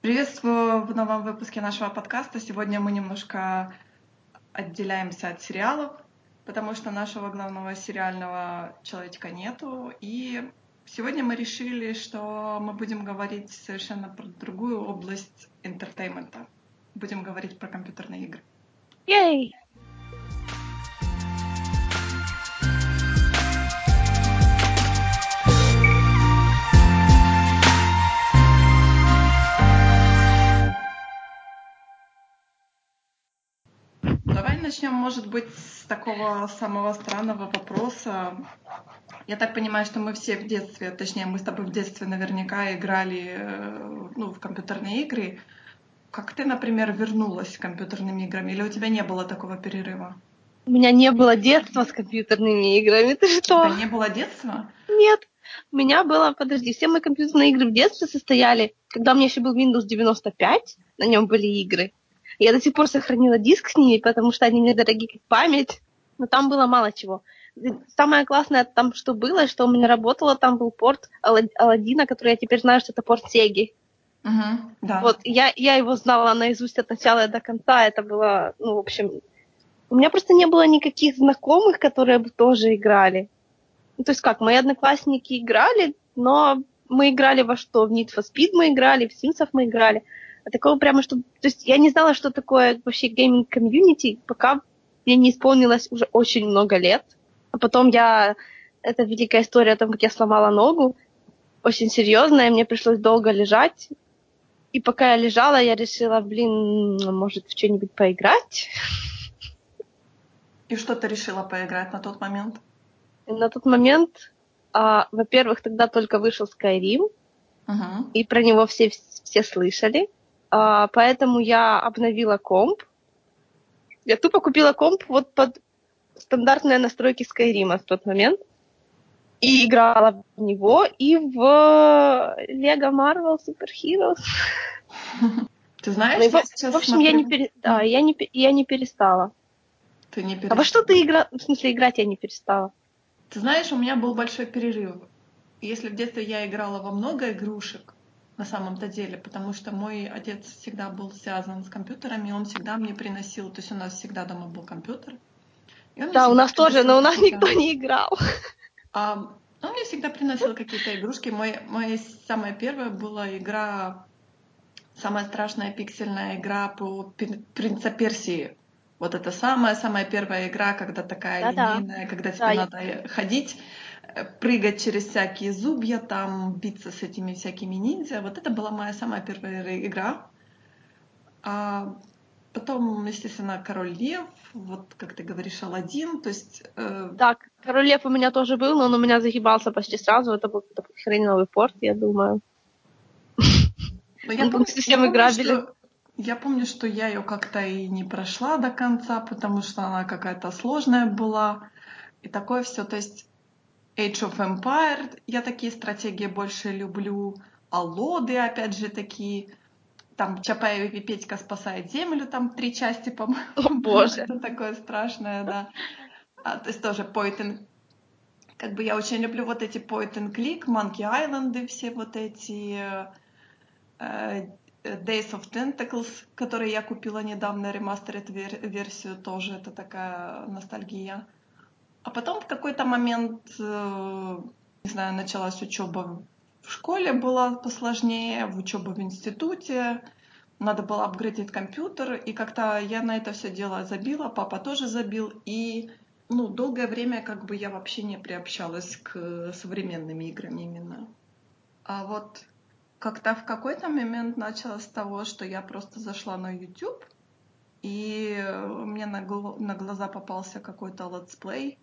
Приветствую в новом выпуске нашего подкаста. Сегодня мы немножко отделяемся от сериалов, потому что нашего главного сериального человечка нету. И сегодня мы решили, что мы будем говорить совершенно про другую область интертеймента. Будем говорить про компьютерные игры. Yay! Начнем, может быть, с такого самого странного вопроса. Я так понимаю, что мы все в детстве, точнее, мы с тобой в детстве наверняка играли э, ну, в компьютерные игры. Как ты, например, вернулась к компьютерным играм? Или у тебя не было такого перерыва? У меня не было детства с компьютерными играми. Ты что? Тебя не было детства? Нет. У меня было, подожди, все мои компьютерные игры в детстве состояли, когда у меня еще был Windows 95, на нем были игры. Я до сих пор сохранила диск с ними, потому что они мне дороги как память. Но там было мало чего. Самое классное там, что было, что у меня работало, там был порт Алладина, который я теперь знаю, что это порт Сеги. Угу, да. Вот, я, я его знала наизусть от начала до конца. Это было, ну, в общем... У меня просто не было никаких знакомых, которые бы тоже играли. Ну, то есть как, мои одноклассники играли, но мы играли во что? В Need for Speed мы играли, в Sims мы играли. А такого прямо, что... То есть я не знала, что такое вообще gaming community, пока мне не исполнилось уже очень много лет. А потом я... Это великая история о том, как я сломала ногу. Очень серьезная, мне пришлось долго лежать. И пока я лежала, я решила, блин, может, в что-нибудь поиграть. И что ты решила поиграть на тот момент? На тот момент, а, во-первых, тогда только вышел Skyrim, uh-huh. и про него все, все слышали. А, поэтому я обновила комп. Я тупо купила комп вот под стандартные настройки Skyrim в тот момент. И играла в него, и в Lego Marvel Super Heroes. Ты знаешь, ну, я сейчас В общем, смотрю... я, не пере... да, я, не, я не перестала. Ты не перестала? А во что ты играла? В смысле, играть я не перестала. Ты знаешь, у меня был большой перерыв. Если в детстве я играла во много игрушек, на самом-то деле, потому что мой отец всегда был связан с компьютерами, он всегда мне приносил, то есть у нас всегда дома был компьютер. Да, у нас тоже, но у нас никто не играл. А, он мне всегда приносил какие-то игрушки. Мой, моя самая первая была игра, самая страшная пиксельная игра по Принца Персии. Вот это самая-самая первая игра, когда такая Да-да. линейная, когда тебе да, надо ходить Э, прыгать через всякие зубья, там биться с этими всякими ниндзя. Вот это была моя самая первая игра. А потом, естественно, Король Лев, вот как ты говоришь, Алладин, то есть... Э... Так, Король Лев у меня тоже был, но он у меня загибался почти сразу. Это был какой-то хреновый порт, я думаю. Но я, помню, совсем что, я помню, что я ее как-то и не прошла до конца, потому что она какая-то сложная была. И такое все. То есть Age of Empire, я такие стратегии больше люблю. А лоды, опять же, такие. Там Чапаев и Петька спасает землю, там три части, по-моему. О, боже. Это такое страшное, да. А, то есть тоже point and... Как бы я очень люблю вот эти point and click, Monkey Island, все вот эти э, Days of Tentacles, которые я купила недавно, ремастерит версию тоже, это такая ностальгия. А потом в какой-то момент, э, не знаю, началась учеба в школе была посложнее, в учебе в институте, надо было апгрейдить компьютер, и как-то я на это все дело забила, папа тоже забил, и ну, долгое время как бы я вообще не приобщалась к современным играм именно. А вот как-то в какой-то момент началось с того, что я просто зашла на YouTube, и мне на, гл- на глаза попался какой-то летсплей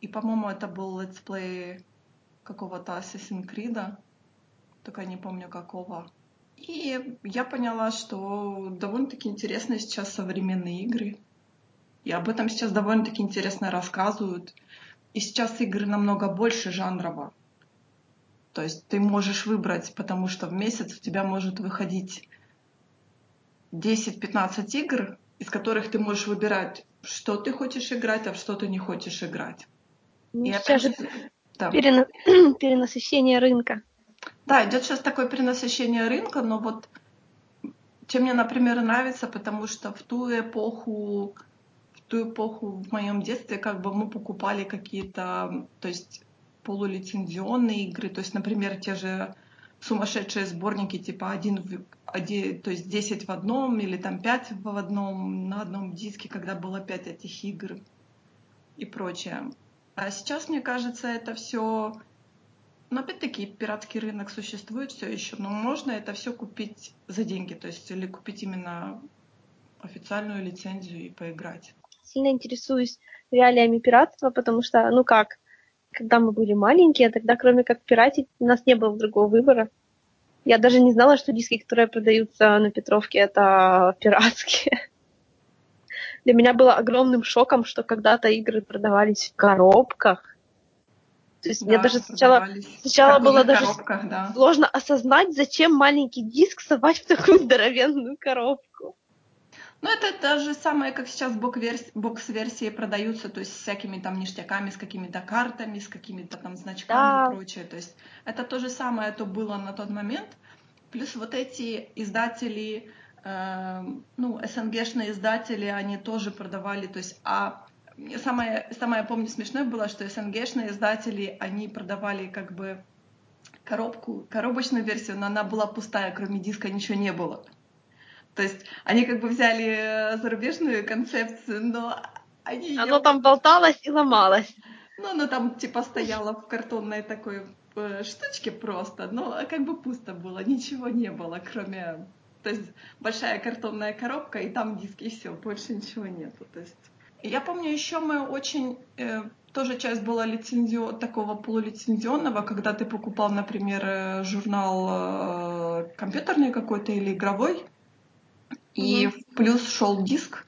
и, по-моему, это был летсплей какого-то Assassin's Creed, только не помню какого. И я поняла, что довольно-таки интересные сейчас современные игры. И об этом сейчас довольно-таки интересно рассказывают. И сейчас игры намного больше жанрово. То есть ты можешь выбрать, потому что в месяц у тебя может выходить 10-15 игр, из которых ты можешь выбирать, что ты хочешь играть, а что ты не хочешь играть. Ну, и сейчас же да. перена... перенасыщение рынка. Да, идет сейчас такое перенасыщение рынка, но вот чем мне, например, нравится, потому что в ту эпоху, в ту эпоху в моем детстве, как бы мы покупали какие-то, то есть полулицензионные игры, то есть, например, те же сумасшедшие сборники, типа один, в, один то есть 10 в одном или там 5 в одном, на одном диске, когда было 5 этих игр и прочее. А сейчас, мне кажется, это все но опять-таки пиратский рынок существует все еще, но можно это все купить за деньги, то есть или купить именно официальную лицензию и поиграть. Сильно интересуюсь реалиями пиратства, потому что, ну как, когда мы были маленькие, тогда кроме как пиратить у нас не было другого выбора. Я даже не знала, что диски, которые продаются на Петровке, это пиратские. Для меня было огромным шоком, что когда-то игры продавались в коробках, то есть да, мне даже сначала, сначала было даже да. сложно осознать, зачем маленький диск совать в такую здоровенную коробку. Ну, это то же самое, как сейчас бокс-версии продаются, то есть с всякими там ништяками, с какими-то картами, с какими-то там значками да. и прочее. То есть это то же самое, это было на тот момент. Плюс вот эти издатели, ну, СНГшные издатели, они тоже продавали, то есть, а самое, самое, помню, смешное было, что СНГшные издатели, они продавали как бы коробку, коробочную версию, но она была пустая, кроме диска ничего не было. То есть они как бы взяли зарубежную концепцию, но они... Оно ее... там болталось и ломалось. Ну, оно там типа стояло в картонной такой э, штучке просто, но как бы пусто было, ничего не было, кроме... То есть большая картонная коробка, и там диски, и все, больше ничего нету. То есть я помню, еще мы очень э, тоже часть была лицензио, такого полулицензионного, когда ты покупал, например, э, журнал э, компьютерный какой-то или игровой, и mm-hmm. в плюс шел диск,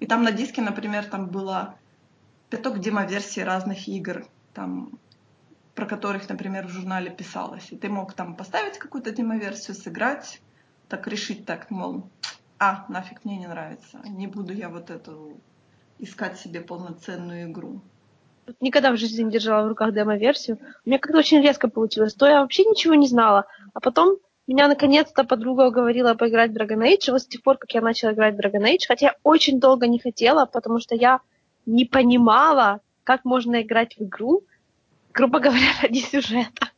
и там на диске, например, там было пяток демоверсий разных игр, там про которых, например, в журнале писалось. И ты мог там поставить какую-то демоверсию, сыграть, так решить так, мол, а, нафиг мне не нравится, не буду я вот эту искать себе полноценную игру. Никогда в жизни не держала в руках демо-версию. У меня как-то очень резко получилось. То я вообще ничего не знала. А потом меня наконец-то подруга уговорила поиграть в Dragon Age. И вот с тех пор, как я начала играть в Dragon Age, хотя я очень долго не хотела, потому что я не понимала, как можно играть в игру, грубо говоря, ради сюжета.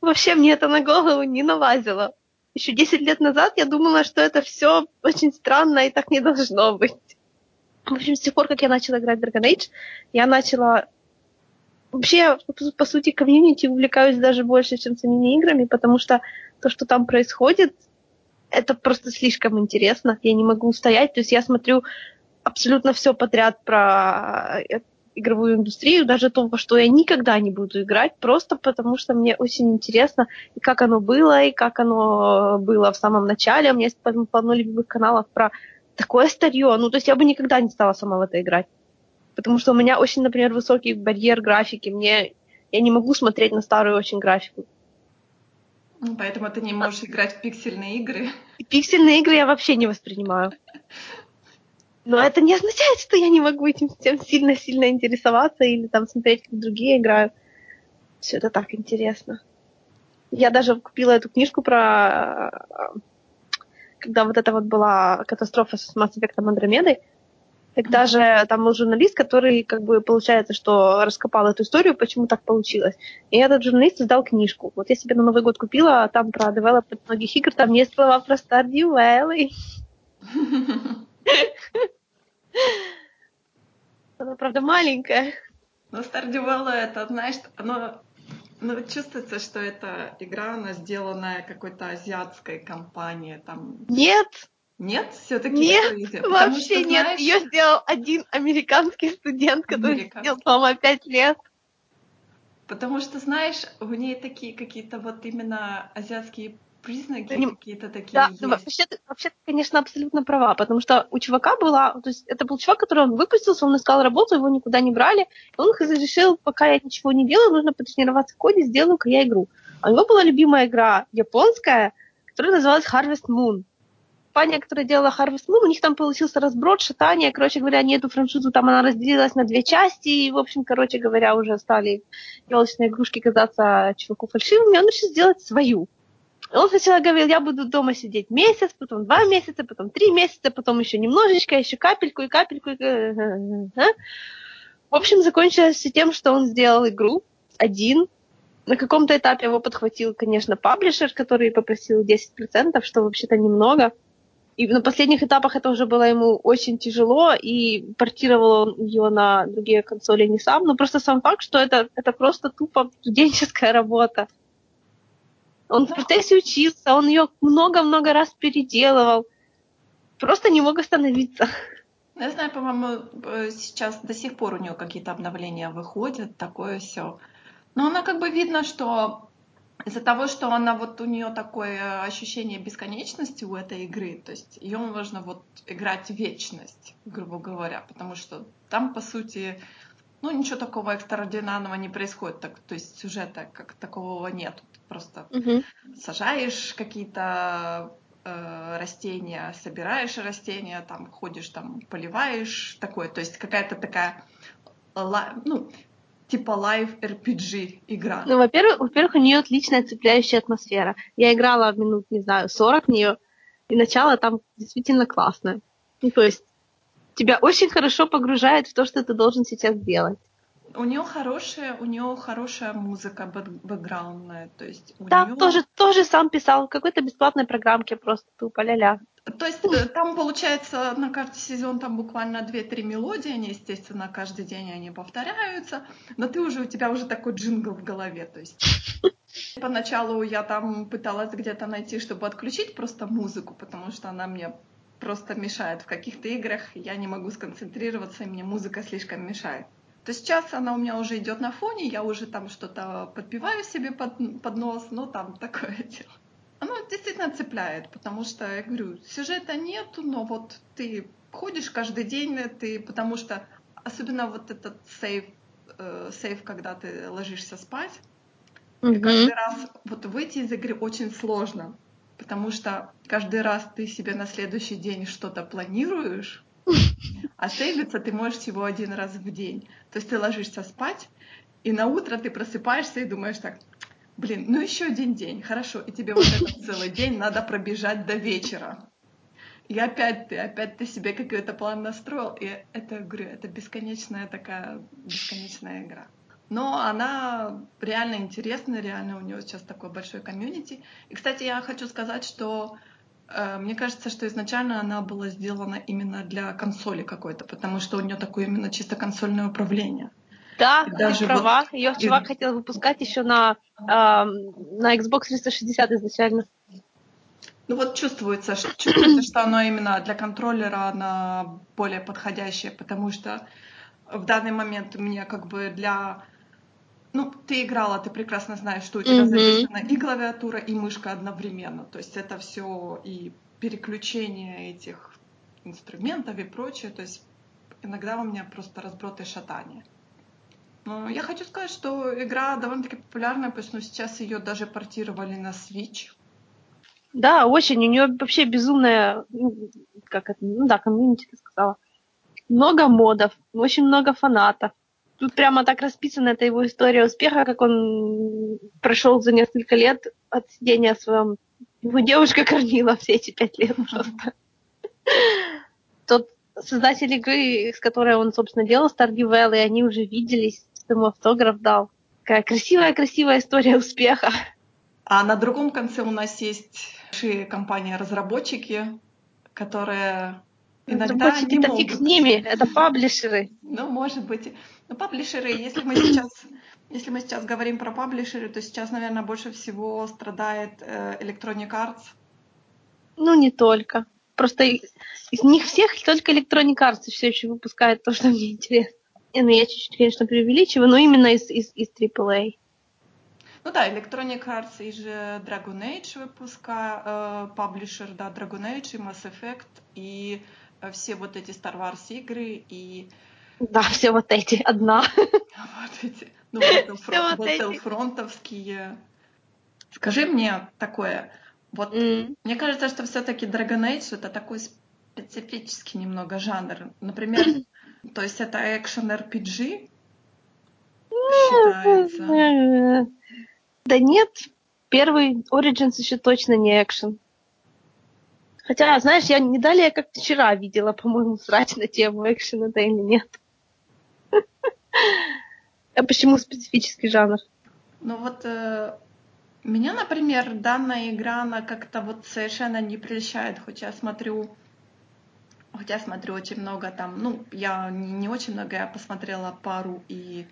Вообще мне это на голову не налазило. Еще 10 лет назад я думала, что это все очень странно и так не должно быть. В общем, с тех пор, как я начала играть в Dragon Age, я начала... Вообще, по сути, комьюнити увлекаюсь даже больше, чем самими играми, потому что то, что там происходит, это просто слишком интересно. Я не могу устоять. То есть я смотрю абсолютно все подряд про э, игровую индустрию, даже то, во что я никогда не буду играть, просто потому что мне очень интересно, и как оно было, и как оно было в самом начале. У меня есть полно любимых каналов про такое старье. Ну, то есть я бы никогда не стала сама в это играть. Потому что у меня очень, например, высокий барьер графики. Мне я не могу смотреть на старую очень графику. Ну, поэтому ты не можешь играть в пиксельные игры. Пиксельные игры я вообще не воспринимаю. Но это не означает, что я не могу этим всем сильно-сильно интересоваться или там смотреть, как другие играют. Все это так интересно. Я даже купила эту книжку про когда вот это вот была катастрофа с Mass Effect Андромедой, тогда же там был журналист, который, как бы, получается, что раскопал эту историю, почему так получилось. И этот журналист издал книжку. Вот я себе на Новый год купила, а там про девелопмент многих игр, там есть слова про Stardew Valley. Она, правда, маленькая. Но Stardew Valley, это, знаешь, оно ну, чувствуется, что эта игра, она сделанная какой-то азиатской компанией. Там... Нет! Нет, все-таки нет, вообще что, нет. Знаешь... Ее сделал один американский студент, который сделал, по-моему, пять лет. Потому что, знаешь, в ней такие какие-то вот именно азиатские признаки не... какие-то такие да, есть. Вообще, вообще, конечно, абсолютно права, потому что у чувака была, то есть это был чувак, который он выпустился, он искал работу, его никуда не брали, и он решил, пока я ничего не делаю, нужно потренироваться в коде, сделаю-ка я игру. А у него была любимая игра японская, которая называлась Harvest Moon. Компания, которая делала Harvest Moon, у них там получился разброд, шатание, короче говоря, они эту франшизу, там она разделилась на две части, и, в общем, короче говоря, уже стали елочные игрушки казаться чуваку фальшивыми, он решил сделать свою. Он сначала говорил, я буду дома сидеть месяц, потом два месяца, потом три месяца, потом еще немножечко, еще капельку и капельку. И... В общем, закончилось все тем, что он сделал игру один. На каком-то этапе его подхватил, конечно, паблишер, который попросил 10%, что вообще-то немного. И на последних этапах это уже было ему очень тяжело, и портировал он ее на другие консоли не сам. Но просто сам факт, что это, это просто тупо студенческая работа. Он в процессе учился, он ее много-много раз переделывал. Просто не мог остановиться. Ну, я знаю, по-моему, э, сейчас до сих пор у нее какие-то обновления выходят, такое все. Но она как бы видно, что из-за того, что она вот у нее такое ощущение бесконечности у этой игры, то есть ее можно вот играть вечность, грубо говоря, потому что там, по сути, ну, ничего такого экстраординарного не происходит, так, то есть сюжета как такового нет. Просто угу. сажаешь какие-то э, растения, собираешь растения, там ходишь, там поливаешь, такое. То есть какая-то такая, ну, типа live RPG игра. Ну, во-первых, во-первых, у нее отличная цепляющая атмосфера. Я играла минут, не знаю, 40 в нее, и начало там действительно классное. Ну, то есть тебя очень хорошо погружает в то, что ты должен сейчас делать. У нее хорошая, у нее хорошая музыка бэкграундная, то есть у да, нее... тоже, тоже сам писал в какой-то бесплатной программке просто тупо ля-ля. То есть э, там получается на каждый сезон там буквально 2-3 мелодии, они, естественно, каждый день они повторяются, но ты уже, у тебя уже такой джингл в голове, то есть Поначалу я там пыталась где-то найти, чтобы отключить просто музыку, потому что она мне просто мешает в каких-то играх, я не могу сконцентрироваться, и мне музыка слишком мешает то сейчас она у меня уже идет на фоне, я уже там что-то подпеваю себе под, под нос, ну там такое дело. Оно действительно цепляет, потому что, я говорю, сюжета нету, но вот ты ходишь каждый день, ты, потому что особенно вот этот сейф, э, сейф, когда ты ложишься спать, mm-hmm. каждый раз вот выйти из игры очень сложно, потому что каждый раз ты себе на следующий день что-то планируешь, а сейвиться ты можешь всего один раз в день. То есть ты ложишься спать, и на утро ты просыпаешься и думаешь так, блин, ну еще один день, хорошо, и тебе вот этот целый день надо пробежать до вечера. И опять ты, опять ты себе какой-то план настроил, и это, говорю, это бесконечная такая, бесконечная игра. Но она реально интересная, реально у нее сейчас такой большой комьюнити. И, кстати, я хочу сказать, что Э, мне кажется, что изначально она была сделана именно для консоли какой-то, потому что у нее такое именно чисто консольное управление. Да, и даже ты права. Вот... Ее чувак и... хотел выпускать еще на, э, на Xbox 360 изначально. Ну вот чувствуется, чувствуется, что оно именно для контроллера она более подходящее, потому что в данный момент у меня как бы для ну, ты играла, ты прекрасно знаешь, что у тебя mm-hmm. задействована и клавиатура, и мышка одновременно. То есть это все и переключение этих инструментов и прочее. То есть иногда у меня просто разброд и шатание. Но я хочу сказать, что игра довольно-таки популярная, потому что сейчас ее даже портировали на Switch. Да, очень. У нее вообще безумная, как это, ну да, комьюнити, ты сказала. Много модов, очень много фанатов. Тут прямо так расписана эта его история успеха, как он прошел за несколько лет от сидения в своем... Его девушка кормила все эти пять лет просто. Тот создатель игры, с которой он, собственно, делал Stardew Valley, они уже виделись, ему автограф дал. Такая красивая-красивая история успеха. А на другом конце у нас есть большие компании-разработчики, которые иногда Разработчики не могут... фиг с ними, это паблишеры. Ну, может быть. Ну, паблишеры, если мы сейчас, если мы сейчас говорим про паблишеры, то сейчас, наверное, больше всего страдает э, Electronic Arts. Ну, не только. Просто из них всех только Electronic Arts все еще выпускает то, что мне интересно. И, ну, я чуть-чуть, конечно, преувеличиваю, но именно из, из, из AAA. Ну да, Electronic Arts и же Dragon Age выпуска, э, паблишер, да, Dragon Age и Mass Effect, и все вот эти Star Wars игры, и да, все вот эти, одна. Вот эти, ну, Battlefrontовские. Скажи мне такое, вот mm. мне кажется, что все-таки Dragon Age это такой специфический немного жанр. Например, то есть это экшен RPG считается? Да нет, первый Origins еще точно не экшен. Хотя, знаешь, я не далее, как вчера видела, по-моему, срать на тему экшена, это или нет. А почему специфический жанр? Ну вот э, меня, например, данная игра, она как-то вот совершенно не прельщает, хоть я смотрю, хоть я смотрю очень много там, ну, я не, не очень много, я посмотрела пару и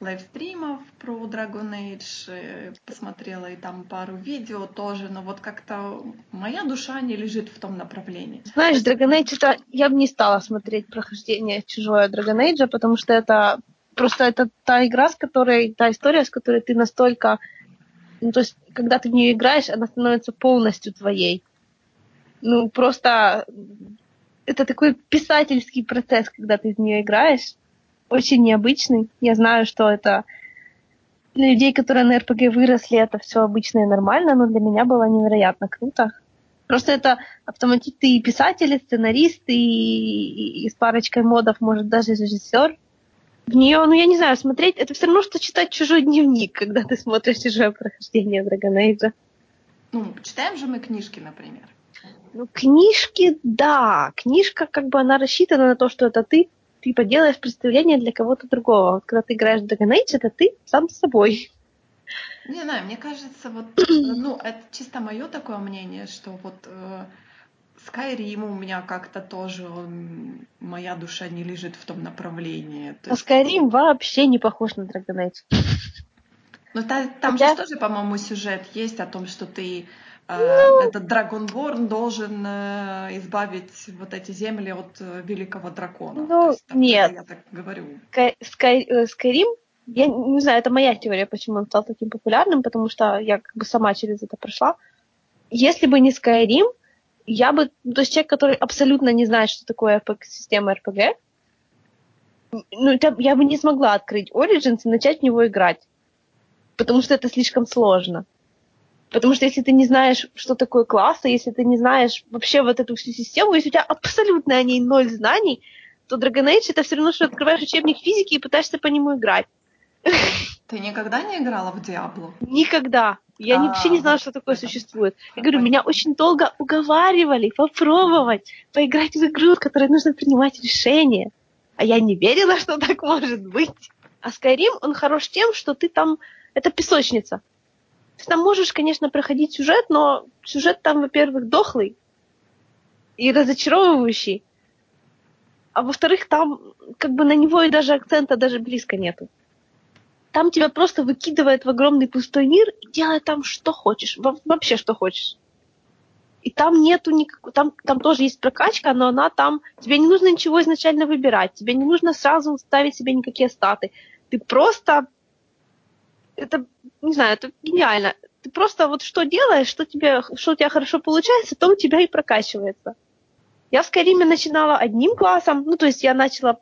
лайвстримов про Dragon Age, э, посмотрела и там пару видео тоже, но вот как-то моя душа не лежит в том направлении. Знаешь, Dragon Age это я бы не стала смотреть прохождение чужое Dragon Age, потому что это просто это та игра, с которой, та история, с которой ты настолько, ну то есть, когда ты в нее играешь, она становится полностью твоей. Ну просто это такой писательский процесс, когда ты в нее играешь очень необычный. Я знаю, что это для людей, которые на РПГ выросли, это все обычно и нормально, но для меня было невероятно круто. Просто это автоматически ты и писатель, и сценарист, и, и, с парочкой модов, может, даже режиссер. В нее, ну я не знаю, смотреть, это все равно, что читать чужой дневник, когда ты смотришь чужое прохождение Dragon Age. Ну, читаем же мы книжки, например. Ну, книжки, да. Книжка, как бы, она рассчитана на то, что это ты типа делаешь представление для кого-то другого. Вот когда ты играешь в Dragon Age, это ты сам с собой. Не знаю, мне кажется, вот, ну, это чисто мое такое мнение, что вот э, Skyrim у меня как-то тоже, он, моя душа не лежит в том направлении. То а есть... Skyrim вообще не похож на Dragon Age. Ну, та, там Хотя... же тоже, по-моему, сюжет есть о том, что ты. Этот Драгонборн должен э, избавить вот эти земли от э, великого дракона. Ну, есть, нет. Я так говорю. Скайрим, я не знаю, это моя теория, почему он стал таким популярным, потому что я как бы сама через это прошла. Если бы не Skyrim, я бы, ну, то есть человек, который абсолютно не знает, что такое система RPG, ну, я бы не смогла открыть Origins и начать в него играть, потому что это слишком сложно. Потому что если ты не знаешь, что такое классы, если ты не знаешь вообще вот эту всю систему, если у тебя абсолютно о ней ноль знаний, то Dragon Age это все равно, что открываешь учебник физики и пытаешься по нему играть. Ты никогда не играла в Диабло? Никогда. Я а, вообще не знала, что такое существует. Я говорю, меня очень долго уговаривали попробовать поиграть в игру, в которой нужно принимать решения. А я не верила, что так может быть. А Skyrim, он хорош тем, что ты там... Это песочница. Ты там можешь, конечно, проходить сюжет, но сюжет там, во-первых, дохлый и разочаровывающий. А во-вторых, там как бы на него и даже акцента даже близко нету. Там тебя просто выкидывает в огромный пустой мир и делает там что хочешь, вообще что хочешь. И там нету никакой, там, там тоже есть прокачка, но она там, тебе не нужно ничего изначально выбирать, тебе не нужно сразу ставить себе никакие статы. Ты просто это, не знаю, это гениально. Ты просто вот что делаешь, что, тебе, что у тебя хорошо получается, то у тебя и прокачивается. Я в Скайриме начинала одним классом, ну, то есть я начала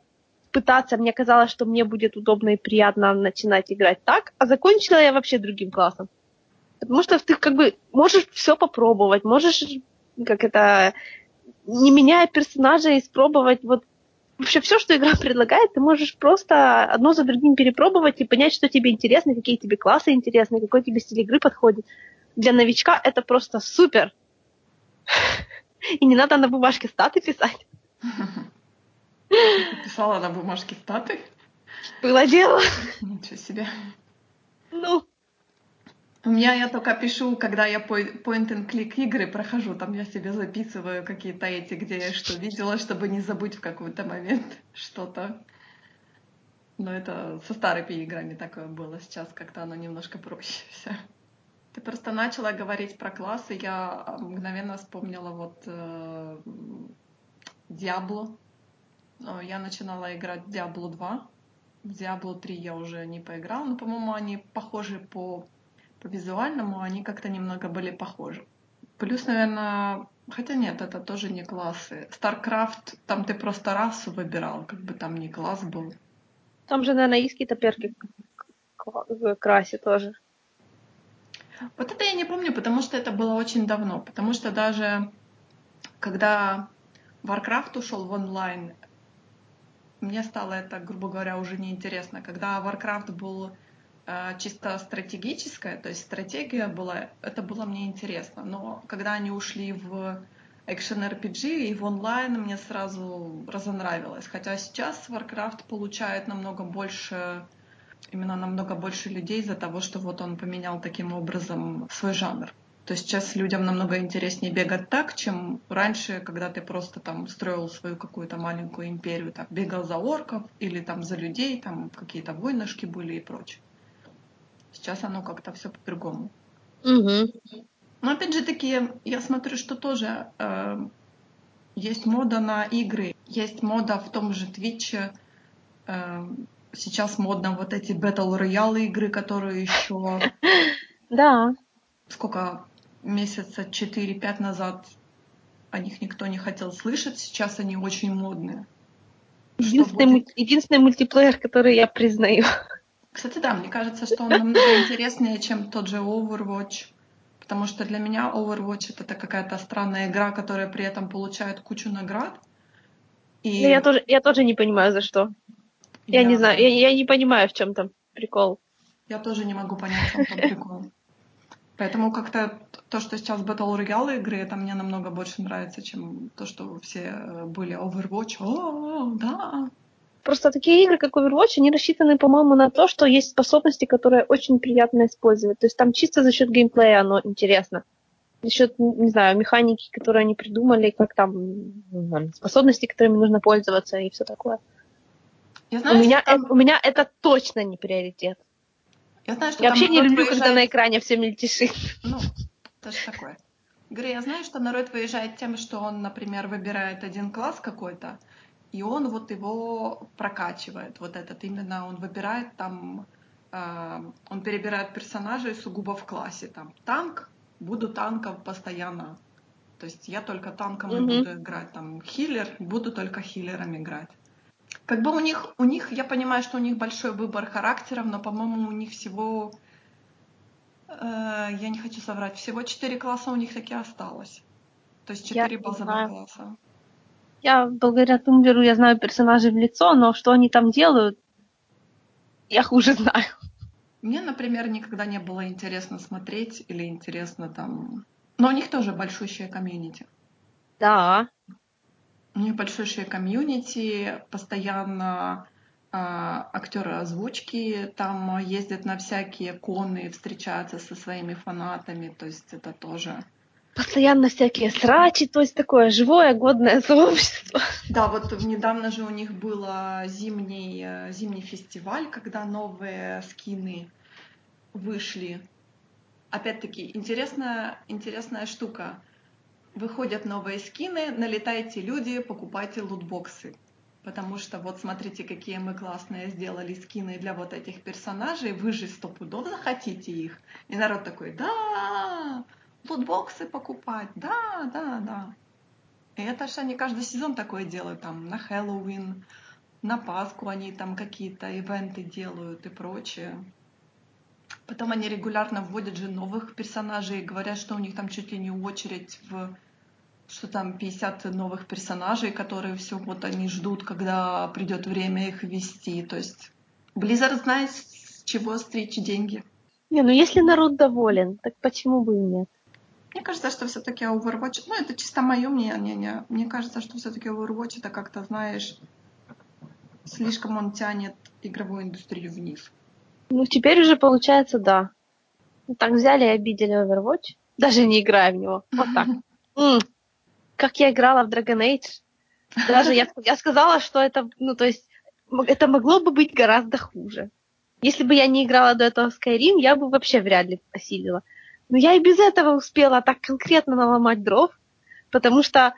пытаться, мне казалось, что мне будет удобно и приятно начинать играть так, а закончила я вообще другим классом. Потому что ты как бы можешь все попробовать, можешь, как это, не меняя персонажа, испробовать вот вообще все, что игра предлагает, ты можешь просто одно за другим перепробовать и понять, что тебе интересно, какие тебе классы интересны, какой тебе стиль игры подходит. Для новичка это просто супер. И не надо на бумажке статы писать. Ты писала на бумажке статы? Было дело. Ничего себе. Ну, у меня я только пишу, когда я point-and-click игры прохожу, там я себе записываю какие-то эти, где я что видела, чтобы не забыть в какой-то момент что-то. Но это со старыми играми такое было, сейчас как-то оно немножко проще все. Ты просто начала говорить про классы, я мгновенно вспомнила вот э, Diablo. Я начинала играть в Diablo 2. В Diablo 3 я уже не поиграла, но, по-моему, они похожи по по визуальному они как-то немного были похожи. Плюс, наверное, хотя нет, это тоже не классы. StarCraft, там ты просто расу выбирал, как бы там не класс был. Там же, наверное, есть какие-то перки в красе тоже. Вот это я не помню, потому что это было очень давно. Потому что даже когда Warcraft ушел в онлайн, мне стало это, грубо говоря, уже неинтересно. Когда Warcraft был чисто стратегическое, то есть стратегия была, это было мне интересно. Но когда они ушли в экшен RPG и в онлайн, мне сразу разонравилось. Хотя сейчас Warcraft получает намного больше именно намного больше людей из-за того, что вот он поменял таким образом свой жанр. То есть сейчас людям намного интереснее бегать так, чем раньше, когда ты просто там строил свою какую-то маленькую империю, так бегал за орков или там за людей, там какие-то войнышки были и прочее. Сейчас оно как-то все по-другому. Угу. Но опять же таки, я смотрю, что тоже э, есть мода на игры, есть мода в том же Твиче. Э, сейчас модно вот эти Battle Royale игры, которые еще... Да. Сколько? месяца 4-5 назад о них никто не хотел слышать, сейчас они очень модные. Единственный, будет... единственный мультиплеер, который я признаю. Кстати, да, мне кажется, что он намного интереснее, чем тот же Overwatch. Потому что для меня Overwatch это какая-то странная игра, которая при этом получает кучу наград. И... я, тоже, я тоже не понимаю, за что. Я, я не знаю, я, я не понимаю, в чем там прикол. Я тоже не могу понять, в чем там прикол. Поэтому как-то то, что сейчас Battle Royale игры, это мне намного больше нравится, чем то, что все э, были Overwatch. О, да. Просто такие игры, как Overwatch, они рассчитаны, по-моему, на то, что есть способности, которые очень приятно использовать. То есть там чисто за счет геймплея оно интересно. За счет, не знаю, механики, которые они придумали, как там способности, которыми нужно пользоваться и все такое. Я знаю, у, меня, там... у меня это точно не приоритет. Я знаю, что Я вообще не люблю, выезжает... когда на экране все мельтешит. Ну, тоже такое. Говорю, я знаю, что народ выезжает тем, что он, например, выбирает один класс какой-то, и он вот его прокачивает. Вот этот именно он выбирает там, э, он перебирает персонажей сугубо в классе. Там танк, буду танком постоянно. То есть я только танком mm-hmm. и буду играть. Там хиллер, буду только хиллером играть. Как бы у них, у них, я понимаю, что у них большой выбор характеров, но, по-моему, у них всего, э, я не хочу соврать, всего четыре класса у них таки осталось. То есть четыре базовых класса. Я, благодаря Тумблеру, я знаю персонажей в лицо, но что они там делают, я хуже знаю. Мне, например, никогда не было интересно смотреть или интересно там... Но у них тоже большущая комьюнити. Да. У них большое комьюнити, постоянно э, актеры озвучки там ездят на всякие коны, встречаются со своими фанатами, то есть это тоже постоянно всякие срачи, то есть такое живое, годное сообщество. Да, вот недавно же у них был зимний, э, зимний фестиваль, когда новые скины вышли. Опять-таки, интересная, интересная штука выходят новые скины, налетайте люди, покупайте лутбоксы. Потому что вот смотрите, какие мы классные сделали скины для вот этих персонажей, вы же сто пудов захотите их. И народ такой, да, лутбоксы покупать, да, да, да. И это же они каждый сезон такое делают, там, на Хэллоуин, на Пасху они там какие-то ивенты делают и прочее. Потом они регулярно вводят же новых персонажей, говорят, что у них там чуть ли не очередь в что там 50 новых персонажей, которые все вот они ждут, когда придет время их ввести. То есть Blizzard знает, с чего стричь деньги. Не, ну если народ доволен, так почему бы и нет? Мне кажется, что все-таки Overwatch, ну это чисто мое мнение, мне кажется, что все-таки Overwatch это как-то, знаешь, слишком он тянет игровую индустрию вниз. Ну теперь уже получается, да. Так взяли и обидели Overwatch, даже не играя в него. Вот так как я играла в Dragon Age. Даже я, я сказала, что это, ну, то есть, это могло бы быть гораздо хуже. Если бы я не играла до этого в Skyrim, я бы вообще вряд ли осилила. Но я и без этого успела так конкретно наломать дров, потому что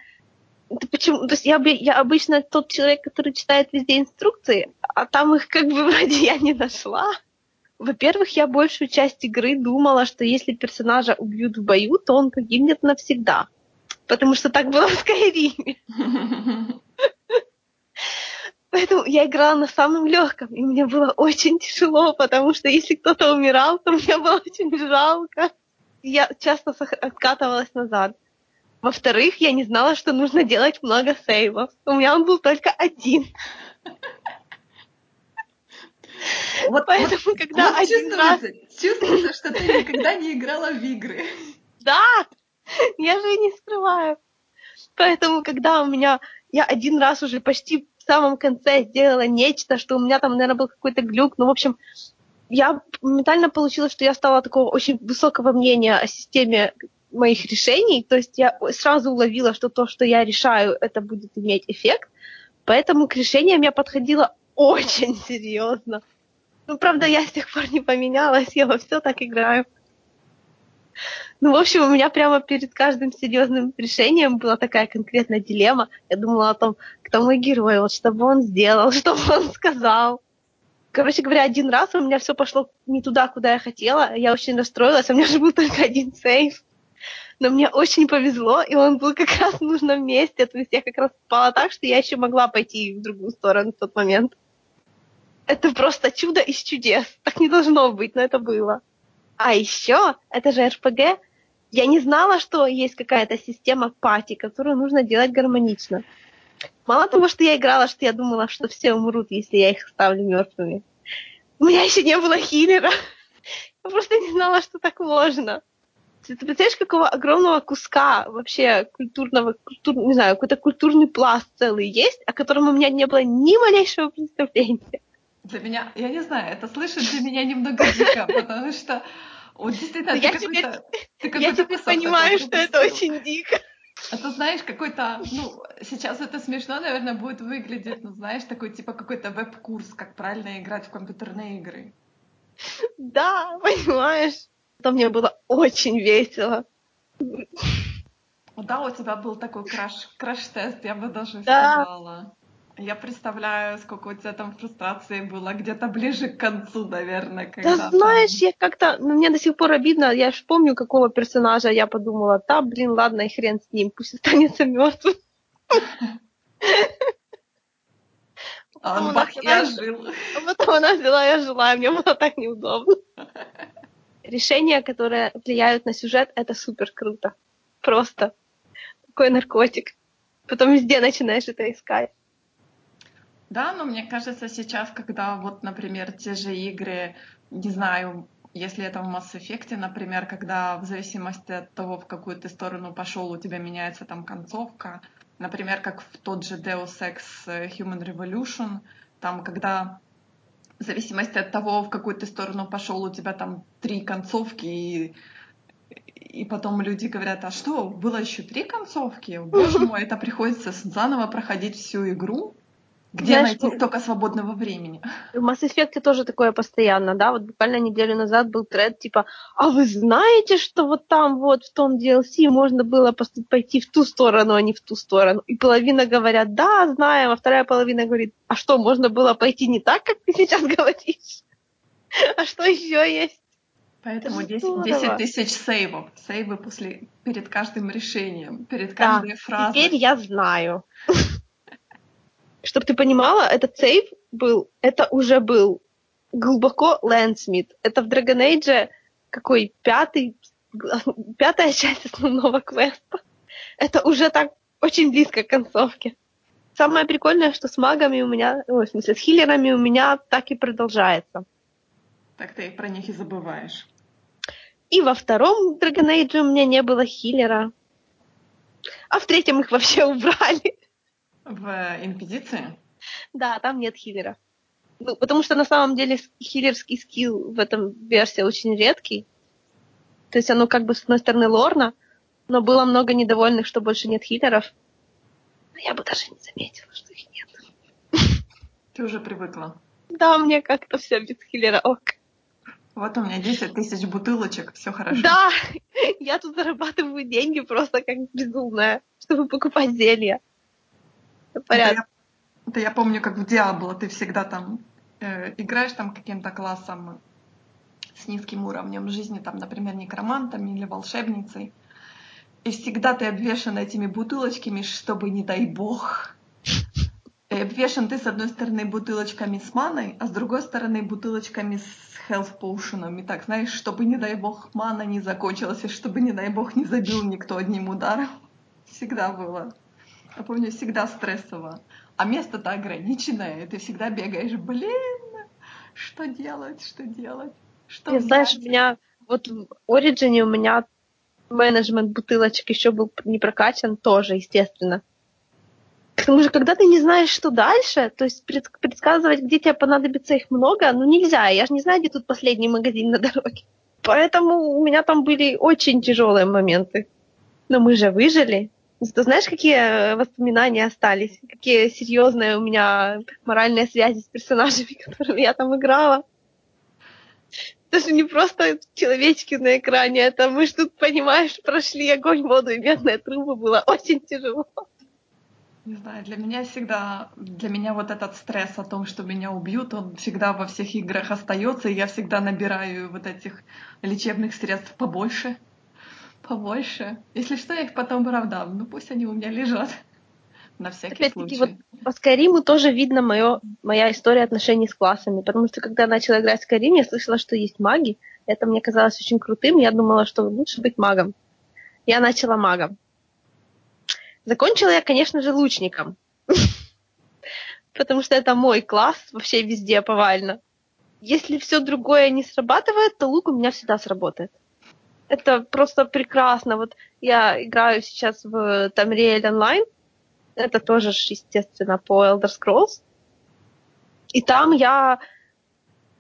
это почему? То есть я, я обычно тот человек, который читает везде инструкции, а там их как бы вроде я не нашла. Во-первых, я большую часть игры думала, что если персонажа убьют в бою, то он погибнет навсегда потому что так было в Скайриме. Поэтому я играла на самом легком, и мне было очень тяжело, потому что если кто-то умирал, то мне было очень жалко. Я часто откатывалась назад. Во-вторых, я не знала, что нужно делать много сейвов. У меня он был только один. Вот, Поэтому, вот, когда вот один раз... чувствуется, что ты никогда не играла в игры. Да, я же и не скрываю. Поэтому, когда у меня... Я один раз уже почти в самом конце сделала нечто, что у меня там, наверное, был какой-то глюк. Ну, в общем, я моментально получилось, что я стала такого очень высокого мнения о системе моих решений. То есть я сразу уловила, что то, что я решаю, это будет иметь эффект. Поэтому к решениям я подходила очень серьезно. Ну, правда, я с тех пор не поменялась, я во все так играю. Ну, в общем, у меня прямо перед каждым серьезным решением была такая конкретная дилемма. Я думала о том, кто мой герой, вот что бы он сделал, что бы он сказал. Короче говоря, один раз у меня все пошло не туда, куда я хотела. Я очень расстроилась, у меня же был только один сейф. Но мне очень повезло, и он был как раз в нужном месте. То есть я как раз попала так, что я еще могла пойти в другую сторону в тот момент. Это просто чудо из чудес. Так не должно быть, но это было. А еще, это же РПГ, я не знала, что есть какая-то система пати, которую нужно делать гармонично. Мало того, что я играла, что я думала, что все умрут, если я их оставлю мертвыми. У меня еще не было хиллера. Я просто не знала, что так можно. Ты представляешь, какого огромного куска вообще культурного, культур, не знаю, какой-то культурный пласт целый есть, о котором у меня не было ни малейшего представления. Для меня, я не знаю, это слышит для меня немного дико, потому что вот действительно, я ты теперь, ты я теперь понимаю, что это очень дико. Ты знаешь, какой-то, ну, сейчас это смешно, наверное, будет выглядеть, ну, знаешь, такой, типа, какой-то веб-курс, как правильно играть в компьютерные игры. Да, понимаешь? Это мне было очень весело. Да, у тебя был такой краш, краш-тест, я бы даже да. сказала. Я представляю, сколько у тебя там фрустрации было, где-то ближе к концу, наверное. Когда да знаешь, я как-то, ну, мне до сих пор обидно, я же помню, какого персонажа я подумала, да, блин, ладно, и хрен с ним, пусть останется мертвым. А он бах, я жил. А потом она взяла, я жила, и мне было так неудобно. Решения, которые влияют на сюжет, это супер круто. Просто. Такой наркотик. Потом везде начинаешь это искать. Да, но мне кажется, сейчас, когда вот, например, те же игры, не знаю, если это в Mass Effect, например, когда в зависимости от того, в какую ты сторону пошел, у тебя меняется там концовка, например, как в тот же Deus Ex Human Revolution, там, когда в зависимости от того, в какую ты сторону пошел, у тебя там три концовки, и, и потом люди говорят, а что, было еще три концовки? Боже мой, это приходится заново проходить всю игру. Где Знаешь, найти столько свободного времени? В Mass Effect тоже такое постоянно, да, вот буквально неделю назад был тред, типа, а вы знаете, что вот там вот в том DLC можно было пойти в ту сторону, а не в ту сторону? И половина говорят, да, знаем, а вторая половина говорит, а что, можно было пойти не так, как ты сейчас говоришь? А что еще есть? Поэтому 10, 10 тысяч сейвов. Сейвы после, перед каждым решением, перед каждой да, фразой. Теперь я знаю. Чтобы ты понимала, этот сейф был, это уже был глубоко Лэндсмит. Это в Dragon Age какой пятый, пятая часть основного квеста. Это уже так очень близко к концовке. Самое прикольное, что с магами у меня, ну, в смысле, с хиллерами у меня так и продолжается. Так ты про них и забываешь. И во втором Dragon Age у меня не было хиллера. А в третьем их вообще убрали. В Инквизиции? Да, там нет хиллера. Ну, потому что на самом деле хиллерский скилл в этом версии очень редкий. То есть оно как бы с одной стороны лорно, но было много недовольных, что больше нет хиллеров. Но я бы даже не заметила, что их нет. Ты уже привыкла? Да, мне как-то все без хиллера ок. Вот у меня 10 тысяч бутылочек, все хорошо. Да, я тут зарабатываю деньги просто как безумная, чтобы покупать зелья. Порядок. Это, это я помню, как в Диабло ты всегда там э, играешь там каким-то классом с низким уровнем жизни, там, например, некромантом или волшебницей. И всегда ты обвешан этими бутылочками, чтобы, не дай бог, и обвешан ты с одной стороны бутылочками с маной, а с другой стороны бутылочками с health potion. И так, знаешь, чтобы, не дай бог, мана не закончилась, и чтобы, не дай бог, не забил никто одним ударом. Всегда было. Я помню, всегда стрессово. А место-то ограниченное, и ты всегда бегаешь, блин, Что делать, что делать? Что Я, знаешь, у меня вот в Origin у меня менеджмент бутылочек еще был не прокачан тоже, естественно. К тому же, когда ты не знаешь, что дальше, то есть предсказывать, где тебе понадобится их много, ну нельзя. Я же не знаю, где тут последний магазин на дороге. Поэтому у меня там были очень тяжелые моменты. Но мы же выжили. Ты знаешь, какие воспоминания остались? Какие серьезные у меня моральные связи с персонажами, которыми я там играла? Это же не просто человечки на экране, это мы же тут, понимаешь, прошли огонь, воду и медные трубы, было очень тяжело. Не знаю, для меня всегда, для меня вот этот стресс о том, что меня убьют, он всегда во всех играх остается, и я всегда набираю вот этих лечебных средств побольше, побольше. Если что, я их потом продам, ну пусть они у меня лежат на всякий Опять-таки, случай. Вот по Скайриму тоже видно моё, моя история отношений с классами, потому что когда я начала играть в Скайрим, я слышала, что есть маги, это мне казалось очень крутым, я думала, что лучше быть магом. Я начала магом. Закончила я, конечно же, лучником. Потому что это мой класс вообще везде повально. Если все другое не срабатывает, то лук у меня всегда сработает. Это просто прекрасно. Вот я играю сейчас в Tamriel Online, это тоже, естественно, по Elder Scrolls. И там я...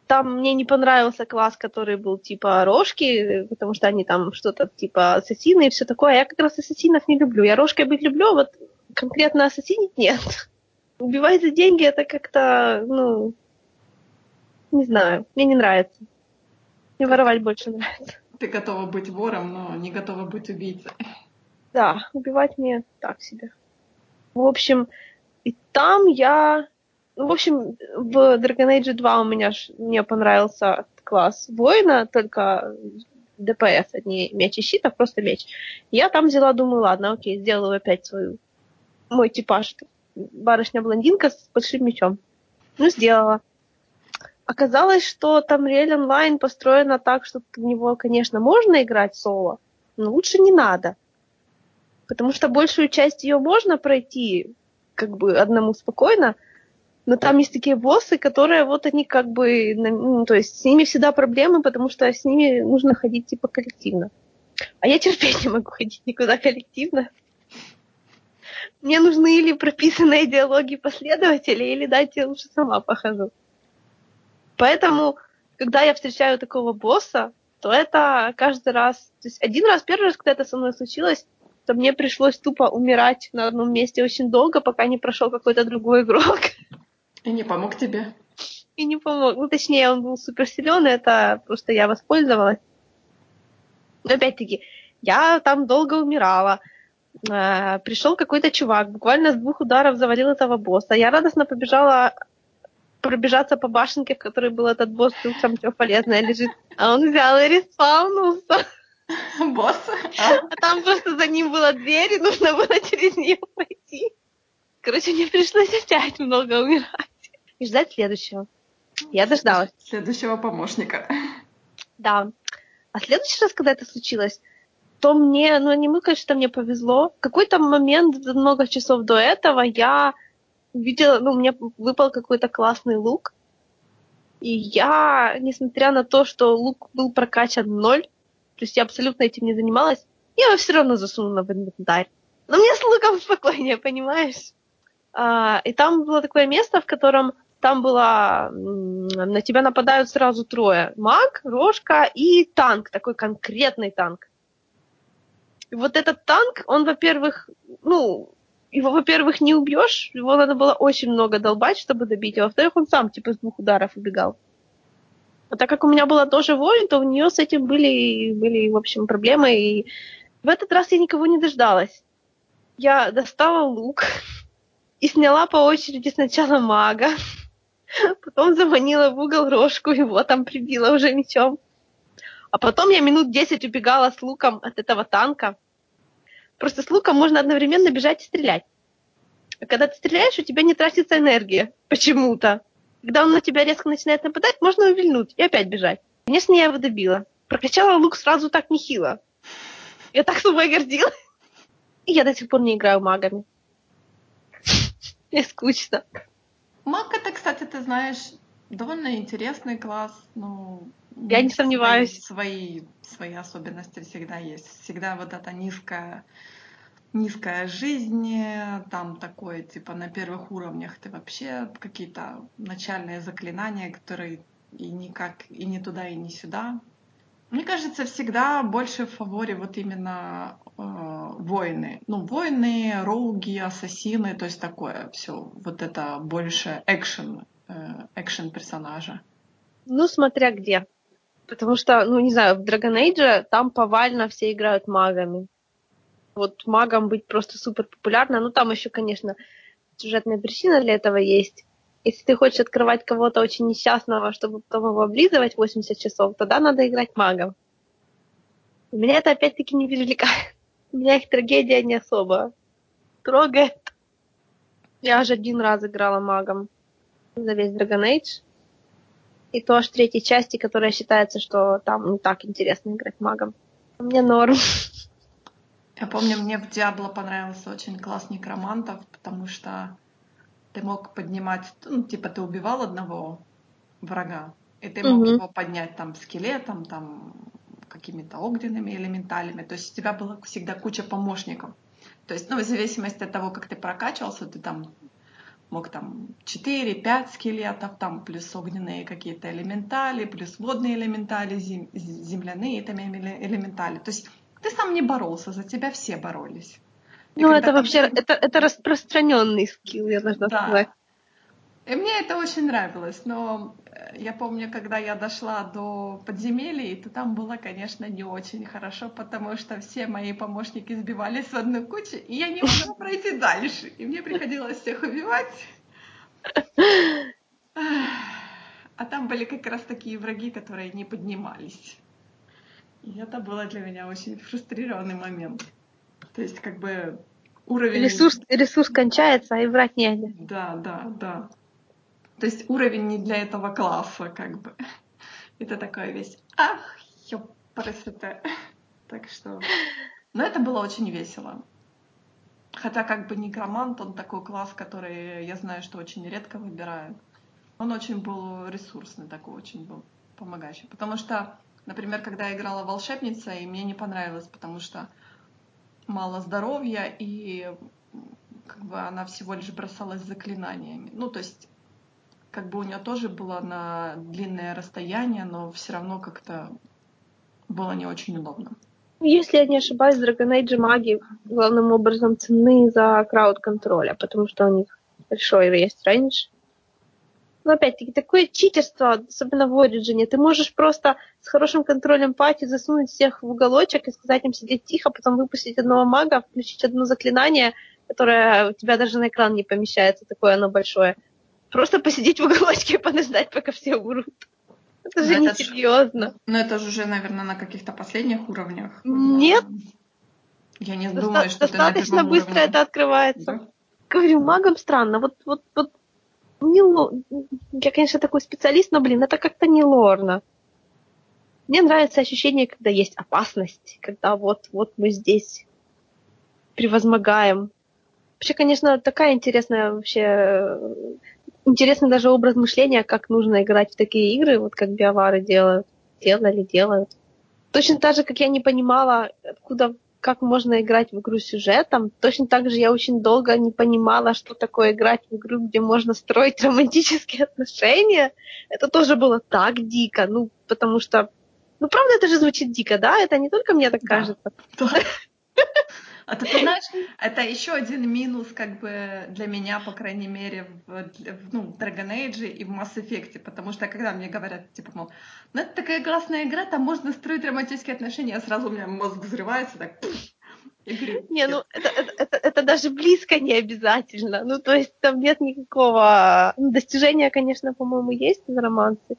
Там мне не понравился класс, который был типа рожки, потому что они там что-то типа ассасины и все такое. Я как раз ассасинов не люблю. Я рожкой быть люблю, а вот конкретно ассасинить нет. Убивать за деньги это как-то, ну, не знаю, мне не нравится. Мне воровать больше нравится. Ты готова быть вором, но не готова быть убийцей. Да, убивать мне так себе. В общем, и там я... Ну, в общем, в Dragon Age 2 у меня мне понравился класс воина, только ДПС, а не меч и щит, а просто меч. Я там взяла, думаю, ладно, окей, сделаю опять свою мой типаж. Барышня-блондинка с большим мечом. Ну, сделала. Оказалось, что там Реаль онлайн построена так, что в него, конечно, можно играть соло, но лучше не надо. Потому что большую часть ее можно пройти как бы одному спокойно, но там есть такие боссы, которые вот они как бы, ну, то есть с ними всегда проблемы, потому что с ними нужно ходить типа коллективно. А я терпеть не могу ходить никуда коллективно. Мне нужны или прописанные диалоги последователей, или дайте я лучше сама похожу. Поэтому, когда я встречаю такого босса, то это каждый раз, то есть один раз, первый раз, когда это со мной случилось, то мне пришлось тупо умирать на одном месте очень долго, пока не прошел какой-то другой игрок. И не помог тебе? И не помог. Ну, точнее, он был супер силен, это просто я воспользовалась. Но опять-таки, я там долго умирала. Э, пришел какой-то чувак, буквально с двух ударов завалил этого босса. Я радостно побежала пробежаться по башенке, в которой был этот босс, там все полезное лежит. А он взял и респаунулся. Босс? А? а там просто за ним была дверь, и нужно было через нее пойти. Короче, мне пришлось опять много умирать. И ждать следующего. Я дождалась. Следующего помощника. Да. А следующий раз, когда это случилось, то мне, ну не мы, конечно, мне повезло. В какой-то момент, много часов до этого, я видела, ну, мне выпал какой-то классный лук. И я, несмотря на то, что лук был прокачан ноль, то есть я абсолютно этим не занималась, я его все равно засунула в инвентарь. Но мне с луком спокойнее, понимаешь? А, и там было такое место, в котором там было, на тебя нападают сразу трое. Маг, рожка и танк, такой конкретный танк. И вот этот танк, он, во-первых, ну, его, во-первых, не убьешь, его надо было очень много долбать, чтобы добить, а во-вторых, он сам типа с двух ударов убегал. А так как у меня была тоже воин, то у нее с этим были, были, в общем, проблемы. И в этот раз я никого не дождалась. Я достала лук и сняла по очереди сначала мага, потом заманила в угол рожку, его там прибила уже мечом. А потом я минут десять убегала с луком от этого танка. Просто с луком можно одновременно бежать и стрелять. А когда ты стреляешь, у тебя не тратится энергия почему-то. Когда он на тебя резко начинает нападать, можно увильнуть и опять бежать. Конечно, я его добила. Прокачала лук сразу так нехило. Я так собой гордилась. И я до сих пор не играю магами. Мне скучно. Маг это, кстати, ты знаешь, довольно интересный класс. Ну, Я не сомневаюсь. Свои, свои особенности всегда есть. Всегда вот эта низкая низкая жизнь, там такое, типа на первых уровнях ты вообще какие-то начальные заклинания, которые и никак и не туда, и не сюда. Мне кажется, всегда больше в фаворе вот именно э, воины. Ну, воины, роуги, ассасины, то есть такое все. Вот это больше экшен, э, экшен персонажа. Ну, смотря где. Потому что, ну, не знаю, в Dragon Age там повально все играют магами. Вот магом быть просто супер популярно. Ну, там еще, конечно, сюжетная причина для этого есть. Если ты хочешь открывать кого-то очень несчастного, чтобы потом его облизывать 80 часов, тогда надо играть магом. Меня это опять-таки не привлекает. Меня их трагедия не особо трогает. Я уже один раз играла магом за весь Dragon Age. И то аж третьей части, которая считается, что там не так интересно играть магом. Мне норм. Я помню, мне в Диабло понравился очень класс некромантов, потому что ты мог поднимать, ну, типа ты убивал одного врага, и ты мог mm-hmm. его поднять там скелетом, там какими-то огненными элементалями. То есть у тебя была всегда куча помощников. То есть, ну, в зависимости от того, как ты прокачивался, ты там мог там 4-5 скелетов, там плюс огненные какие-то элементали, плюс водные элементали, зем, земляные там элементали. То есть ты сам не боролся, за тебя все боролись. Ну, это вообще, это, это распространенный скилл, я должна да. сказать. И мне это очень нравилось, но э, я помню, когда я дошла до подземелий, то там было, конечно, не очень хорошо, потому что все мои помощники сбивались в одну кучу, и я не могла пройти дальше. И мне приходилось всех убивать. А там были как раз такие враги, которые не поднимались. И это было для меня очень фрустрированный момент. То есть, как бы уровень... Ресурс, ресурс кончается, а и врать негде. Да, да, да. То есть уровень не для этого класса, как бы. Это такой весь, ах, ёпресоте. Так что... Но это было очень весело. Хотя как бы некромант, он такой класс, который я знаю, что очень редко выбирают. Он очень был ресурсный такой, очень был помогающий. Потому что, например, когда я играла волшебница, и мне не понравилось, потому что мало здоровья, и как бы она всего лишь бросалась заклинаниями. Ну, то есть, как бы у нее тоже было на длинное расстояние, но все равно как-то было не очень удобно. Если я не ошибаюсь, Dragon Age маги главным образом ценны за крауд-контроля, потому что у них большой есть рейндж. Но опять-таки, такое читерство, особенно в Origin, ты можешь просто с хорошим контролем пати засунуть всех в уголочек и сказать им сидеть тихо, потом выпустить одного мага, включить одно заклинание, которое у тебя даже на экран не помещается, такое оно большое. Просто посидеть в уголочке и подождать, пока все умрут. Это же не серьезно. Но это же уже, наверное, на каких-то последних уровнях. Нет. Я не Доста- думаю, что достаточно быстро уровне. это открывается. Да? Говорю, магам странно. Вот, вот, вот не ло... Я, конечно, такой специалист, но, блин, это как-то не лорно. Мне нравится ощущение, когда есть опасность, когда вот, вот мы здесь превозмогаем. Вообще, конечно, такая интересная вообще интересный даже образ мышления, как нужно играть в такие игры, вот как биовары делают, делали, делают. Точно так же, как я не понимала, откуда как можно играть в игру с сюжетом. Точно так же я очень долго не понимала, что такое играть в игру, где можно строить романтические отношения. Это тоже было так дико, ну, потому что... Ну, правда, это же звучит дико, да? Это не только мне так да. кажется. А ты знаешь, это еще один минус, как бы для меня, по крайней мере, в, в ну, Dragon Age и в Mass Effect, потому что когда мне говорят, типа, мол, ну это такая классная игра, там можно строить романтические отношения, сразу у меня мозг взрывается, так, не, ну это, это, это, это даже близко не обязательно. Ну, то есть там нет никакого... Ну, достижения, конечно, по-моему, есть в романсе.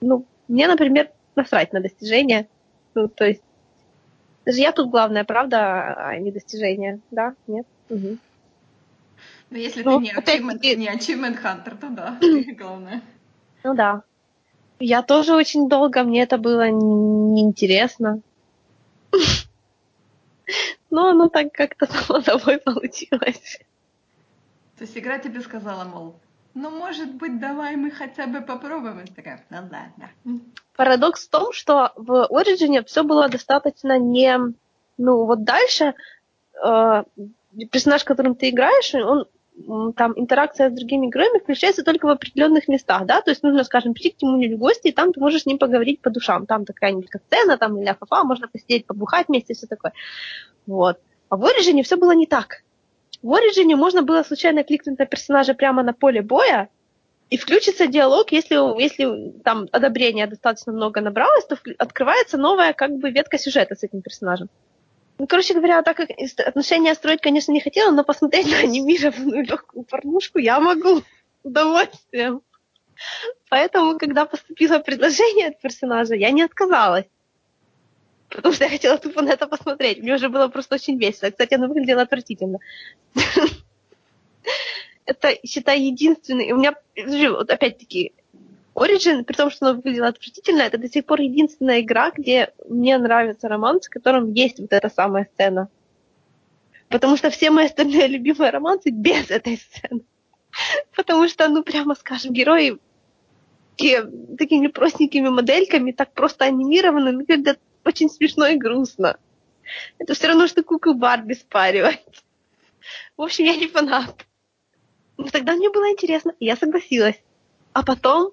Ну, мне, например, насрать на достижения. Ну, то есть даже я тут главная, правда, а не достижение, да? Нет? Угу. Ну, если ну, ты не achievement, не achievement hunter, то да, главное. Ну да. Я тоже очень долго, мне это было неинтересно. Но оно так как-то само собой получилось. То есть игра тебе сказала, мол, ну, может быть, давай мы хотя бы попробуем. И такая, ну ладно. Парадокс в том, что в Origin все было достаточно не... Ну, вот дальше э, персонаж, которым ты играешь, он там интеракция с другими героями включается только в определенных местах, да, то есть нужно, скажем, прийти к нему в гости, и там ты можешь с ним поговорить по душам, там такая нибудь сцена, там или фафа, можно посидеть, побухать вместе, все такое. Вот. А в Origin все было не так. В Origin можно было случайно кликнуть на персонажа прямо на поле боя, и включится диалог, если, если там одобрения достаточно много набралось, то открывается новая как бы ветка сюжета с этим персонажем. Ну, короче говоря, так как отношения строить, конечно, не хотела, но посмотреть на анимированную легкую порнушку я могу с удовольствием. Поэтому, когда поступило предложение от персонажа, я не отказалась. Потому что я хотела тупо на это посмотреть. Мне уже было просто очень весело. Кстати, оно выглядело отвратительно. Это, считай, единственный... У меня, вот опять-таки, Origin, при том, что она выглядела отвратительно, это до сих пор единственная игра, где мне нравится роман, в котором есть вот эта самая сцена. Потому что все мои остальные любимые романсы без этой сцены. Потому что, ну, прямо скажем, герои такие, такими простенькими модельками, так просто анимированы, выглядят очень смешно и грустно. Это все равно, что куклу Барби спаривать. В общем, я не фанат. Но тогда мне было интересно, и я согласилась. А потом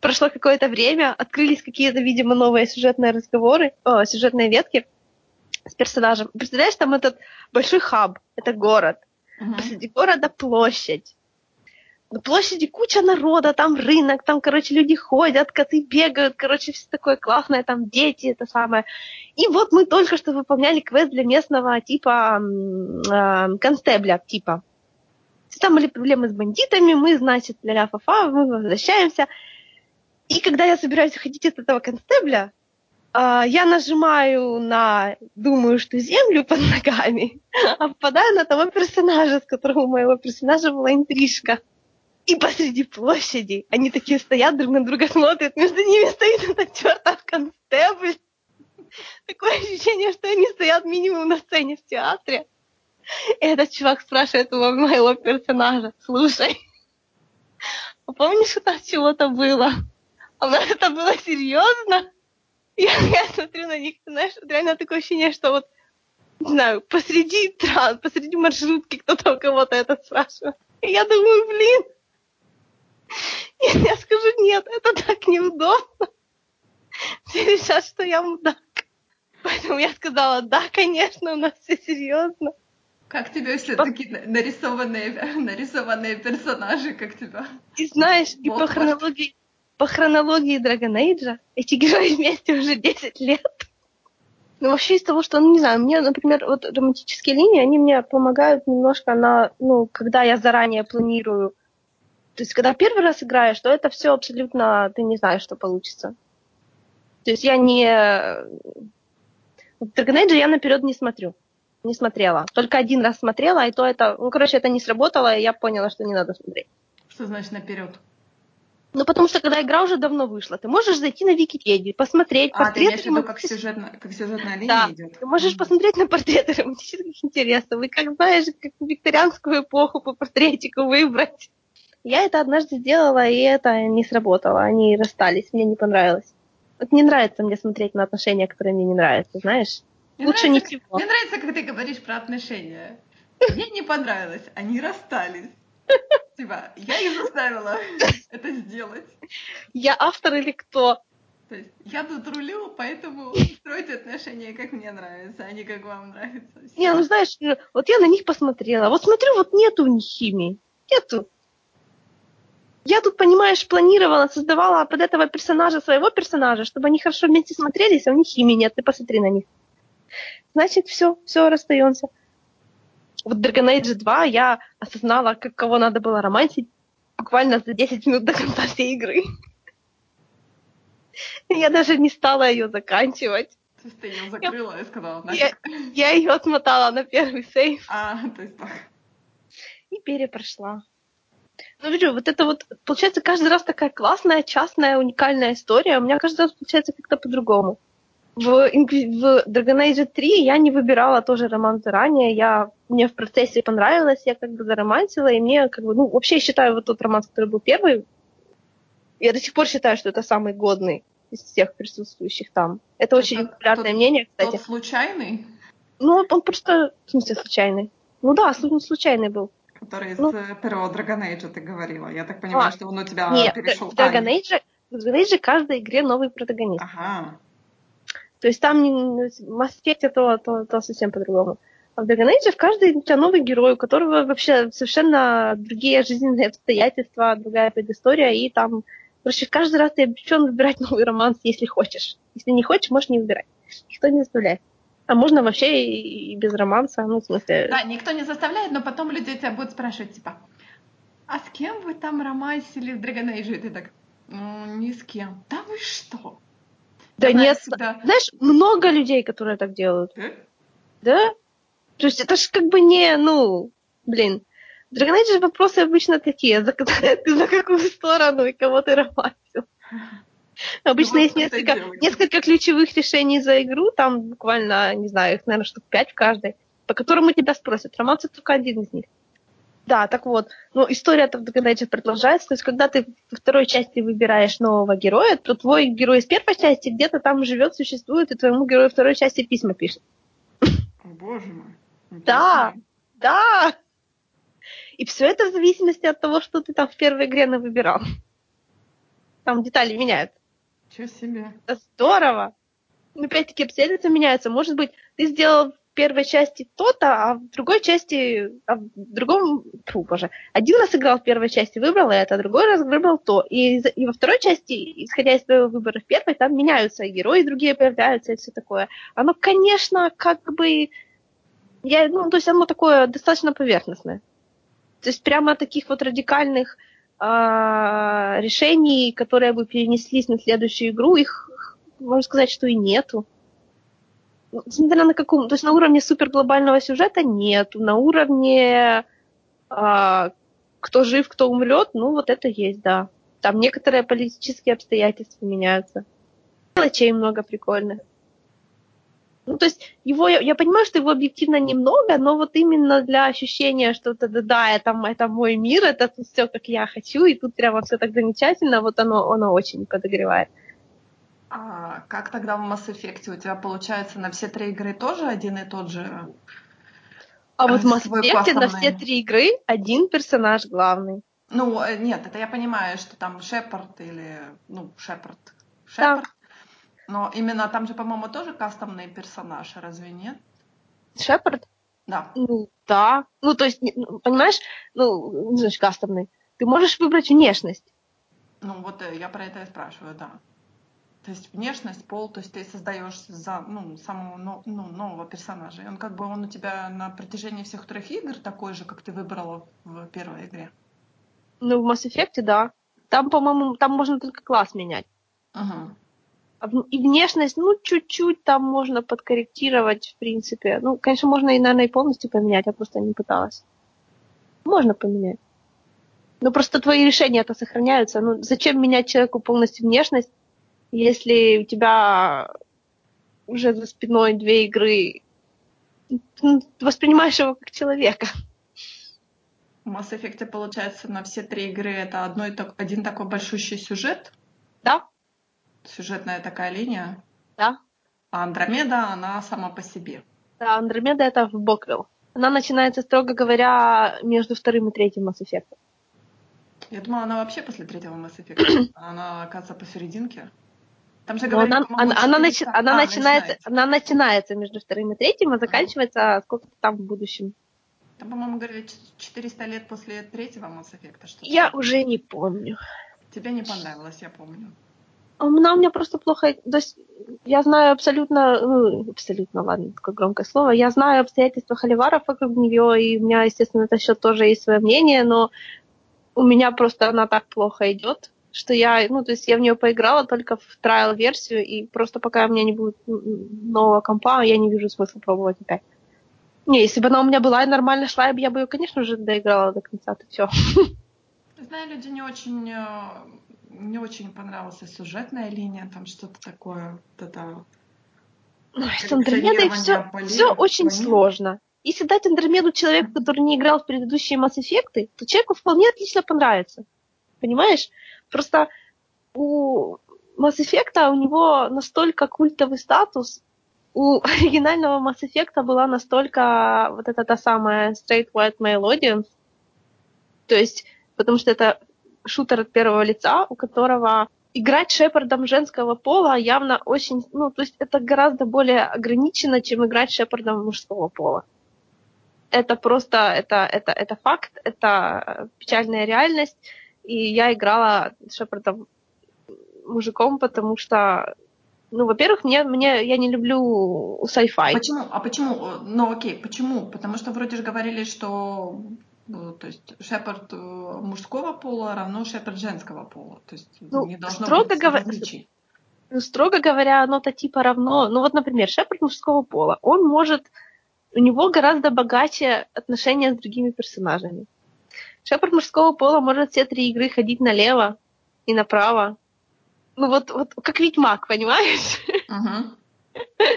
прошло какое-то время, открылись какие-то, видимо, новые сюжетные разговоры, о, сюжетные ветки с персонажем. Представляешь, там этот большой хаб, это город. Uh-huh. Посреди города площадь. На площади куча народа, там рынок, там, короче, люди ходят, коты бегают, короче, все такое классное, там дети, это самое. И вот мы только что выполняли квест для местного типа э, констебля, типа. Там были проблемы с бандитами, мы, значит, ля-ля фа мы возвращаемся. И когда я собираюсь уходить от этого констебля, а, я нажимаю на, думаю, что землю под ногами, а попадаю на того персонажа, с которым у моего персонажа была интрижка. И посреди площади они такие стоят, друг на друга смотрят, между ними стоит этот чертов констебль. Такое ощущение, что они стоят минимум на сцене в театре. И этот чувак спрашивает у моего персонажа, слушай, а помнишь, у нас чего-то было? А это было серьезно? Я, я смотрю на них, знаешь, реально такое ощущение, что вот, не знаю, посреди тран, посреди маршрутки кто-то у кого-то это спрашивает. И я думаю, блин, и я скажу, нет, это так неудобно. Все решат, что я мудак. Поэтому я сказала, да, конечно, у нас все серьезно. Как тебе, по... такие нарисованные, нарисованные персонажи, как тебя? И знаешь, и по хронологии, по хронологии Dragon Age эти герои вместе уже 10 лет. Ну, вообще из того, что, ну, не знаю, мне, например, вот романтические линии, они мне помогают немножко на, ну, когда я заранее планирую. То есть, когда первый раз играешь, то это все абсолютно, ты не знаешь, что получится. То есть я не... В Dragon Age я наперед не смотрю. Не смотрела. Только один раз смотрела, и то это... Ну, короче, это не сработало, и я поняла, что не надо смотреть. Что значит наперед? Ну, потому что когда игра уже давно вышла, ты можешь зайти на Википедию, посмотреть а, портреты. А, ты имеешь в виду, как, сюжетно, как сюжетная линия да. идет? Ты можешь посмотреть на портреты романтических интересов, и как знаешь, как викторианскую эпоху по портретику выбрать. Я это однажды сделала, и это не сработало. Они расстались, мне не понравилось. Вот не нравится мне смотреть на отношения, которые мне не нравятся, знаешь? Мне Лучше нравится, ничего. Мне нравится, как ты говоришь про отношения. Мне не понравилось, они расстались. Типа, я их заставила это сделать. Я автор или кто? То есть я тут рулю, поэтому стройте отношения, как мне нравится, а не как вам нравится. Всё. Не, ну знаешь, вот я на них посмотрела. Вот смотрю, вот нету у них химии. Нету. Я тут, понимаешь, планировала, создавала под этого персонажа своего персонажа, чтобы они хорошо вместе смотрелись, а у них химии нет. Ты посмотри на них. Значит, все, все, расстаемся в Dragon Age 2 я осознала, как кого надо было романтить буквально за 10 минут до конца всей игры. Я даже не стала ее заканчивать. То есть ты ее закрыла я, и сказала, я, я ее отмотала на первый сейф. А, то есть так. И перепрошла. Ну, видишь, вот это вот, получается, каждый раз такая классная, частная, уникальная история. У меня каждый раз получается как-то по-другому. в, в Dragon Age 3 я не выбирала тоже роман заранее. Я, мне в процессе понравилось, я как бы заромантила, и мне как бы, ну, вообще считаю вот тот роман, который был первый, я до сих пор считаю, что это самый годный из всех присутствующих там. Это, это очень популярное мнение, кстати. Тот случайный? Ну, он просто, в смысле, случайный. Ну да, случайный был. Который из ну, первого Dragon Age ты говорила. Я так понимаю, а, что он у тебя нет, перешел. В Dragon Age, в Dragon Age каждой игре новый протагонист. Ага. То есть там в Mass Effect то, то, то совсем по-другому. А в Dragon Age в каждой у тебя новый герой, у которого вообще совершенно другие жизненные обстоятельства, другая предыстория, и там, короче, каждый раз ты обречен выбирать новый романс, если хочешь. Если не хочешь, можешь не выбирать. Никто не заставляет. А можно вообще и без романса, ну, в смысле... Да, никто не заставляет, но потом люди тебя будут спрашивать, типа, а с кем вы там романсили в Dragon Age? И ты так, ну, ни с кем. Да вы что? Да Она нет, всегда... знаешь, много людей, которые так делают. Да? Да? То есть это же как бы не, ну, блин. Dragon Age вопросы обычно такие, за, ты за какую сторону и кого ты романтил. Обычно есть несколько, несколько ключевых решений за игру, там буквально, не знаю, их, наверное, штук пять в каждой, по которому тебя спросят. Романс это только один из них. Да, так вот, ну, история-то в Dragon продолжается, то есть когда ты во второй части выбираешь нового героя, то твой герой из первой части где-то там живет, существует, и твоему герою второй части письма пишет. О, боже мой. Да, да. И все это в зависимости от того, что ты там в первой игре выбирал. Там детали меняются. Чего себе. Здорово. Ну, опять-таки, обстоятельства меняются. Может быть, ты сделал в первой части то-то, а в другой части, а в другом, фу, боже, один раз играл в первой части, выбрал это, а другой раз выбрал то. И, и во второй части, исходя из твоего выбора в первой, там меняются герои другие появляются и все такое. Оно, конечно, как бы... Я, ну, то есть оно такое достаточно поверхностное. То есть прямо таких вот радикальных э, решений, которые бы перенеслись на следующую игру, их, можно сказать, что и нету. Смотря на каком... То есть на уровне суперглобального сюжета нет. На уровне э, кто жив, кто умрет, ну вот это есть, да. Там некоторые политические обстоятельства меняются. Мелочей много прикольных. Ну, то есть его, я, я понимаю, что его объективно немного, но вот именно для ощущения, что это, да, да, это, это мой мир, это тут все, как я хочу, и тут прямо все так замечательно, вот оно, оно очень подогревает. А как тогда в Mass Effect у тебя получается на все три игры тоже один и тот же? А вот в Mass Effect на все три игры один персонаж главный. Ну, э, нет, это я понимаю, что там Шепард или, ну, Шепард. Шепард, да. Но именно там же, по-моему, тоже кастомный персонаж, разве нет? Шепард? Да. Ну, да. Ну, то есть, понимаешь, ну, не знаешь, кастомный. Ты можешь выбрать внешность. Ну, вот э, я про это и спрашиваю, да. То есть внешность, пол, то есть ты создаешь за, ну, самого ну, нового персонажа. И он как бы он у тебя на протяжении всех трех игр такой же, как ты выбрала в первой игре. Ну, в Mass Effect, да. Там, по-моему, там можно только класс менять. Угу. И внешность, ну, чуть-чуть там можно подкорректировать, в принципе. Ну, конечно, можно и, наверное, и полностью поменять, я просто не пыталась. Можно поменять. Но просто твои решения-то сохраняются. Ну, зачем менять человеку полностью внешность, если у тебя уже за спиной две игры, ну, воспринимаешь его как человека. Mass Effect, получается, на все три игры это одно, один такой большущий сюжет? Да сюжетная такая линия. Да. А Андромеда, она сама по себе. Да, Андромеда это в Боквилл. Она начинается, строго говоря, между вторым и третьим Mass Effect. Я думала, она вообще после третьего Mass Effect. она, оказывается, посерединке. Там же говорили, она, она, она, начи, она, а, начинается, начинается. она начинается между вторым и третьим, а заканчивается сколько-то там в будущем. Там, по-моему, говорили 400 лет после третьего Mass Effect. Что я уже не помню. Тебе не понравилось, я помню. Она у меня просто плохо... То есть я знаю абсолютно... Ну, абсолютно, ладно, такое громкое слово. Я знаю обстоятельства Холиваров вокруг нее, и у меня, естественно, на этот счет тоже есть свое мнение, но у меня просто она так плохо идет, что я, ну, то есть я в нее поиграла только в трайл-версию, и просто пока у меня не будет нового компа, я не вижу смысла пробовать опять. Не, если бы она у меня была и нормально шла, я бы ее, конечно же, доиграла до конца, то все. Знаю, люди не очень э, не очень понравилась сюжетная линия, там что-то такое, вот это с Андромедой все, все очень сложно. Если дать Андромеду человеку, который не играл в предыдущие Mass Effect, то человеку вполне отлично понравится. Понимаешь? Просто у Mass Effect у него настолько культовый статус, у оригинального Mass Effect была настолько вот эта та самая straight white male audience, то есть, потому что это шутер от первого лица, у которого играть Шепардом женского пола явно очень, ну, то есть это гораздо более ограничено, чем играть Шепардом мужского пола. Это просто, это, это, это факт, это печальная реальность. И я играла Шепардом мужиком, потому что, ну, во-первых, мне, мне, я не люблю sci-fi. Почему? А почему? Ну, окей, почему? Потому что вроде же говорили, что то есть шепард э, мужского пола равно шепард женского пола. То есть ну, не должно строго быть различий. Ну, строго говоря, оно-то типа равно. Ну вот, например, шепард мужского пола, он может... У него гораздо богаче отношения с другими персонажами. Шепард мужского пола может все три игры ходить налево и направо. Ну вот, вот как ведьмак, понимаешь? Uh-huh.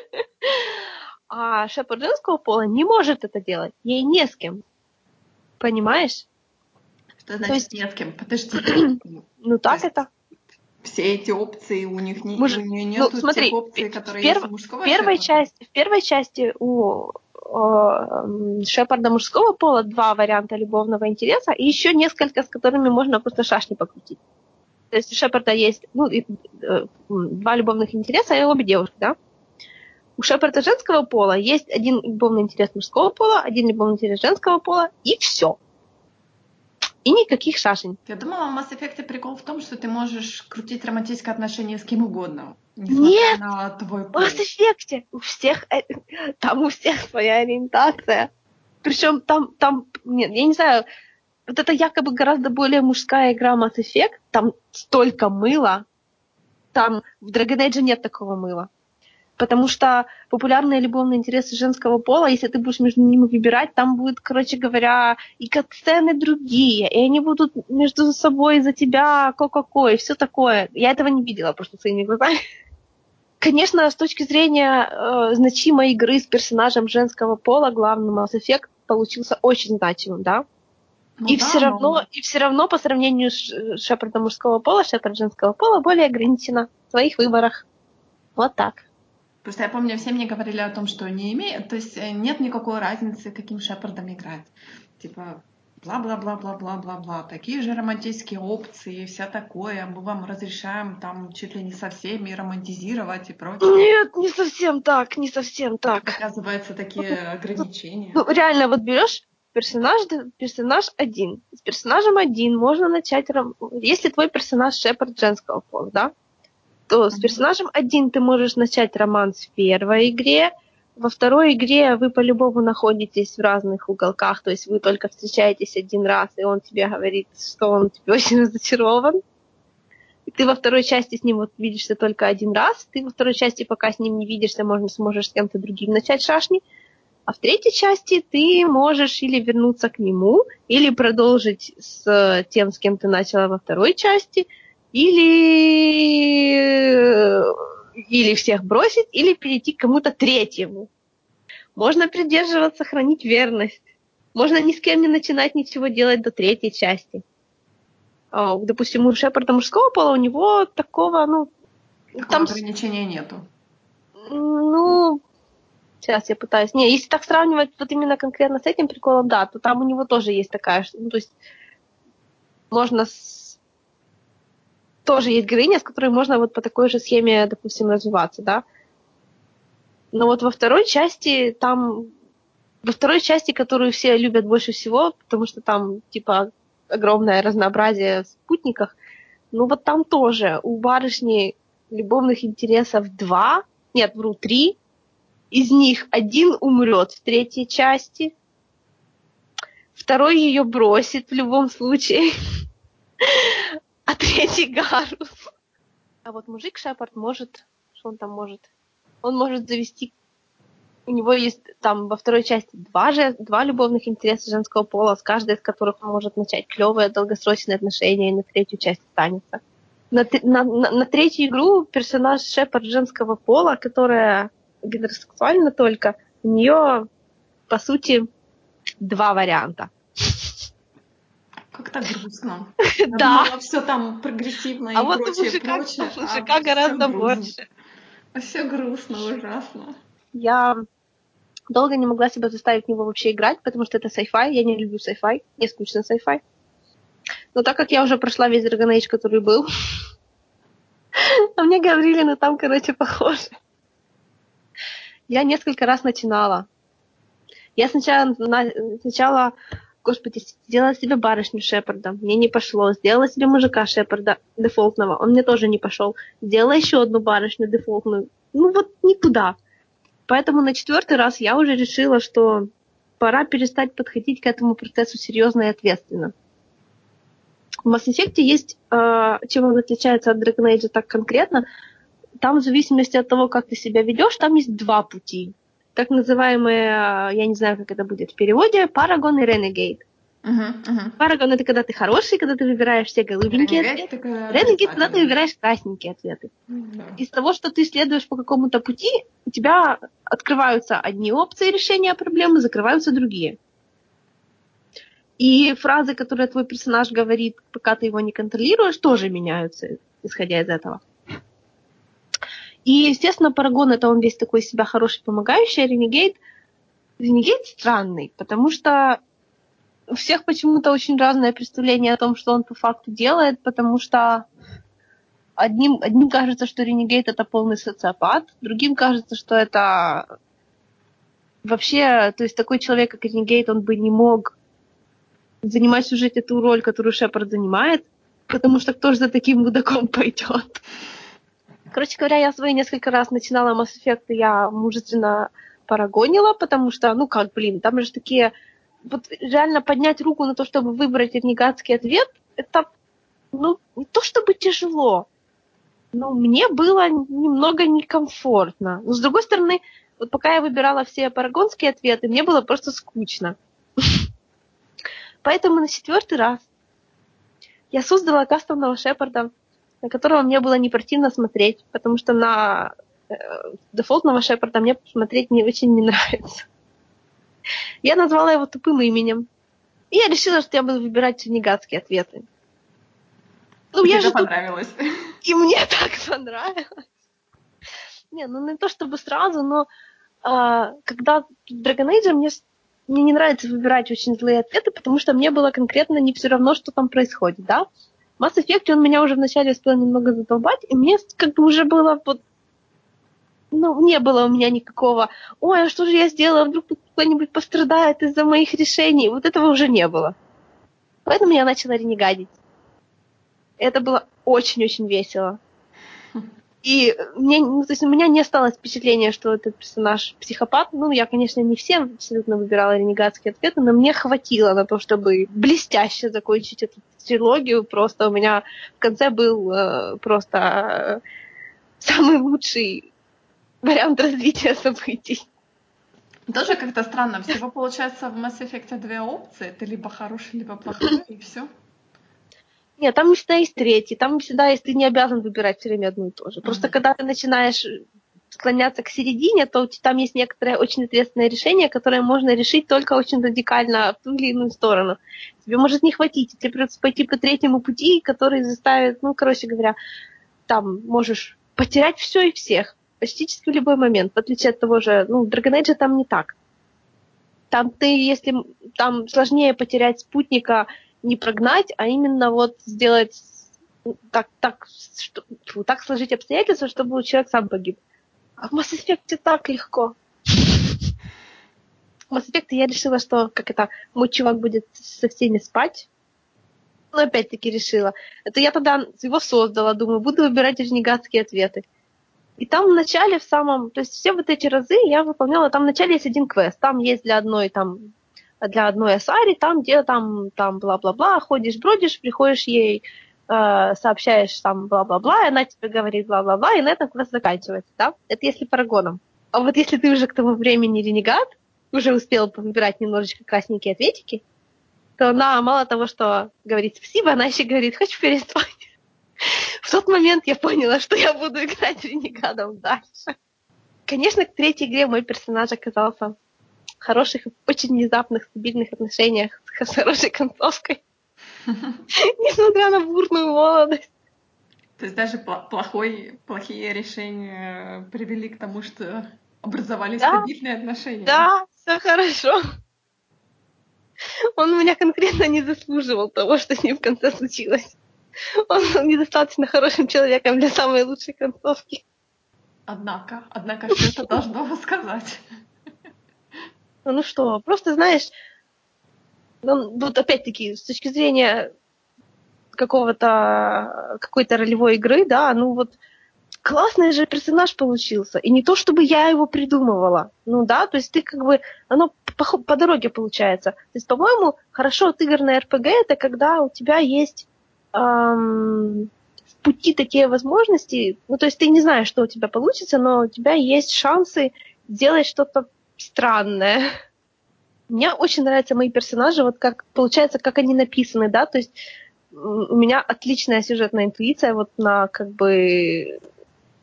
А шепард женского пола не может это делать. Ей не с кем. Понимаешь? Что значит есть... не с кем? Подожди. ну так это. Все эти опции у них не, Муж... у нее нет ну, смотри, тех опций, которые перв... есть у мужского первой части, В первой части у э, Шепарда мужского пола два варианта любовного интереса и еще несколько, с которыми можно просто шашни покрутить. То есть у Шепарда есть ну, и, э, два любовных интереса и обе девушки, да? У Шепарда женского пола есть один любовный интерес мужского пола, один любовный интерес женского пола, и все. И никаких шашень. Я думала, в Mass Effect прикол в том, что ты можешь крутить романтическое отношение с кем угодно. Нет! На твой пол. В Mass Effect у всех, э, там у всех своя ориентация. Причем там, там, нет, я не знаю, вот это якобы гораздо более мужская игра Mass Effect, там столько мыла, там в Dragon Age нет такого мыла потому что популярные любовные интересы женского пола, если ты будешь между ними выбирать, там будет, короче говоря, и катсцены другие, и они будут между собой за тебя ко-ко-ко, и все такое. Я этого не видела просто своими глазами. Конечно, с точки зрения э, значимой игры с персонажем женского пола, главный Mass Effect получился очень значимым, да? Ну, и, да, все равно, но... и все равно по сравнению с Шепардом мужского пола, Шепард женского пола более ограничена в своих выборах. Вот так. Просто я помню, все мне говорили о том, что не имеет, то есть э, нет никакой разницы, каким Шепардом играть. Типа, бла-бла-бла-бла-бла-бла-бла. Такие же романтические опции, все такое. Мы вам разрешаем там чуть ли не со всеми романтизировать и прочее. Нет, не совсем так, не совсем так. Оказывается, такие ограничения. Ну, реально, вот берешь персонаж, персонаж один. С персонажем один можно начать... Если твой персонаж Шепард женского пола, да? То с персонажем один ты можешь начать роман в первой игре, во второй игре вы по-любому находитесь в разных уголках, то есть вы только встречаетесь один раз, и он тебе говорит, что он тебе очень разочарован. И ты во второй части с ним вот видишься только один раз, ты во второй части пока с ним не видишься, можно сможешь с кем-то другим начать шашни, а в третьей части ты можешь или вернуться к нему, или продолжить с тем, с кем ты начала во второй части – или, или всех бросить, или перейти к кому-то третьему. Можно придерживаться, хранить верность. Можно ни с кем не начинать ничего делать до третьей части. А, допустим, у Шепарда мужского пола у него такого, ну... Такого там ограничения нету. Ну, сейчас я пытаюсь. Не, если так сравнивать вот именно конкретно с этим приколом, да, то там у него тоже есть такая, ну, то есть можно тоже есть героиня, с которой можно вот по такой же схеме, допустим, развиваться, да. Но вот во второй части там во второй части, которую все любят больше всего, потому что там, типа, огромное разнообразие в спутниках, ну вот там тоже у барышни любовных интересов два, нет, вру, три, из них один умрет в третьей части, второй ее бросит в любом случае, третий Гарус. А вот мужик Шепард может... Что он там может? Он может завести... У него есть там во второй части два, же, два любовных интереса женского пола, с каждой из которых он может начать клевые долгосрочные отношения и на третью часть останется. На, на, на, на третью игру персонаж Шепард женского пола, которая гетеросексуальна только, у нее, по сути, два варианта. Как-то грустно. Да. все там прогрессивно А и прочее, мужика, прочее. у а мужика гораздо больше. А все грустно, ужасно. Я долго не могла себя заставить в него вообще играть, потому что это sci-fi, я не люблю sci-fi, мне скучно sci-fi. Но так как я уже прошла весь Dragon Age, который был, а мне говорили, ну там, короче, похоже. Я несколько раз начинала. Я сначала, на- сначала господи, сделала себе барышню Шепарда, мне не пошло. Сделала себе мужика Шепарда дефолтного, он мне тоже не пошел. Сделала еще одну барышню дефолтную. Ну вот никуда. Поэтому на четвертый раз я уже решила, что пора перестать подходить к этому процессу серьезно и ответственно. В Mass Effect есть, э, чем он отличается от Dragon Age так конкретно, там в зависимости от того, как ты себя ведешь, там есть два пути. Так называемые, э, я не знаю, как это будет в переводе, Paragon и Renegade. Мгм. Paragon это когда ты хороший, когда ты выбираешь все голубенькие Renegade ответы. такая Renegade, когда ты выбираешь красненькие ответы. Да. Из того, что ты следуешь по какому-то пути, у тебя открываются одни опции решения проблемы, закрываются другие. И фразы, которые твой персонаж говорит, пока ты его не контролируешь, тоже меняются, исходя из этого. И, естественно, Парагон это он весь такой себя хороший, помогающий, а Ренегейт, Ренегейт странный, потому что у всех почему-то очень разное представление о том, что он по факту делает, потому что одним, одним кажется, что Ренегейт это полный социопат, другим кажется, что это вообще, то есть такой человек, как Ренегейт, он бы не мог занимать в сюжете ту роль, которую Шепард занимает, потому что кто же за таким мудаком пойдет? Короче говоря, я свои несколько раз начинала Mass Effect, и я мужественно парагонила, потому что, ну как, блин, там же такие... Вот реально поднять руку на то, чтобы выбрать ренегатский ответ, это, ну, не то чтобы тяжело, но мне было немного некомфортно. Но, с другой стороны, вот пока я выбирала все парагонские ответы, мне было просто скучно. Поэтому на четвертый раз я создала кастомного Шепарда, на которого мне было не противно смотреть, потому что на э, дефолтного Шепарда мне смотреть не очень не нравится. Я назвала его тупым именем. И я решила, что я буду выбирать ренегатские ответы. Ну, И я же тут понравилось. и мне так понравилось. Не, ну не то чтобы сразу, но а, когда Dragon Age мне, мне не нравится выбирать очень злые ответы, потому что мне было конкретно не все равно, что там происходит, да? Mass Effect он меня уже вначале успел немного задолбать, и мне как бы уже было вот ну, не было у меня никакого, ой, а что же я сделала, вдруг кто-нибудь пострадает из-за моих решений. Вот этого уже не было. Поэтому я начала ренегадить. Это было очень-очень весело. И мне, ну, то есть у меня не осталось впечатления, что этот персонаж психопат. Ну, я, конечно, не все абсолютно выбирала ренегатские ответы, но мне хватило на то, чтобы блестяще закончить эту трилогию. Просто у меня в конце был э, просто э, самый лучший вариант развития событий. Тоже как-то странно. Всего получается в Mass Effect две опции. Ты либо хороший, либо плохой, и все. Нет, там всегда есть третий, там всегда есть, ты не обязан выбирать все время одно и то же. Просто Мгм. когда ты начинаешь склоняться к середине, то там есть некоторое очень ответственное решение, которое можно решить только очень радикально в ту или иную сторону. Тебе может не хватить, тебе придется пойти по третьему пути, который заставит, ну, короче говоря, там можешь потерять все и всех практически в любой момент, в отличие от того же, ну, в Dragon Age там не так. Там ты, если там сложнее потерять спутника, не прогнать, а именно вот сделать так, так, что, так сложить обстоятельства, чтобы человек сам погиб. А в Mass Effect так легко. В Mass Effect я решила, что как это, мой чувак будет со всеми спать. Ну, опять-таки решила. Это я тогда его создала, думаю, буду выбирать ренегатские ответы. И там в начале, в самом, то есть все вот эти разы я выполняла, там в начале есть один квест, там есть для одной там для одной Асари, там, где там, там бла-бла-бла, ходишь, бродишь, приходишь ей, э, сообщаешь там бла-бла-бла, и она тебе говорит бла-бла-бла, и на этом квест заканчивается, да? Это если парагоном. А вот если ты уже к тому времени ренегат, уже успел выбирать немножечко красненькие ответики, то она мало того, что говорит спасибо, она еще говорит, хочешь переспать? В тот момент я поняла, что я буду играть ренегадом дальше. Конечно, к третьей игре мой персонаж оказался хороших, очень внезапных, стабильных отношениях с хорошей концовкой. Несмотря на бурную молодость. То есть даже плохой, плохие решения привели к тому, что образовались да, стабильные отношения. Да, все хорошо. Он у меня конкретно не заслуживал того, что с ним в конце случилось. Он был недостаточно хорошим человеком для самой лучшей концовки. Однако, однако, что это должно сказать? Ну что, просто знаешь, ну, вот опять-таки, с точки зрения какого-то какой-то ролевой игры, да, ну вот классный же персонаж получился. И не то, чтобы я его придумывала. Ну да, то есть ты как бы, оно по, по дороге получается. То есть, по-моему, хорошо отыгранное РПГ это когда у тебя есть эм, в пути такие возможности. Ну, то есть ты не знаешь, что у тебя получится, но у тебя есть шансы сделать что-то странное. Мне очень нравятся мои персонажи, вот как получается, как они написаны, да, то есть у меня отличная сюжетная интуиция вот на как бы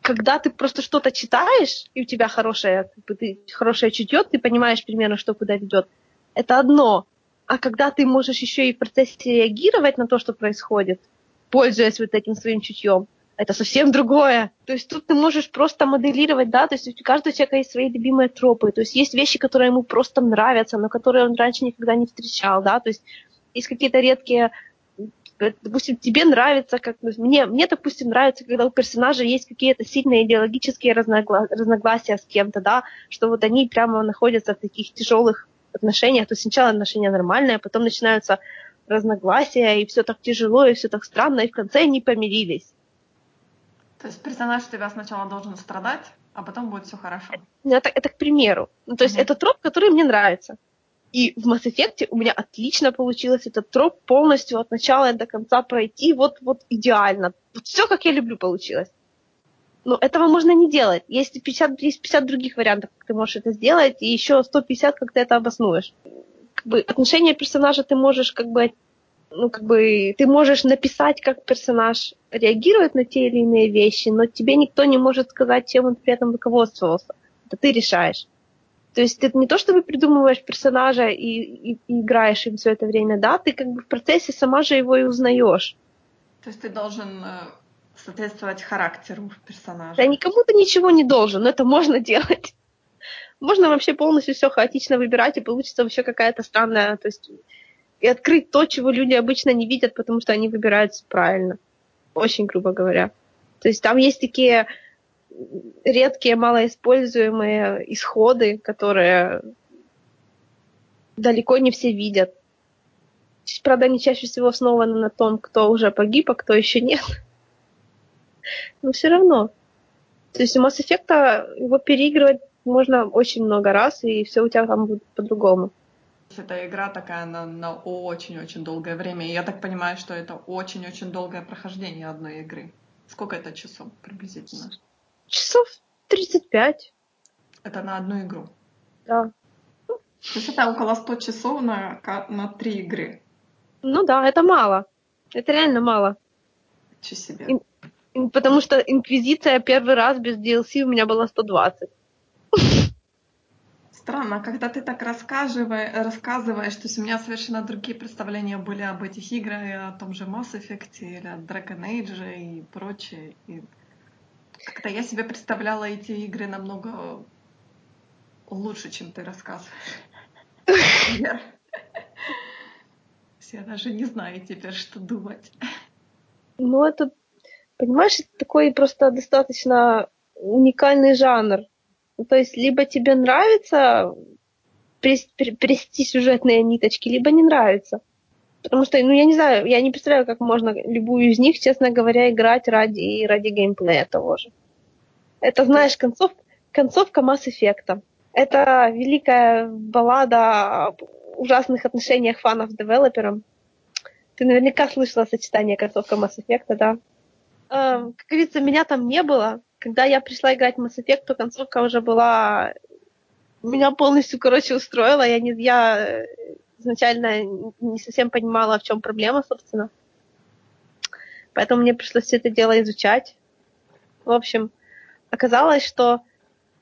когда ты просто что-то читаешь, и у тебя хорошее, как бы, ты, хорошее чутье, ты понимаешь примерно, что куда ведет, это одно. А когда ты можешь еще и в процессе реагировать на то, что происходит, пользуясь вот этим своим чутьем, это совсем другое. То есть тут ты можешь просто моделировать, да, то есть у каждого человека есть свои любимые тропы, то есть есть вещи, которые ему просто нравятся, но которые он раньше никогда не встречал, да, то есть есть какие-то редкие допустим, тебе нравится, как мне, мне, допустим, нравится, когда у персонажа есть какие-то сильные идеологические разногла... разногласия с кем-то, да, что вот они прямо находятся в таких тяжелых отношениях, то есть сначала отношения нормальные, а потом начинаются разногласия, и все так тяжело, и все так странно, и в конце они помирились. То есть персонаж тебя сначала должен страдать, а потом будет все хорошо. Это, это к примеру. Ну, то есть mm-hmm. это троп, который мне нравится. И в Mass Effect у меня отлично получилось этот троп полностью от начала до конца пройти. Вот, вот идеально. Вот все, как я люблю, получилось. Но этого можно не делать. Есть 50, есть 50 других вариантов, как ты можешь это сделать, и еще 150, как ты это обоснуешь. Как бы отношение персонажа ты можешь как бы ну, как бы, ты можешь написать, как персонаж реагирует на те или иные вещи, но тебе никто не может сказать, чем он при этом руководствовался. Это ты решаешь. То есть ты не то чтобы придумываешь персонажа и, и, и играешь им все это время, да, ты как бы в процессе сама же его и узнаешь. То есть ты должен э, соответствовать характеру персонажа. Да никому ты ничего не должен, но это можно делать. Можно вообще полностью все хаотично выбирать, и получится вообще какая-то странная, то есть и открыть то, чего люди обычно не видят, потому что они выбираются правильно. Очень грубо говоря. То есть там есть такие редкие, малоиспользуемые исходы, которые далеко не все видят. Правда, они чаще всего основаны на том, кто уже погиб, а кто еще нет. Но все равно. То есть у Mass Effect его переигрывать можно очень много раз, и все у тебя там будет по-другому. Это игра такая на, на очень-очень долгое время. И я так понимаю, что это очень-очень долгое прохождение одной игры. Сколько это часов приблизительно? Часов 35. Это на одну игру? Да. То есть это около 100 часов на, на три игры? Ну да, это мало. Это реально мало. Че себе. И, потому что Инквизиция первый раз без DLC у меня была 120. Странно, когда ты так рассказываешь, то есть у меня совершенно другие представления были об этих играх, о том же Mass Effect или о Dragon Age и прочее. И как-то я себе представляла эти игры намного лучше, чем ты рассказываешь. Я даже не знаю теперь, что думать. Ну, это, понимаешь, это такой просто достаточно уникальный жанр. Ну, то есть, либо тебе нравится прести сюжетные ниточки, либо не нравится. Потому что, ну, я не знаю, я не представляю, как можно любую из них, честно говоря, играть ради, ради геймплея того же. Это, знаешь, концов, концовка Mass Effect. Это великая баллада об ужасных отношениях фанов с девелопером. Ты наверняка слышала сочетание концовка Mass Effect, да? Эм, как говорится, меня там не было. Когда я пришла играть в Mass Effect, то концовка уже была... Меня полностью, короче, устроила. Я, не, я изначально не совсем понимала, в чем проблема, собственно. Поэтому мне пришлось все это дело изучать. В общем, оказалось, что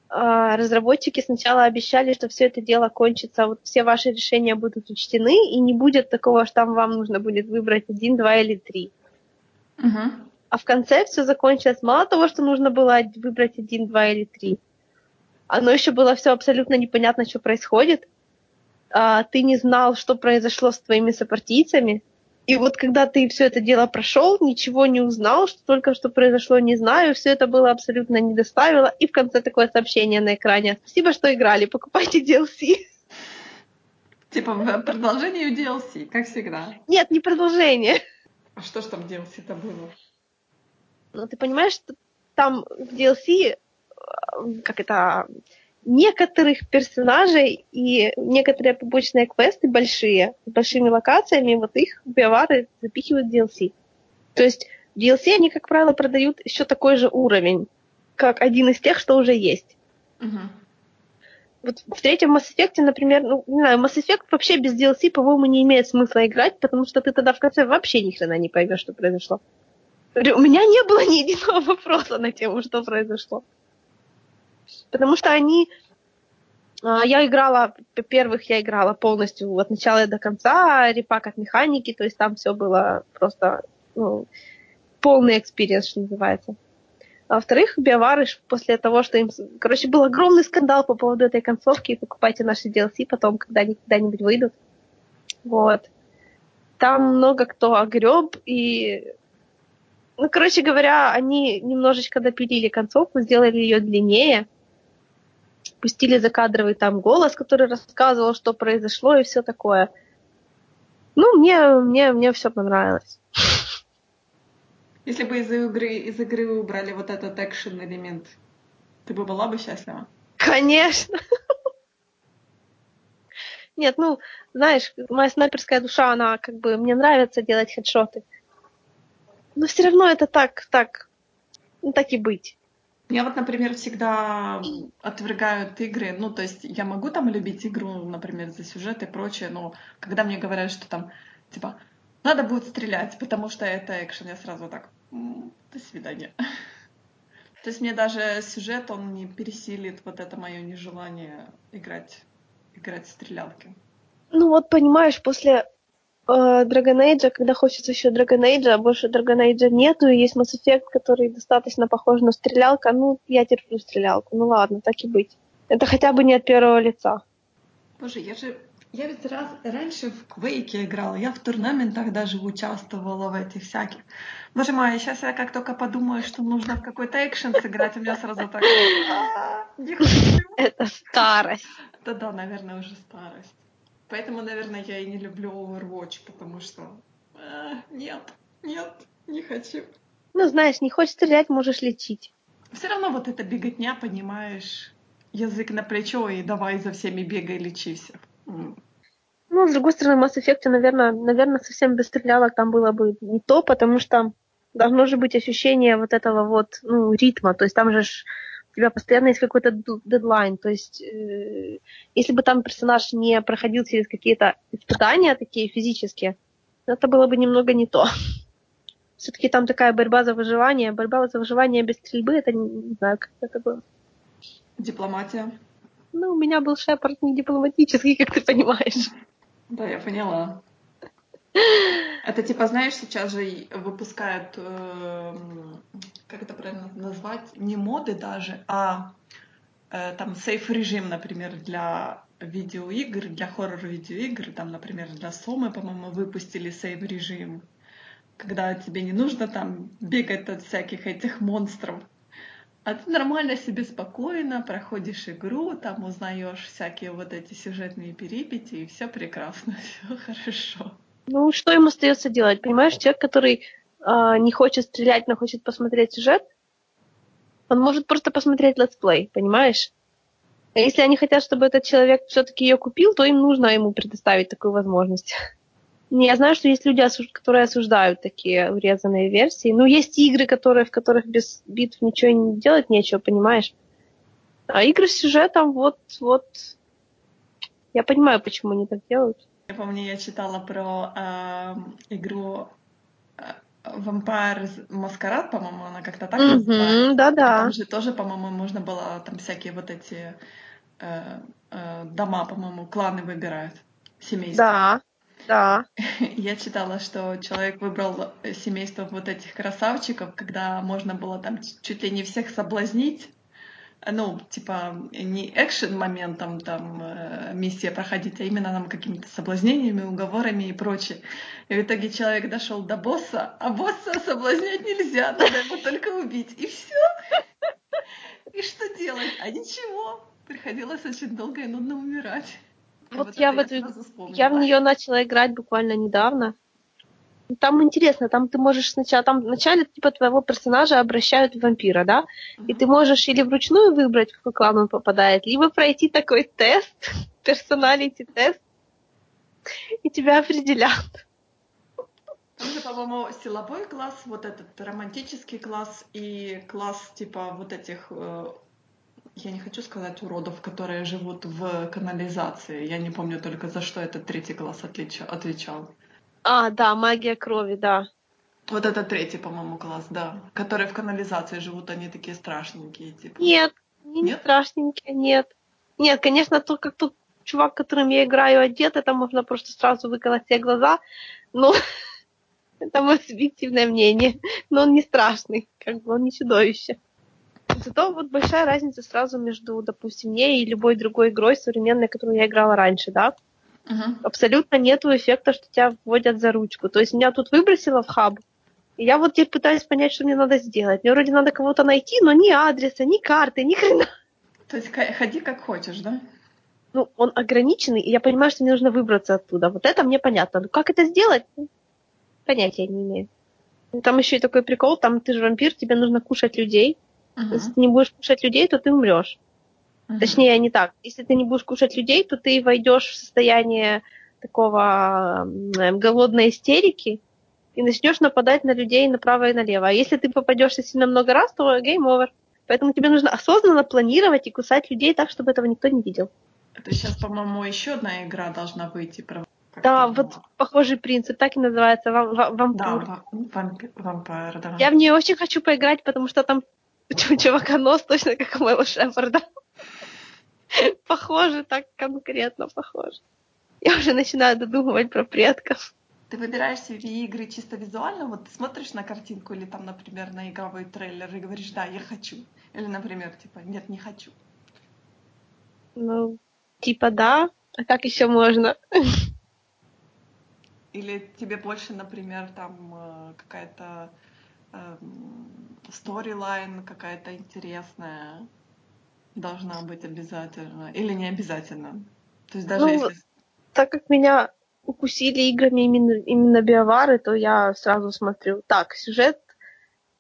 а, разработчики сначала обещали, что все это дело кончится, вот все ваши решения будут учтены, и не будет такого, что там вам нужно будет выбрать один, два или три. Угу. А в конце все закончилось мало того, что нужно было выбрать один, два или три. Оно еще было все абсолютно непонятно, что происходит. А, ты не знал, что произошло с твоими сопартийцами, и вот когда ты все это дело прошел, ничего не узнал, что только что произошло, не знаю, все это было абсолютно не доставило. И в конце такое сообщение на экране. Спасибо, что играли, покупайте DLC. Типа продолжение DLC, как всегда. Нет, не продолжение. А что ж там DLC-то было? Ну, ты понимаешь, что там в DLC, э, как это, некоторых персонажей и некоторые побочные квесты большие, с большими локациями, вот их биовары запихивают в DLC. То есть в DLC они, как правило, продают еще такой же уровень, как один из тех, что уже есть. Угу. Вот в третьем Mass Effect, например, ну, не знаю, Mass Effect вообще без DLC, по-моему, не имеет смысла играть, потому что ты тогда в конце вообще ни хрена не поймешь, что произошло. У меня не было ни единого вопроса на тему, что произошло. Потому что они... А, я играла, первых я играла полностью от начала до конца, репак от механики, то есть там все было просто ну, полный experience, что называется. А во-вторых, BioWare ы после того, что им... Короче, был огромный скандал по поводу этой концовки, покупайте наши DLC потом, когда они когда-нибудь выйдут. Вот. Там много кто огреб, и ну, короче говоря, они немножечко допилили концовку, сделали ее длиннее, пустили закадровый там голос, который рассказывал, что произошло и все такое. Ну, мне, мне, мне все понравилось. Если бы из игры, из игры убрали вот этот экшен элемент, ты бы была бы счастлива? Конечно. Нет, ну, знаешь, моя снайперская душа, она как бы, мне нравится делать хедшоты. Но все равно это так, так, ну так и быть. Я вот, например, всегда отвергаю игры. Ну, то есть я могу там любить игру, например, за сюжет и прочее, но когда мне говорят, что там, типа, надо будет стрелять, потому что это экшен, я сразу так, до свидания. То есть мне даже сюжет, он не пересилит вот это мое нежелание играть, играть в стрелялки. Ну вот, понимаешь, после Dragon Age, когда хочется еще Dragon Age, а больше Dragon Age нету, и есть Mass Effect, который достаточно похож на стрелялка, ну, я терплю стрелялку, ну ладно, так и быть. Это хотя бы не от первого лица. Боже, я же я ведь раз раньше в Квейке играла, я в турнаментах даже участвовала в этих всяких. Боже мой, сейчас я как только подумаю, что нужно в какой-то экшен сыграть, у меня сразу так... Не хочу. Это старость. Да-да, наверное, уже старость. Поэтому, наверное, я и не люблю Overwatch, потому что а, нет, нет, не хочу. Ну, знаешь, не хочешь стрелять, можешь лечить. Все равно вот эта беготня, понимаешь, язык на плечо и давай за всеми бегай, лечи всех. Ну, с другой стороны, Mass Effect, наверное, наверное, совсем без стрелялок там было бы не то, потому что должно же быть ощущение вот этого вот, ну, ритма. То есть там же ж у тебя постоянно есть какой-то дедлайн. То есть, э, если бы там персонаж не проходил через какие-то испытания такие физические, это было бы немного не то. Все-таки там такая борьба за выживание. Борьба за выживание без стрельбы, это не, не знаю, как это было. Дипломатия. Ну, у меня был Шепард не дипломатический, как ты понимаешь. Да, я поняла. Это типа, знаешь, сейчас же выпускают, э, как это правильно назвать, не моды даже, а э, там сейф режим, например, для видеоигр, для хоррор-видеоигр, там, например, для Сомы, по-моему, выпустили сейф режим, когда тебе не нужно там бегать от всяких этих монстров, а ты нормально себе спокойно проходишь игру, там узнаешь всякие вот эти сюжетные перипетии, и все прекрасно, все хорошо. Ну, что им остается делать? Понимаешь, человек, который э, не хочет стрелять, но хочет посмотреть сюжет, он может просто посмотреть летсплей, понимаешь? А если они хотят, чтобы этот человек все-таки ее купил, то им нужно ему предоставить такую возможность. Не, я знаю, что есть люди, которые осуждают такие урезанные версии. Но есть игры, которые, в которых без битв ничего не делать нечего, понимаешь? А игры с сюжетом, вот, вот... Я понимаю, почему они так делают. Я помню, я читала про э, игру Vampire Маскарад, по-моему, она как-то так Мгм, называется. да-да. Там же тоже, по-моему, можно было там всякие вот эти э, э, дома, по-моему, кланы выбирают, семейства. Да, да. Я читала, что человек выбрал семейство вот этих красавчиков, когда можно было там чуть ли не всех соблазнить. Ну, типа, не экшен моментом там э, миссия проходить, а именно там какими-то соблазнениями, уговорами и прочее. И в итоге человек дошел до босса, а босса соблазнять нельзя, надо его только убить. И все. И что делать? А ничего. Приходилось очень долго и нудно умирать. И Вот я в эту-. Я в нее начала играть буквально недавно. Там интересно, там ты можешь сначала, там вначале типа твоего персонажа обращают в вампира, да? И ты можешь или вручную выбрать, в какой клан он попадает, либо пройти такой тест, персоналити тест, и тебя определят. Там же, по-моему, силовой класс, вот этот романтический класс и класс типа вот этих, э, я не хочу сказать уродов, которые живут в канализации. Я не помню только за что этот третий класс отлича- отвечал. А, да, магия крови, да. Вот это третий, по-моему, класс, да. Которые в канализации живут, они такие страшненькие, типа. Нет, не Нет? страшненькие, нет. Нет, конечно, то, как тот чувак, которым я играю, одет, это можно просто сразу выколоть себе глаза. Но это мое субъективное мнение. Но он не страшный, как бы он не чудовище. Зато вот большая разница сразу между, допустим, мне и любой другой игрой современной, которую я играла раньше, да? Мгм. Абсолютно нету эффекта, что тебя вводят за ручку. То есть меня тут выбросило в хаб, и я вот теперь пытаюсь понять, что мне надо сделать. Мне вроде надо кого-то найти, но ни адреса, ни карты, ни хрена. То есть ходи как хочешь, да? ну, он ограниченный, и я понимаю, что мне нужно выбраться оттуда. Вот это мне понятно. Но как это сделать? Ну, Понятия не имею. Ну, Там еще и такой прикол, там ты же вампир, тебе нужно кушать людей. Мгм. Если ты не будешь кушать людей, то ты умрешь. Мгм. Точнее, не так. Если ты не будешь кушать людей, то ты войдешь в состояние такого м, голодной истерики и начнешь нападать на людей направо и налево. А если ты попадешься сильно много раз, то game over. Поэтому тебе нужно осознанно планировать и кусать людей так, чтобы этого никто не видел. Это сейчас, по-моему, еще одна игра должна выйти. Про... как Да, вот похожий принцип, так и называется, вам- ва- Да, вампир. ва- вампи- вампир, да. Я в нее очень хочу поиграть, потому что там у чувака нос точно как у моего Шепарда. Похоже, так конкретно похоже. Я уже начинаю додумывать про предков. Ты выбираешь себе игры чисто визуально, вот ты смотришь на картинку или там, например, на игровой трейлер и говоришь, да, я хочу. Или, например, типа, нет, не хочу. Ну, типа да, а как еще можно? Или тебе больше, например, там э, какая-то эм, сторилайн какая-то интересная должна быть обязательно. Или не обязательно. То есть даже Ну, если... Так как меня укусили играми именно, именно биовары, то я сразу смотрю, так, сюжет,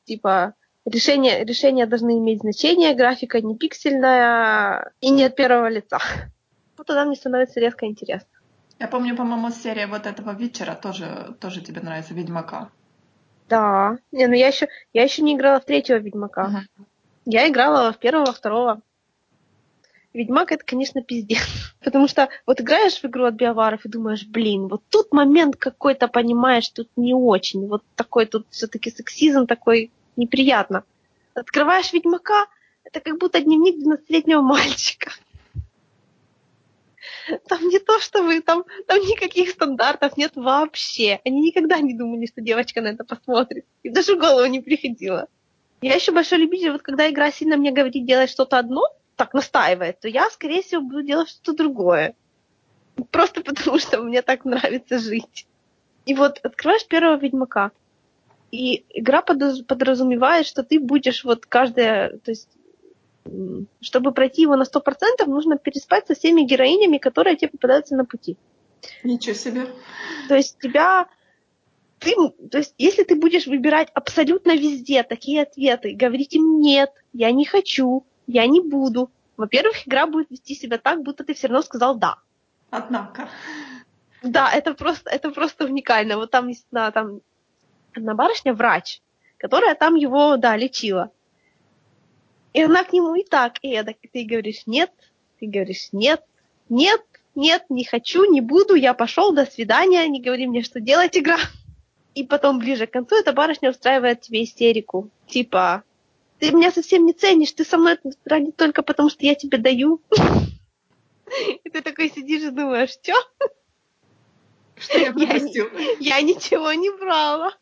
типа, решения, решения должны иметь значение, графика не пиксельная и не от первого лица. Вот тогда мне становится резко интересно. Я помню, по-моему, серия вот этого вечера тоже, тоже тебе нравится, Ведьмака. Да. Не, ну я еще, я еще не играла в третьего Ведьмака. Мгм. Я играла в первого, второго. Ведьмак это, конечно, пиздец. Потому что вот играешь в игру от биоваров и думаешь, блин, вот тут момент какой-то, понимаешь, тут не очень. Вот такой тут все-таки сексизм такой неприятно. Открываешь Ведьмака, это как будто дневник 12-летнего мальчика. Там не то, что вы, там, там никаких стандартов нет вообще. Они никогда не думали, что девочка на это посмотрит. И даже в голову не приходило. Я еще большой любитель, вот когда игра сильно мне говорит делать что-то одно, так настаивает, то я, скорее всего, буду делать что-то другое. Просто потому, что мне так нравится жить. И вот открываешь первого Ведьмака, и игра подразумевает, что ты будешь вот каждая, то есть чтобы пройти его на 100%, нужно переспать со всеми героинями, которые тебе попадаются на пути. Ничего себе. То есть тебя... Ты, то есть, если ты будешь выбирать абсолютно везде такие ответы, говорить им нет, я не хочу, я не буду, во-первых, игра будет вести себя так, будто ты все равно сказал да. Однако. Да, это просто, это просто уникально. Вот там есть на, там, одна барышня врач, которая там его, да, лечила. И она к нему и так, и эдак. И ты говоришь нет, ты говоришь нет, нет, нет, не хочу, не буду, я пошел, до свидания, не говори мне, что делать, игра. И потом ближе к концу эта барышня устраивает тебе истерику. Типа, ты меня совсем не ценишь, ты со мной ради только потому, что я тебе даю. И ты такой сидишь и думаешь, что? Что я пропустил? Я, я ничего не брала.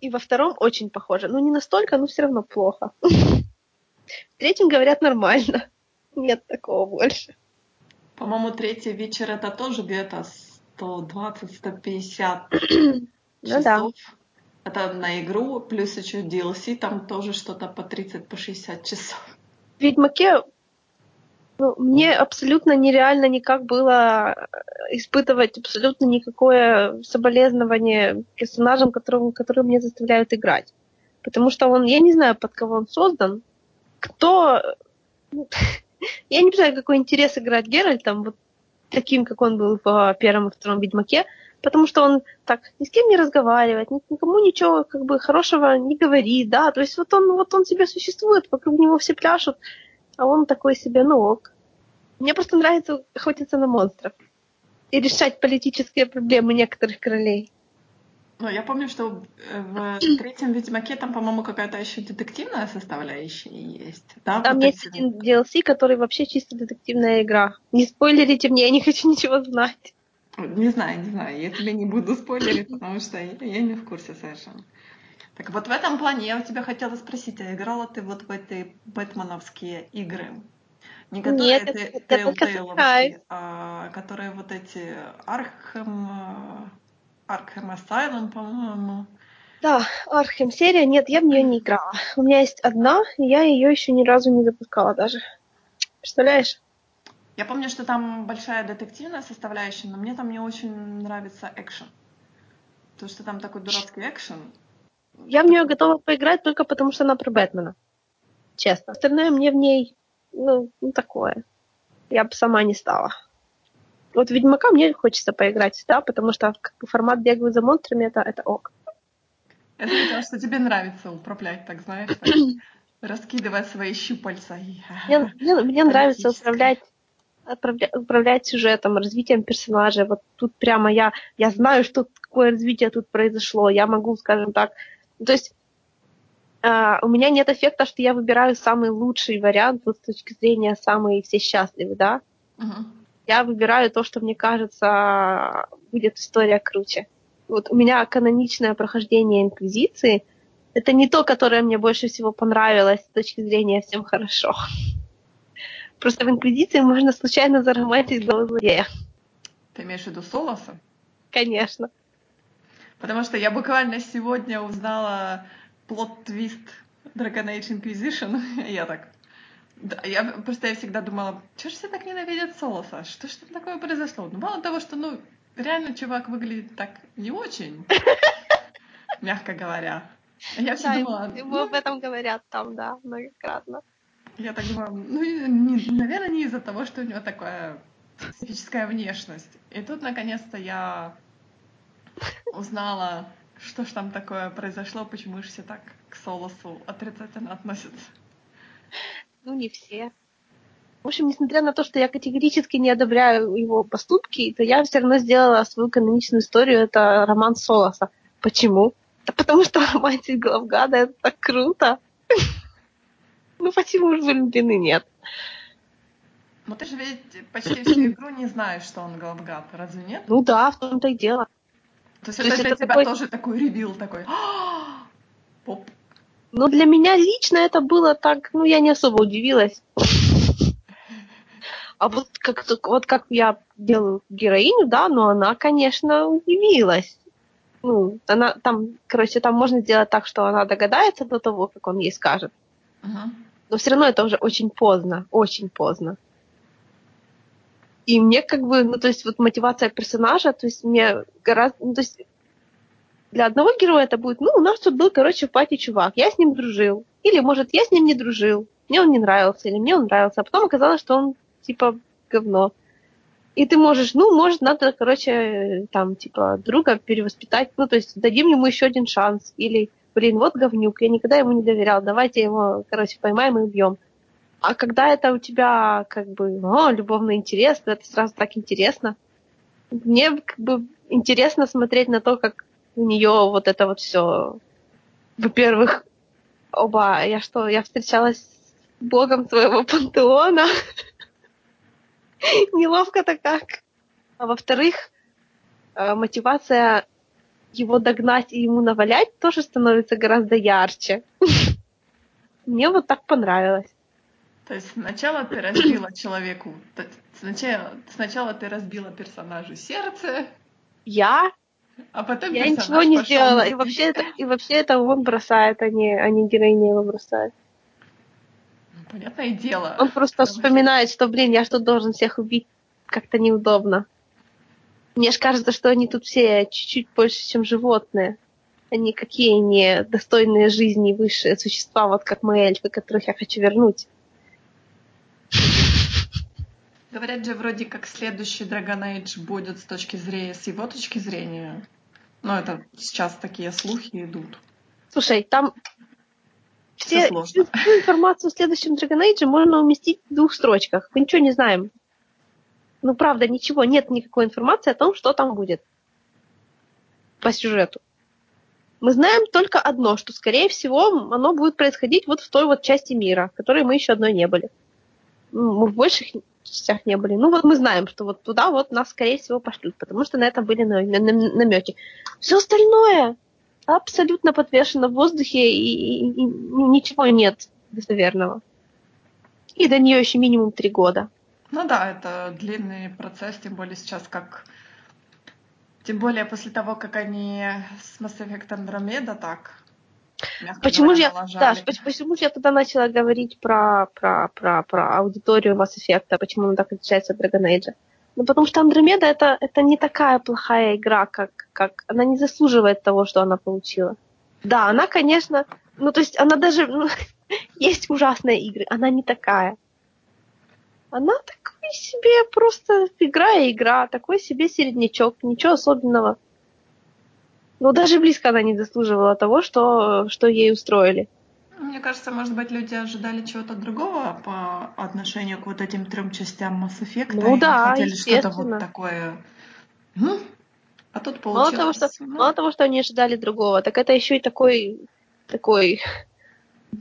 И во втором очень похоже. Ну, не настолько, но все равно плохо. В третьем говорят нормально. Нет такого больше. По-моему, третий вечер это тоже где-то 120-150 Ну часов. да. Это на игру, плюс еще DLC, там тоже что-то по 30, по 60 часов. В Ведьмаке ну, мне абсолютно нереально никак было э, испытывать абсолютно никакое соболезнование персонажам, которым, которые мне заставляют играть. Потому что он, я не знаю, под кого он создан, кто... ну, Я не знаю, какой интерес играть Геральтом, вот таким, как он был в первом и втором Ведьмаке, потому что он так ни с кем не разговаривает, ни- никому ничего как бы хорошего не говорит, да, то есть вот он, вот он себе существует, вокруг него все пляшут, а он такой себе, ну ок. Мне просто нравится охотиться на монстров и решать политические проблемы некоторых королей. Ну, я помню, что э, в третьем Ведьмаке там, по-моему, какая-то еще детективная составляющая есть. Да, Там вот есть эти- один DLC, который вообще чисто детективная игра. Не спойлерите мне, я не хочу ничего знать. Не знаю, не знаю, я тебе не буду спойлерить, потому что я, я не в курсе совершенно. Так вот в этом плане я у тебя хотела спросить, а играла ты вот в эти бэтменовские игры? Не которые Нет, ты- Telltale-овские, а которые вот эти Архем, Архем Asylum, по-моему. Да, Архем серия, нет, я в нее не играла. У меня есть одна, и я ее еще ни разу не запускала даже. Представляешь? Я помню, что там большая детективная составляющая, но мне там не очень нравится экшен. Потому что там такой дурацкий экшен. Я в нее готова поиграть только потому, что она про Бэтмена. Честно. Остальное мне в ней, ну, ну такое. Я бы сама не стала. Вот Ведьмака мне хочется поиграть, да, потому что как бы, формат бегаю за монстрами это, это ок. Я заметила, что тебе нравится управлять, так знаешь, так, раскидывать свои щупальца. Мне, мне- мне нравится управлять отправля- управлять сюжетом, развитием персонажа. Вот тут прямо я, я знаю, что какое развитие тут произошло. Я могу, скажем так, то есть а, у меня нет эффекта, что я выбираю самый лучший вариант вот с точки зрения самый все счастливы, да. Мгм. Я выбираю то, что мне кажется будет история круче. Вот у меня каноничное прохождение Инквизиции это не то, которое мне больше всего понравилось с точки зрения всем хорошо. Просто в Инквизиции можно случайно заромантить голову злодея. Ты имеешь в виду Солоса? Конечно. Потому что я буквально сегодня узнала плод-твист Dragon Age Inquisition. Я так... Да, я просто я всегда думала, что же все так ненавидят Солоса? Что ж там такое произошло? Ну, мало того, что, ну, реально чувак выглядит так не очень, мягко говоря. Я все Да, думала, ему ну, об этом говорят там, да, многократно. Я так думала, ну, не- наверное, не из-за того, что у него такая специфическая внешность. И тут, наконец-то, я узнала, что ж там такое произошло, почему же все так к Солосу отрицательно относятся. Ну, не все. В общем, несмотря на то, что я категорически не одобряю его поступки, то я все равно сделала свою каноничную историю. Это роман Солоса. Почему? Да потому что романтик Главгада это так круто. Ну почему же влюблены нет? Но ты же ведь почти всю игру не знаешь, что он Главгад, разве нет? Ну да, в том-то и дело. То есть То это есть для это тебя такой- тоже такой ревил, такой «А, поп. Но для меня лично это было так, ну я не особо удивилась. А вот как, вот как я делаю героиню, да, но она, конечно, удивилась. Ну, она там, короче, там можно сделать так, что она догадается до того, как он ей скажет. Мгм. Но все равно это уже очень поздно, очень поздно. И мне как бы, ну, то есть вот мотивация персонажа, то есть мне гораздо, ну, то есть для одного героя это будет, ну, у нас тут был, короче, в пати чувак, я с ним дружил. Или, может, я с ним не дружил, мне он не нравился, или мне он нравился, а потом оказалось, что он, типа, говно. И ты можешь, ну, может, надо, короче, там, типа, друга перевоспитать, ну, то есть дадим ему еще один шанс. Или, блин, вот говнюк, я никогда ему не доверял, давайте его, короче, поймаем и убьем. А когда это у тебя, как бы, о, любовный интерес, то это сразу так интересно. Мне, как бы, интересно смотреть на то, как у нее вот это вот все. Во-первых, оба, я что, я встречалась с богом твоего пантеона. Неловко-то как. А во-вторых, э, мотивация его догнать и ему навалять тоже становится гораздо ярче. Мне вот так понравилось. То есть сначала ты разбила человеку, сначала, сначала ты разбила персонажу сердце. Я? А потом Я ничего не сделала. И вообще, это, и вообще это он бросает, а не, а не героиня его бросает. Ну, понятное дело. Он просто вспоминает, что, блин, я что должен всех убить. Как-то неудобно. Мне же кажется, что они тут все чуть-чуть больше, чем животные. Они какие не достойные жизни высшие существа, вот как мои эльфы, которых я хочу вернуть. Говорят же, вроде как следующий Dragon Age будет с точки зрения, с его точки зрения. Но это сейчас такие слухи идут. Слушай, там все, всю, всю информацию в следующем Dragon Age можно уместить в двух строчках. Мы ничего не знаем. Ну, правда, ничего, нет никакой информации о том, что там будет по сюжету. Мы знаем только одно, что, скорее всего, оно будет происходить вот в той вот части мира, в которой мы еще одной не были. Мы в больших частях не были. Ну, вот мы знаем, что вот туда вот нас, скорее всего, пошлют, потому что на это были намеки. Все остальное абсолютно подвешено в воздухе, и, и, и ничего нет достоверного. И до нее еще минимум три года. Ну да, это длинный процесс, тем более сейчас как... Тем более после того, как они с Mass Effect Andromeda так Почему же я, да, почему же я тогда начала говорить про, про, про, про аудиторию Mass Effect, а почему она так отличается от Dragon Age? Ну, потому что Андромеда это, это не такая плохая игра, как, как она не заслуживает того, что она получила. Да, она, конечно, ну, то есть она даже, ну, есть ужасные игры, она не такая она такой себе просто игра и игра, такой себе середнячок, ничего особенного. Но даже близко она не заслуживала того, что, что ей устроили. Мне кажется, может быть, люди ожидали чего-то другого по отношению к вот этим трем частям Mass Effect. Ну и да, хотели что-то вот такое. А тут получилось. Мало того, что, ну... мало того, что они ожидали другого, так это еще и такой такой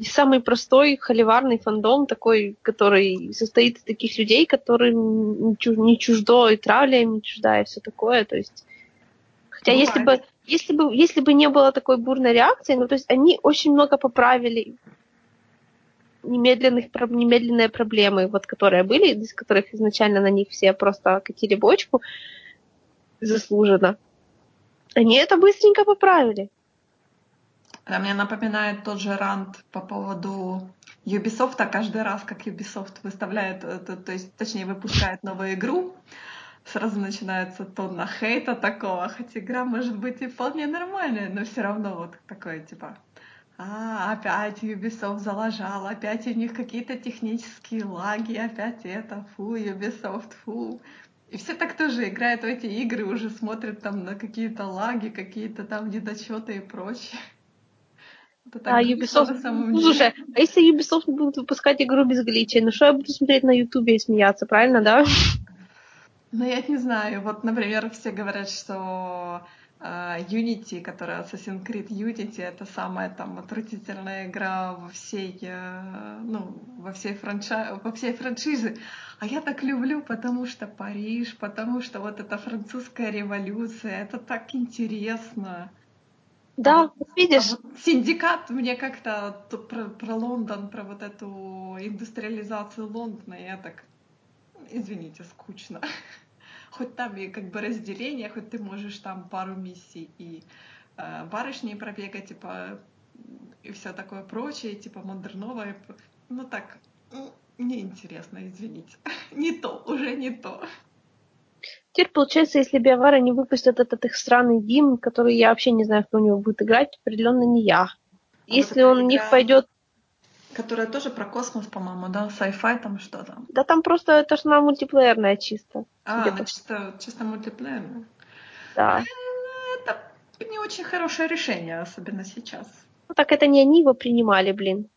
самый простой холиварный фандом, такой, который состоит из таких людей, которым не чуждо и травля не чужда, и все такое. То есть, хотя Бывает. если бы, если бы, если бы не было такой бурной реакции, ну, то есть они очень много поправили немедленных, немедленные проблемы, вот, которые были, из которых изначально на них все просто катили бочку заслуженно. Они это быстренько поправили. Это мне напоминает тот же рант по поводу Ubisoft, а каждый раз, как Ubisoft выставляет, э, то, то есть, точнее, выпускает новую игру, сразу начинается тонна хейта такого, хоть игра может быть и вполне нормальная, но все равно вот такое, типа, а, опять Ubisoft залажал, опять у них какие-то технические лаги, опять это, фу, Ubisoft, фу. И все так тоже играют в эти игры, уже смотрят там на какие-то лаги, какие-то там недочеты и прочее. А Ubisoft... Ну, слушай, а если Ubisoft будут выпускать игру без гличей, ну что я буду смотреть на Ютубе и смеяться, правильно, да? Ну, я не знаю. Вот, например, все говорят, что uh, Unity, которая Assassin's Creed Unity, это самая там отвратительная игра во всей, uh, ну, во всей, франши... во всей франшизе. А я так люблю, потому что Париж, потому что вот эта французская революция, это так интересно. Да, вот, видишь. Синдикат мне как-то про, про Лондон, про вот эту индустриализацию Лондона, я так, извините, скучно. Хоть там и как бы разделение, хоть ты можешь там пару миссий и э, барышни пробегать, типа, и все такое прочее, типа модерновое. Ну так, неинтересно, извините. не то, уже не то. Теперь, получается, если Биовара не выпустят этот их странный Дим, который я вообще не знаю, кто у него будет играть, определенно не я. А если вот он у них пойдет... Которая тоже про космос, по-моему, да? Sci-fi там что то Да там просто это же на мультиплеерная чисто. А, она чисто, чисто мультиплеерная? Да. Э, это не очень хорошее решение, особенно сейчас. Ну так это не они его принимали, блин.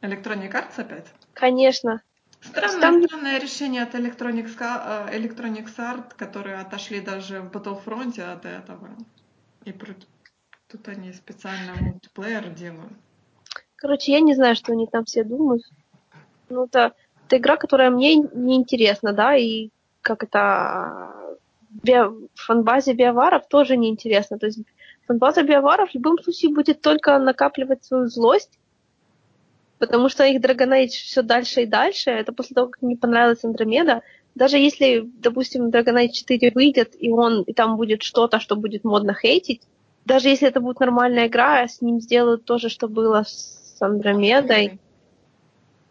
Electronic Arts опять? Конечно. Странное, Там... странное решение от Electronic, э, Electronic Art, которые отошли даже в Battlefront от этого. И Тут они специально мультиплеер делают. Короче, я не знаю, что они там все думают. Ну, это, это игра, которая мне не интересна, да, и как это био, фанбазе биоваров тоже неинтересно. То есть фанбаза биоваров в любом случае будет только накапливать свою злость, потому что их Dragon Age все дальше и дальше. Это после того, как мне понравилась Андромеда. Даже если, допустим, Dragon Age 4 выйдет, и он и там будет что-то, что будет модно хейтить, даже если это будет нормальная игра, с ним сделают то же, что было с Андромедой.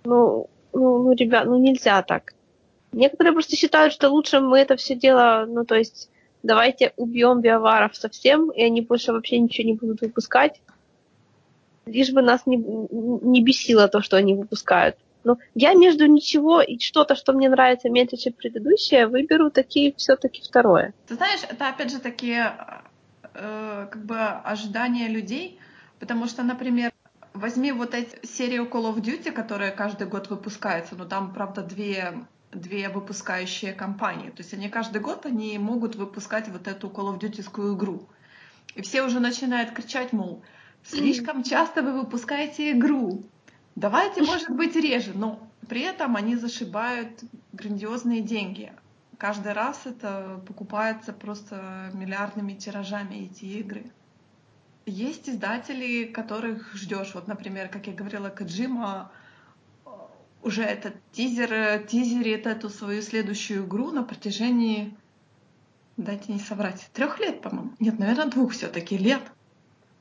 Ну, ну, ну, ребят, ну нельзя так. Некоторые просто считают, что лучше мы это все дело, ну, то есть, давайте убьем биоваров совсем, и они больше вообще ничего не будут выпускать. Лишь бы нас не, не бесило то, что они выпускают. Но я между ничего и что-то, что мне нравится меньше, чем предыдущее, выберу такие все-таки второе. Ты знаешь, это опять же такие э, как бы ожидания людей, потому что, например, возьми вот эти серию Call of Duty, которая каждый год выпускается, но там, правда, две две выпускающие компании. То есть они каждый год они могут выпускать вот эту Call of Duty игру. И все уже начинают кричать, мол, слишком часто вы выпускаете игру. Давайте, может быть, реже. Но при этом они зашибают грандиозные деньги. Каждый раз это покупается просто миллиардными тиражами эти игры. Есть издатели, которых ждешь. Вот, например, как я говорила, Каджима уже этот тизер, э, тизерит эту свою следующую игру на протяжении, дайте не соврать, трех лет, по-моему. Нет, наверное, двух все-таки лет.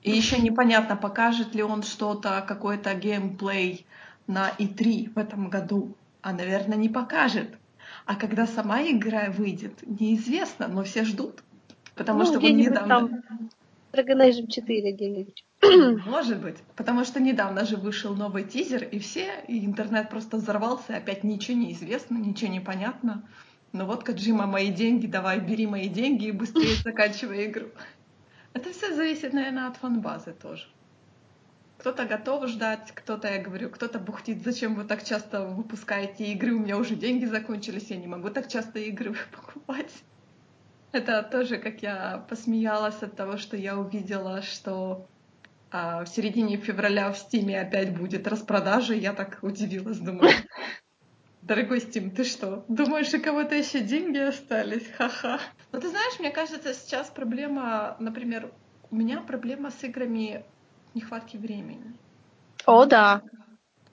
И еще непонятно, покажет ли он что-то, какой-то геймплей на E3 в этом году. А, наверное, не покажет. А когда сама игра выйдет, неизвестно, но все ждут. Потому ну, что он недавно... Там Dragon Age 4 где-нибудь. Может быть. Потому что недавно же вышел новый тизер, и все, и интернет просто взорвался, опять ничего не известно, ничего не понятно. Ну вот, Каджима, мои деньги, давай, бери мои деньги и быстрее заканчивай игру. Это все зависит, наверное, от фан-базы тоже. Кто-то готов ждать, кто-то, я говорю, кто-то бухтит, зачем вы так часто выпускаете игры, у меня уже деньги закончились, я не могу так часто игры покупать. Это тоже, как я посмеялась от того, что я увидела, что а, в середине февраля в Стиме опять будет распродажа. Я так удивилась, думаю, дорогой Стим, ты что, думаешь, у кого-то еще деньги остались? Ха-ха. Но ты знаешь, мне кажется, сейчас проблема, например, у меня проблема с играми нехватки времени. О, да.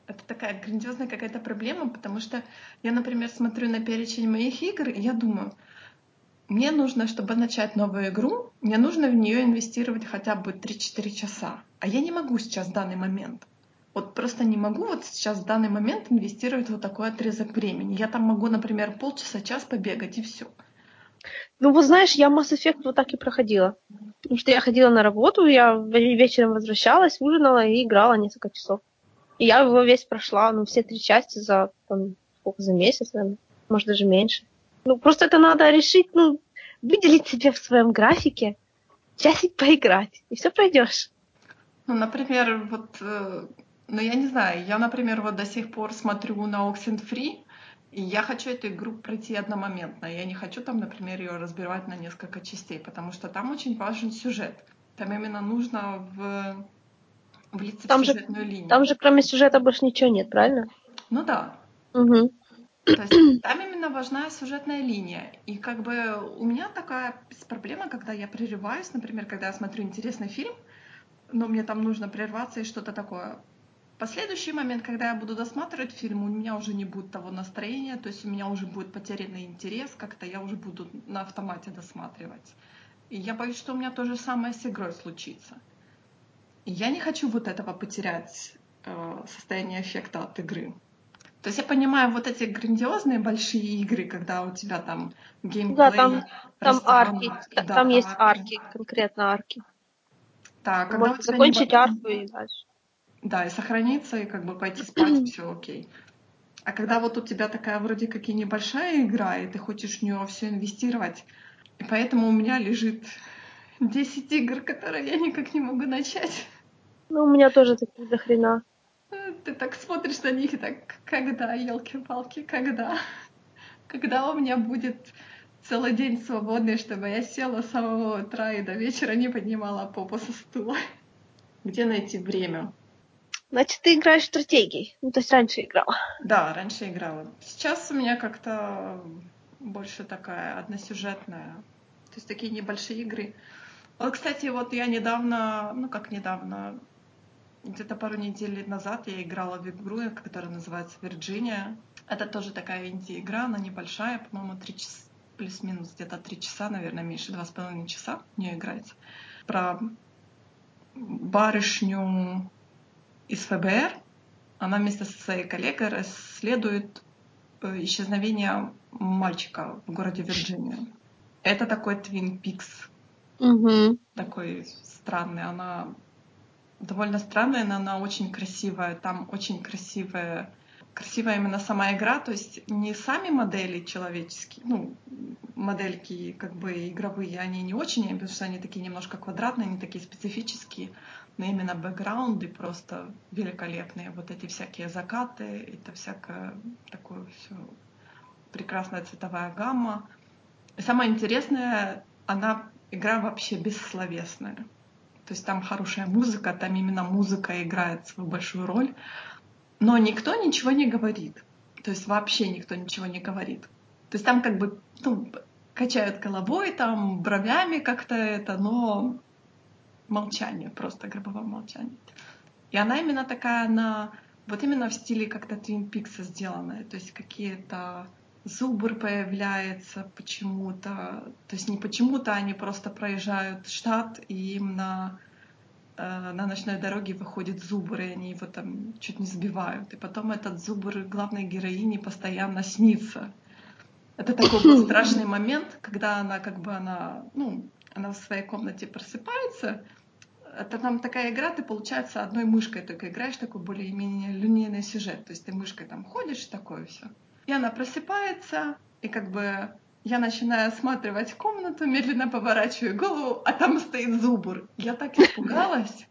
Это такая грандиозная какая-то проблема, потому что я, например, смотрю на перечень моих игр, и я думаю, мне нужно, чтобы начать новую игру, мне нужно в нее инвестировать хотя бы 3-4 часа. А я не могу сейчас в данный момент. Вот просто не могу вот сейчас в данный момент инвестировать вот такой отрезок времени. Я там могу, например, полчаса, час побегать и все. Ну вот знаешь, я Mass Effect вот так и проходила. Потому что я ходила на работу, я вечером возвращалась, ужинала и играла несколько часов. И я его весь прошла, ну все три части за, там, сколько, за месяц, наверное, может даже меньше. Ну, просто это надо решить, ну, выделить себе в своем графике, часик поиграть, и все пройдешь. Ну, например, вот, ну, я не знаю, я, например, вот до сих пор смотрю на Oxenfree, и я хочу эту игру пройти одномоментно. Я не хочу там, например, ее разбивать на несколько частей, потому что там очень важен сюжет. Там именно нужно в влиться там в сюжетную же, линию. Там же кроме сюжета больше ничего нет, правильно? Ну да. Угу. То есть там именно важна сюжетная линия. И как бы у меня такая проблема, когда я прерываюсь, например, когда я смотрю интересный фильм, но мне там нужно прерваться и что-то такое. Последующий момент, когда я буду досматривать фильм, у меня уже не будет того настроения, то есть у меня уже будет потерянный интерес, как-то я уже буду на автомате досматривать. И я боюсь, что у меня то же самое с игрой случится. И я не хочу вот этого потерять э, состояние эффекта от игры. То есть я понимаю вот эти грандиозные большие игры, когда у тебя там геймплей, Да, там, там арки, да, там есть арки, конкретно арки. Да, когда Можно закончить не... арку и дальше. Да, и сохраниться, и как бы пойти спать, все окей. А когда вот у тебя такая вроде как и небольшая игра, и ты хочешь в нее все инвестировать, и поэтому у меня лежит 10 игр, которые я никак не могу начать. Ну, у меня тоже такие до хрена. Ты так смотришь на них и так, когда, елки-палки, когда? Когда у меня будет целый день свободный, чтобы я села с самого утра и до вечера не поднимала попу со стула. Где найти время? Значит, ты играешь в стратегии. Ну, то есть раньше играла. Да, раньше играла. Сейчас у меня как-то больше такая односюжетная. То есть такие небольшие игры. Вот, кстати, вот я недавно, ну как недавно, где-то пару недель назад я играла в игру, которая называется Virginia. Это тоже такая инди-игра, она небольшая, по-моему, три часа, плюс-минус где-то три часа, наверное, меньше, два с половиной часа в нее играется. Про барышню из ФБР. Она вместе со своей коллегой расследует э, исчезновение мальчика в городе Вирджиния. Это такой Твин Пикс. Угу. Такой странный. Она довольно странная, но она очень красивая. Там очень красивая красивая именно сама игра, то есть не сами модели человеческие, ну, модельки как бы игровые, они не очень, потому что они такие немножко квадратные, они такие специфические, но именно бэкграунды просто великолепные. Вот эти всякие закаты, это всякое такое все прекрасная цветовая гамма. И самое интересное, она игра вообще бессловесная. То есть там хорошая музыка, там именно музыка играет свою большую роль но никто ничего не говорит. То есть вообще никто ничего не говорит. То есть там как бы ну, качают головой, там бровями как-то это, но молчание, просто гробовое молчание. И она именно такая, она вот именно в стиле как-то Твин Пикса сделанная. То есть какие-то зубр появляется почему-то. То есть не почему-то, они просто проезжают штат, и им на Э, на ночной дороге выходит зубр, и они его там чуть не сбивают. И потом этот зубр главной героини постоянно снится. Это такой был страшный момент, когда она как бы она, ну, она в своей комнате просыпается. Это там такая игра, ты, получается, одной мышкой только играешь, такой более-менее линейный сюжет. То есть ты мышкой там ходишь, такое все. И она просыпается, и как бы я начинаю осматривать комнату, медленно поворачиваю голову, а там стоит зубр. Я так испугалась.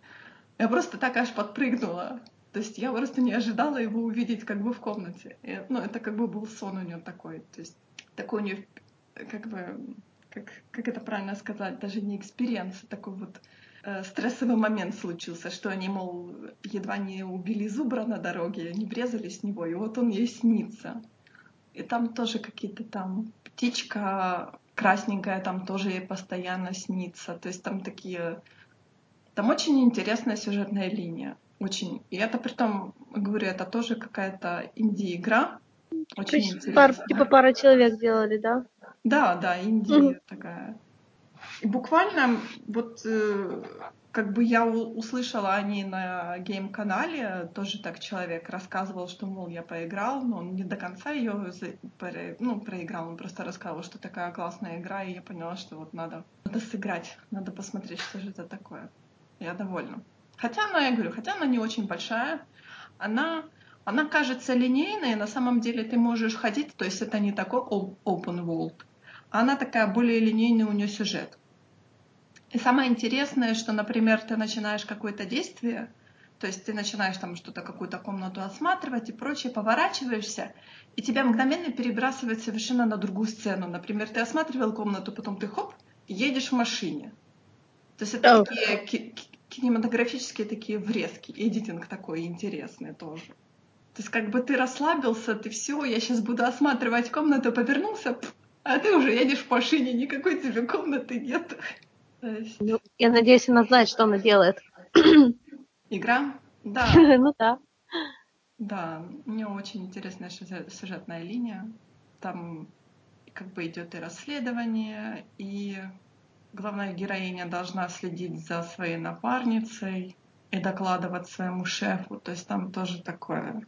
Я просто так аж подпрыгнула. То есть я просто не ожидала его увидеть как бы в комнате. И, ну, это как бы был сон у нее такой. То есть такой у нее, как бы, как, как это правильно сказать, даже не experience, а такой вот э, стрессовый момент случился, что они, мол, едва не убили зубра на дороге, они врезались в него, и вот он ей снится. И там тоже какие-то там птичка красненькая там тоже ей постоянно снится. То есть там такие... Там очень интересная сюжетная линия. Очень. И это при том, говорю, это тоже какая-то инди-игра. Очень интересная. Пар, типа пара человек делали, да? Да, да, инди mm такая. И буквально вот э, как бы я услышала о ней на game -канале, тоже так человек рассказывал, что, мол, я поиграл, но он не до конца ее ну, проиграл, он просто рассказывал, что такая классная игра, и я поняла, что вот надо, надо сыграть, надо посмотреть, что же это такое. Я довольна. Хотя она, я говорю, хотя она не очень большая, она, она кажется линейной, на самом деле ты можешь ходить, то есть это не такой open world, она такая более линейный у нее сюжет. И самое интересное, что, например, ты начинаешь какое-то действие, то есть ты начинаешь там что-то, какую-то комнату осматривать и прочее, поворачиваешься, и тебя мгновенно перебрасывает совершенно на другую сцену. Например, ты осматривал комнату, потом ты хоп, едешь в машине. То есть это oh. такие кинематографические такие врезки, эдитинг такой интересный тоже. То есть как бы ты расслабился, ты все, я сейчас буду осматривать комнату, повернулся, а ты уже едешь в машине, никакой тебе комнаты нет. Ну, я надеюсь, она знает, что она делает. Игра? Да. ну да. Да, у нее очень интересная сюжетная линия. Там как бы идет и расследование, и главная героиня должна следить за своей напарницей и докладывать своему шефу. То есть там тоже такое,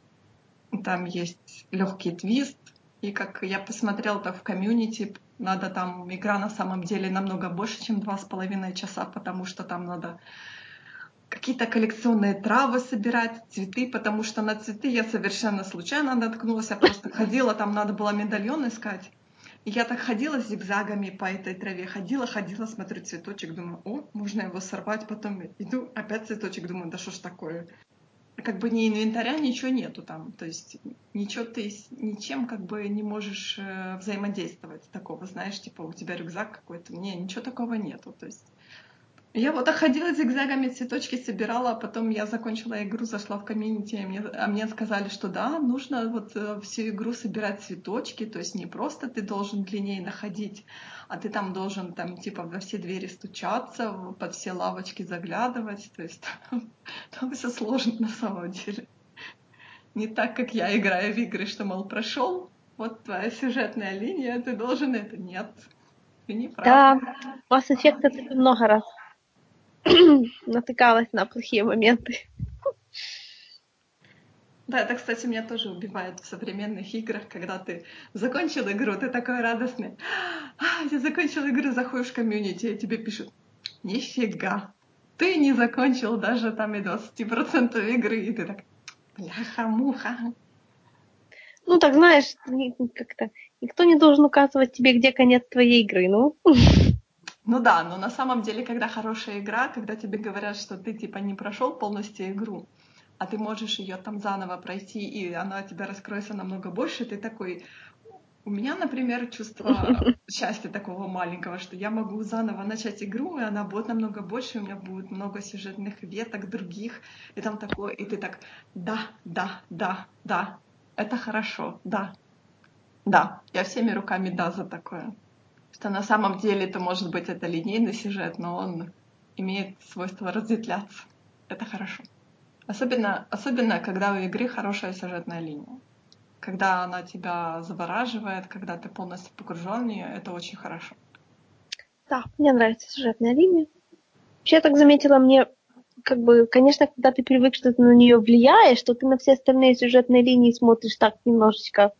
там есть легкий твист. И как я посмотрела так в комьюнити, надо там, игра на самом деле намного больше, чем два с половиной часа, потому что там надо какие-то коллекционные травы собирать, цветы, потому что на цветы я совершенно случайно наткнулась, я просто ходила, там надо было медальон искать. И я так ходила зигзагами по этой траве, ходила, ходила, смотрю цветочек, думаю, о, можно его сорвать, потом иду, опять цветочек, думаю, да что ж такое. Как бы ни инвентаря, ничего нету там. То есть ничего ты ничем как бы не можешь э, взаимодействовать такого, знаешь, типа у тебя рюкзак какой-то. Не, ничего такого нету. То есть я вот ходила зигзагами, цветочки собирала, а потом я закончила игру, зашла в комьюнити, а мне, а мне сказали, что да, нужно вот э, всю игру собирать цветочки, то есть не просто ты должен длиннее находить, а ты там должен там типа во все двери стучаться, под все лавочки заглядывать, то есть там все сложно на самом деле. Не так, как я играю в игры, что, мол, прошел, вот твоя сюжетная линия, ты должен это. Нет, ты не прав. Да, Mass Effect это много раз натыкалась на плохие моменты. Да, это, кстати, меня тоже убивает в современных играх, когда ты закончил игру, ты такой радостный. А, я закончил игру, заходишь в комьюнити, и тебе пишут, нифига, ты не закончил даже там и 20% игры, и ты так, бляха-муха. Ну, так знаешь, как-то никто не должен указывать тебе, где конец твоей игры, ну. Ну да, но на самом деле, когда хорошая игра, когда тебе говорят, что ты типа не прошел полностью игру, а ты можешь ее там заново пройти, и она тебя раскроется намного больше, ты такой... У меня, например, чувство счастья такого маленького, что я могу заново начать игру, и она будет намного больше, у меня будет много сюжетных веток других, и там такое, и ты так, да, да, да, да, это хорошо, да, да, я всеми руками да за такое что на самом деле это может быть это линейный сюжет, но он имеет свойство разветвляться. Это хорошо. Особенно, особенно, когда у игры хорошая сюжетная линия. Когда она тебя завораживает, когда ты полностью погружен в нее, это очень хорошо. Да, мне нравится сюжетная линия. Вообще, я так заметила, мне как бы, конечно, когда ты привык, что ты на нее влияешь, что ты на все остальные сюжетные линии смотришь так немножечко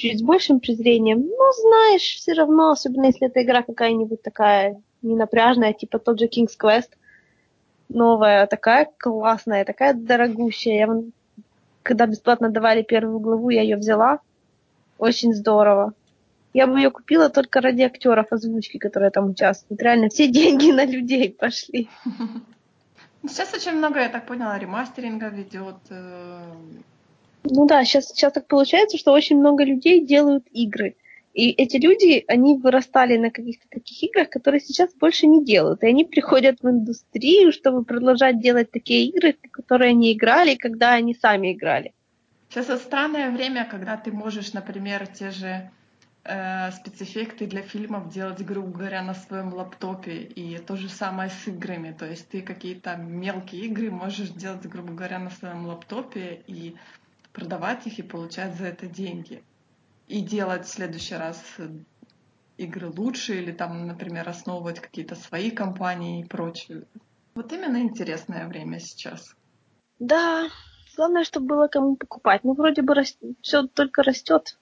чуть с большим презрением. Но знаешь, все равно, особенно если эта игра какая-нибудь такая ненапряжная, типа тот же King's Quest, новая, такая классная, такая дорогущая. Я, когда бесплатно давали первую главу, я ее взяла. Очень здорово. Я бы ее купила только ради актеров озвучки, которые там участвуют. Реально, все деньги на людей пошли. Сейчас очень много, я так поняла, ремастеринга ведет. Ну да, сейчас, сейчас так получается, что очень много людей делают игры. И эти люди, они вырастали на каких-то таких играх, которые сейчас больше не делают. И они приходят в индустрию, чтобы продолжать делать такие игры, которые они играли, когда они сами играли. Сейчас странное время, когда ты можешь, например, те же э, спецэффекты для фильмов делать, грубо говоря, на своем лаптопе. И то же самое с играми. То есть ты какие-то мелкие игры можешь делать, грубо говоря, на своем лаптопе. И продавать их и получать за это деньги. И делать в следующий раз э, игры лучше или там, например, основывать какие-то свои компании и прочее. Вот именно интересное время сейчас. Да, главное, чтобы было кому покупать. Ну, вроде бы раст... все только растет.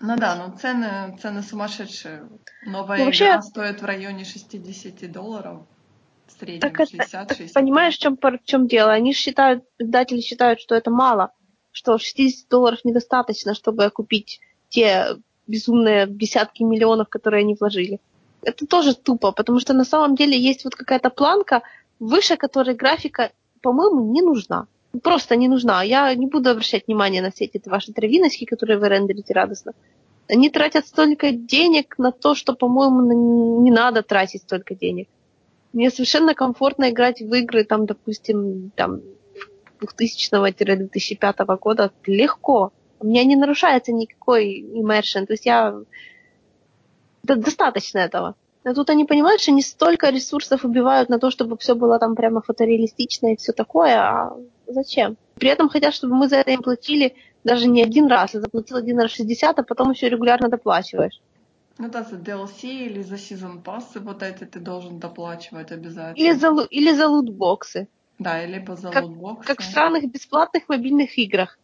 Ну да, но цены, цены сумасшедшие. Новая ну, вообще... игра стоит в районе 60 долларов. В среднем так 60-60. Понимаешь, в чем, в чем дело? Они считают, издатели считают, что это мало что 60 долларов недостаточно, чтобы купить те безумные десятки миллионов, которые они вложили. Это тоже тупо, потому что на самом деле есть вот какая-то планка, выше которой графика, по-моему, не нужна. Просто не нужна. Я не буду обращать внимание на все эти ваши травиночки, которые вы рендерите радостно. Они тратят столько денег на то, что, по-моему, не надо тратить столько денег. Мне совершенно комфортно играть в игры, там, допустим, там, 2000-2005 года легко. У меня не нарушается никакой immersion. То есть я... Да, достаточно этого. Но тут они понимают, что не столько ресурсов убивают на то, чтобы все было там прямо фотореалистично и все такое, а зачем? При этом хотят, чтобы мы за это им платили даже не один раз, а заплатил один раз 60, а потом еще регулярно доплачиваешь. Ну да, за DLC или за сезон пассы вот эти ты должен доплачивать обязательно. Или за, или за лутбоксы. Да, либо за как, лутбоксы. Как в странных бесплатных мобильных играх.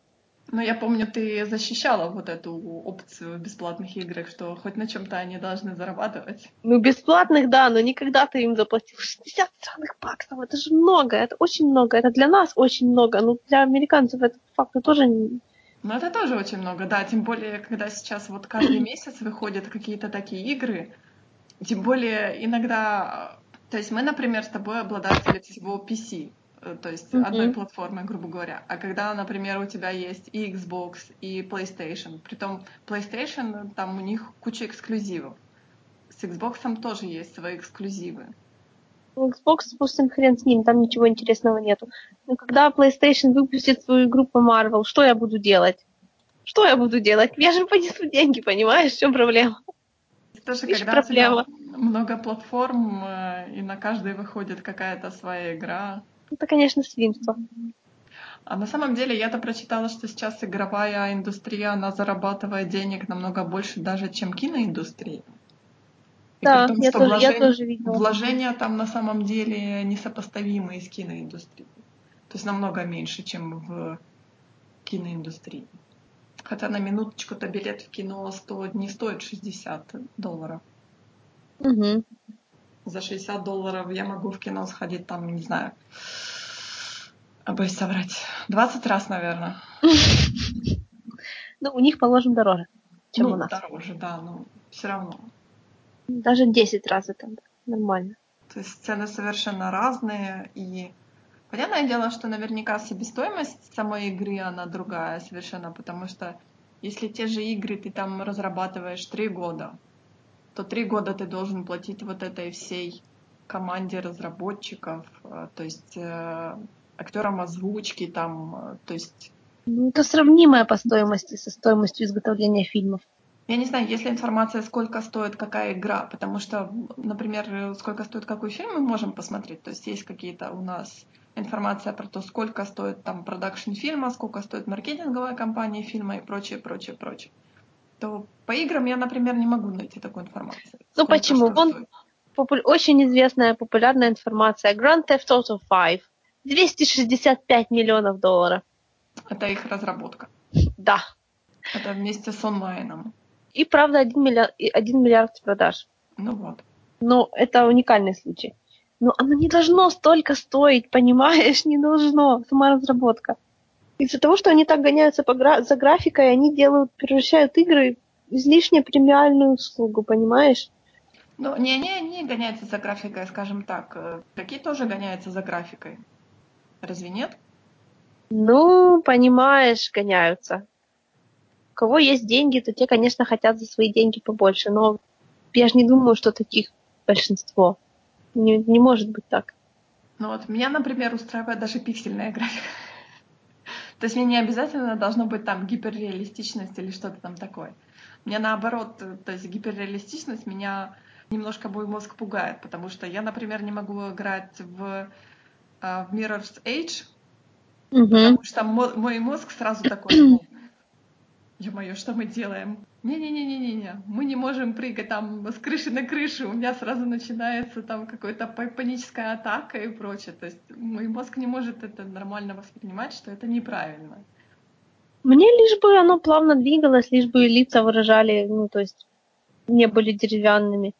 Ну, я помню, ты защищала вот эту опцию в бесплатных играх, что хоть на чем-то они должны зарабатывать. Ну, бесплатных, да, но никогда ты им заплатил 60 странных баксов. Это же много, это очень много. Это для нас очень много, но для американцев это факт тоже ну, это тоже очень много, да. Тем более, когда сейчас вот каждый месяц выходят какие-то такие игры, тем более иногда... То есть мы, например, с тобой обладатели всего PC то есть mm-hmm. одной платформы, грубо говоря. А когда, например, у тебя есть и Xbox, и PlayStation, притом PlayStation, там у них куча эксклюзивов. С Xbox тоже есть свои эксклюзивы. Xbox, допустим, хрен с ним, там ничего интересного нету. Но когда PlayStation выпустит свою игру по Marvel, что я буду делать? Что я буду делать? Я же понесу деньги, понимаешь? В чем проблема? Тоже, Видишь, когда проблема. много платформ, э, и на каждой выходит какая-то своя игра. Это, конечно, свинство. А на самом деле я-то прочитала, что сейчас игровая индустрия, она зарабатывает денег намного больше даже, чем киноиндустрия. И да, том, я, тоже, вложения, я тоже видела. Вложения там на самом деле несопоставимые с киноиндустрией. То есть намного меньше, чем в киноиндустрии. Хотя на минуточку-то билет в кино стоит, не стоит 60 долларов. Угу. За 60 долларов я могу в кино сходить там, не знаю, боюсь соврать, 20 раз, наверное. Ну, у них, положим, дороже, чем ну, у нас. дороже, да, но все равно. Даже 10 раз это нормально. То есть цены совершенно разные, и понятное дело, что наверняка себестоимость самой игры, она другая совершенно, потому что если те же игры ты там разрабатываешь 3 года, то 3 года ты должен платить вот этой всей команде разработчиков, э, то есть э, актерам озвучки там, э, то есть... Ну, это сравнимая по стоимости со стоимостью изготовления фильмов. Я не знаю, есть ли информация, сколько стоит какая игра, потому что, например, сколько стоит какой фильм, мы можем посмотреть. То есть есть какие-то у нас информация про то, сколько стоит там продакшн фильма, сколько стоит маркетинговая компания фильма и прочее, прочее, прочее. То по играм я, например, не могу найти такую информацию. Ну почему? Вон попу- очень известная популярная информация. Grand Theft Auto 5. 265 миллионов долларов. Это их разработка. Да. Это вместе с онлайном. И, правда, 1 миллиард, 1 миллиард продаж. Ну вот. Но это уникальный случай. Но оно не должно столько стоить, понимаешь? Не должно. Сама разработка. Из-за того, что они так гоняются по гра- за графикой, они делают, превращают игры в излишне премиальную услугу, понимаешь? Ну, не, не, не гоняются за графикой, скажем так. Такие тоже гоняются за графикой. Разве нет? Ну, понимаешь, гоняются у кого есть деньги, то те, конечно, хотят за свои деньги побольше. Но я же не думаю, что таких большинство. Не, не может быть так. Ну вот меня, например, устраивает даже пиксельная графика. То есть мне не обязательно должно быть там гиперреалистичность или что-то там такое. Мне наоборот, то есть гиперреалистичность меня немножко мой мозг пугает, потому что я, например, не могу играть в, а, в Mirror's Age, угу. потому что мой мозг сразу такой, ну, Ё-моё, что мы делаем? Не-не-не-не-не, мы не можем прыгать там с крыши на крышу, у меня сразу начинается там какая-то паническая атака и прочее. То есть мой мозг не может это нормально воспринимать, что это неправильно. Мне лишь бы оно плавно двигалось, лишь бы лица выражали, ну, то есть не были деревянными.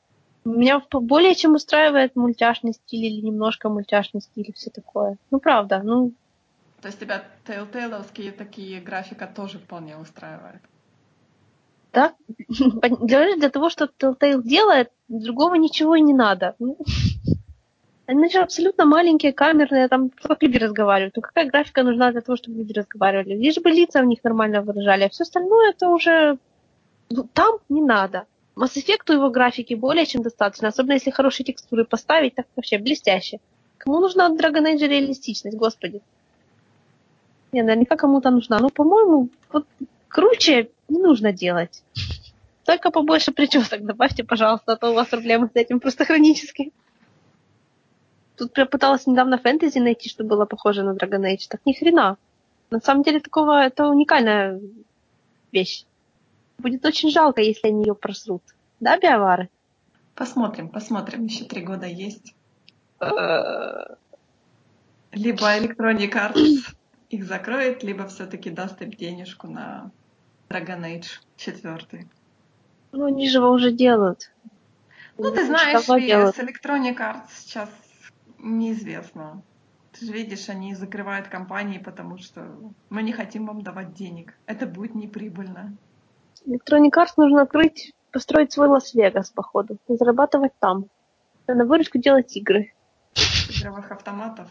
Меня более чем устраивает мультяшный стиль или немножко мультяшный стиль все такое. Ну, правда, ну, то есть тебя тейлтейловские такие графика тоже вполне устраивает? Да, для, для того, что Telltale делает, другого ничего и не надо. Ну, они же абсолютно маленькие, камерные, там как люди разговаривают. Ну какая графика нужна для того, чтобы люди разговаривали? Лишь бы лица у них нормально выражали, а все остальное это уже ну, там не надо. Mass Effect его графики более чем достаточно, особенно если хорошие текстуры поставить, так вообще блестяще. Кому нужна Dragon Age реалистичность, господи? Не, наверняка кому-то нужна. Ну, по-моему, вот круче не нужно делать. Только побольше причесок добавьте, пожалуйста, а то у вас проблемы с этим просто хронические. Тут я пыталась недавно фэнтези найти, что было похоже на Dragon Age. Так ни хрена. На самом деле такого, это уникальная вещь. Будет очень жалко, если они ее просрут. Да, биовары? Посмотрим, посмотрим. Еще три года есть. Либо Electronic Arts их закроет, либо все-таки даст им денежку на Dragon Age 4. Ну, они же его уже делают. Ну, ты знаешь, с Electronic Arts сейчас неизвестно. Ты же видишь, они закрывают компании, потому что мы не хотим вам давать денег. Это будет неприбыльно. Electronic Arts нужно открыть, построить свой Лас-Вегас, походу, и зарабатывать там. А на выручку делать игры. Игровых автоматов.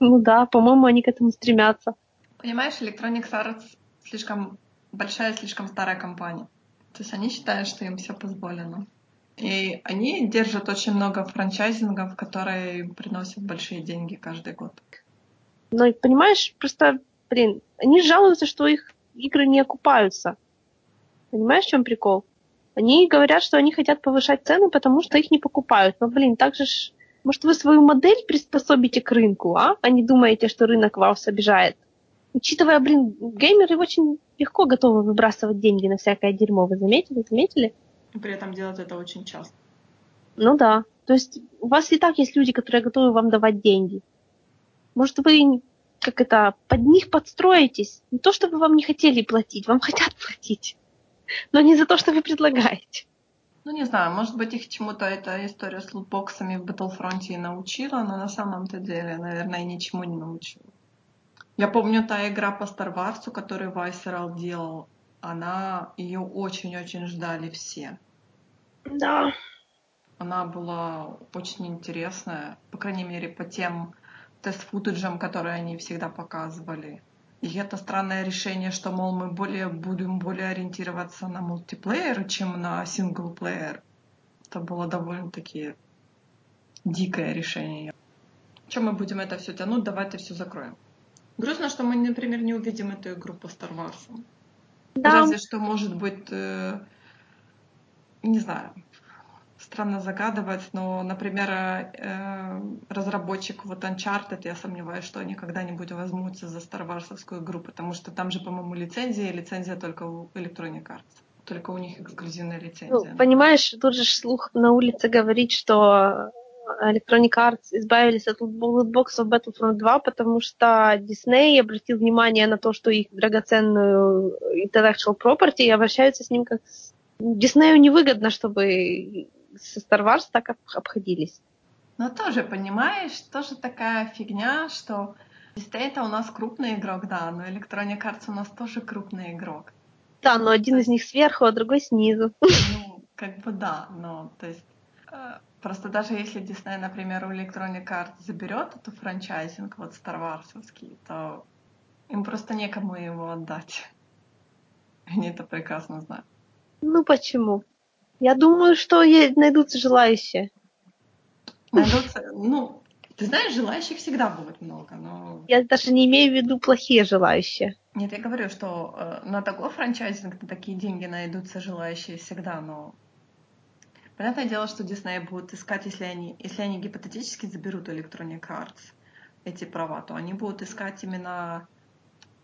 Ну да, по-моему, они к этому стремятся. Понимаешь, Electronic Arts слишком большая, слишком старая компания. То есть они считают, что им все позволено. И они держат очень много франчайзингов, которые приносят большие деньги каждый год. Но понимаешь, просто, блин, они жалуются, что их игры не окупаются. Понимаешь, в чем прикол? Они говорят, что они хотят повышать цены, потому что их не покупают. Но, блин, так же ж... Может, вы свою модель приспособите к рынку, а? А не думаете, что рынок вас обижает? Учитывая, блин, геймеры очень легко готовы выбрасывать деньги на всякое дерьмо. Вы заметили? Заметили? И при этом делают это очень часто. Ну да. То есть у вас и так есть люди, которые готовы вам давать деньги. Может, вы как это, под них подстроитесь. Не то, чтобы вам не хотели платить, вам хотят платить. Но не за то, что вы предлагаете. Ну, не знаю, может быть, их чему-то эта история с лутбоксами в Battlefront и научила, но на самом-то деле, наверное, ничему не научила. Я помню, та игра по Star Wars, которую Visceral делал, она, ее очень-очень ждали все. Да. Она была очень интересная, по крайней мере, по тем тест-футажам, которые они всегда показывали. И это странное решение, что, мол, мы более будем более ориентироваться на мультиплеер, чем на синглплеер. Это было довольно-таки дикое решение. Чем мы будем это все тянуть? Давайте все закроем. Грустно, что мы, например, не увидим эту игру по Star Wars. Да. Разве что, может быть, э, не знаю, странно загадывать, но, например, э, разработчик вот Uncharted, я сомневаюсь, что они когда-нибудь возьмутся за Star Wars игру, потому что там же, по-моему, лицензия, и лицензия только у Electronic Arts. Только у них эксклюзивная лицензия. Ну, понимаешь, тут же слух на улице говорит, что Electronic Arts избавились от лутбоксов Battlefront 2, потому что Disney обратил внимание на то, что их драгоценную intellectual property и обращаются с ним как... Диснею невыгодно, чтобы со Star Wars так обходились. Но тоже, понимаешь, тоже такая фигня, что это у нас крупный игрок, да, но Electronic Arts у нас тоже крупный игрок. Да, но один из них сверху, а другой снизу. Ну, как бы да, но то есть э, просто даже если Disney, например, у Electronic Arts заберет эту франчайзинг, вот Star Wars, то им просто некому его отдать. Они это прекрасно знают. Ну почему? Я думаю, что найдутся желающие. Найдутся, ну, ты знаешь, желающих всегда будет много, но... Я даже не имею в виду плохие желающие. Нет, я говорю, что э, на такой франчайзинг, на такие деньги найдутся желающие всегда, но... Понятное дело, что Disney будут искать, если они, если они гипотетически заберут Electronic Arts эти права, то они будут искать именно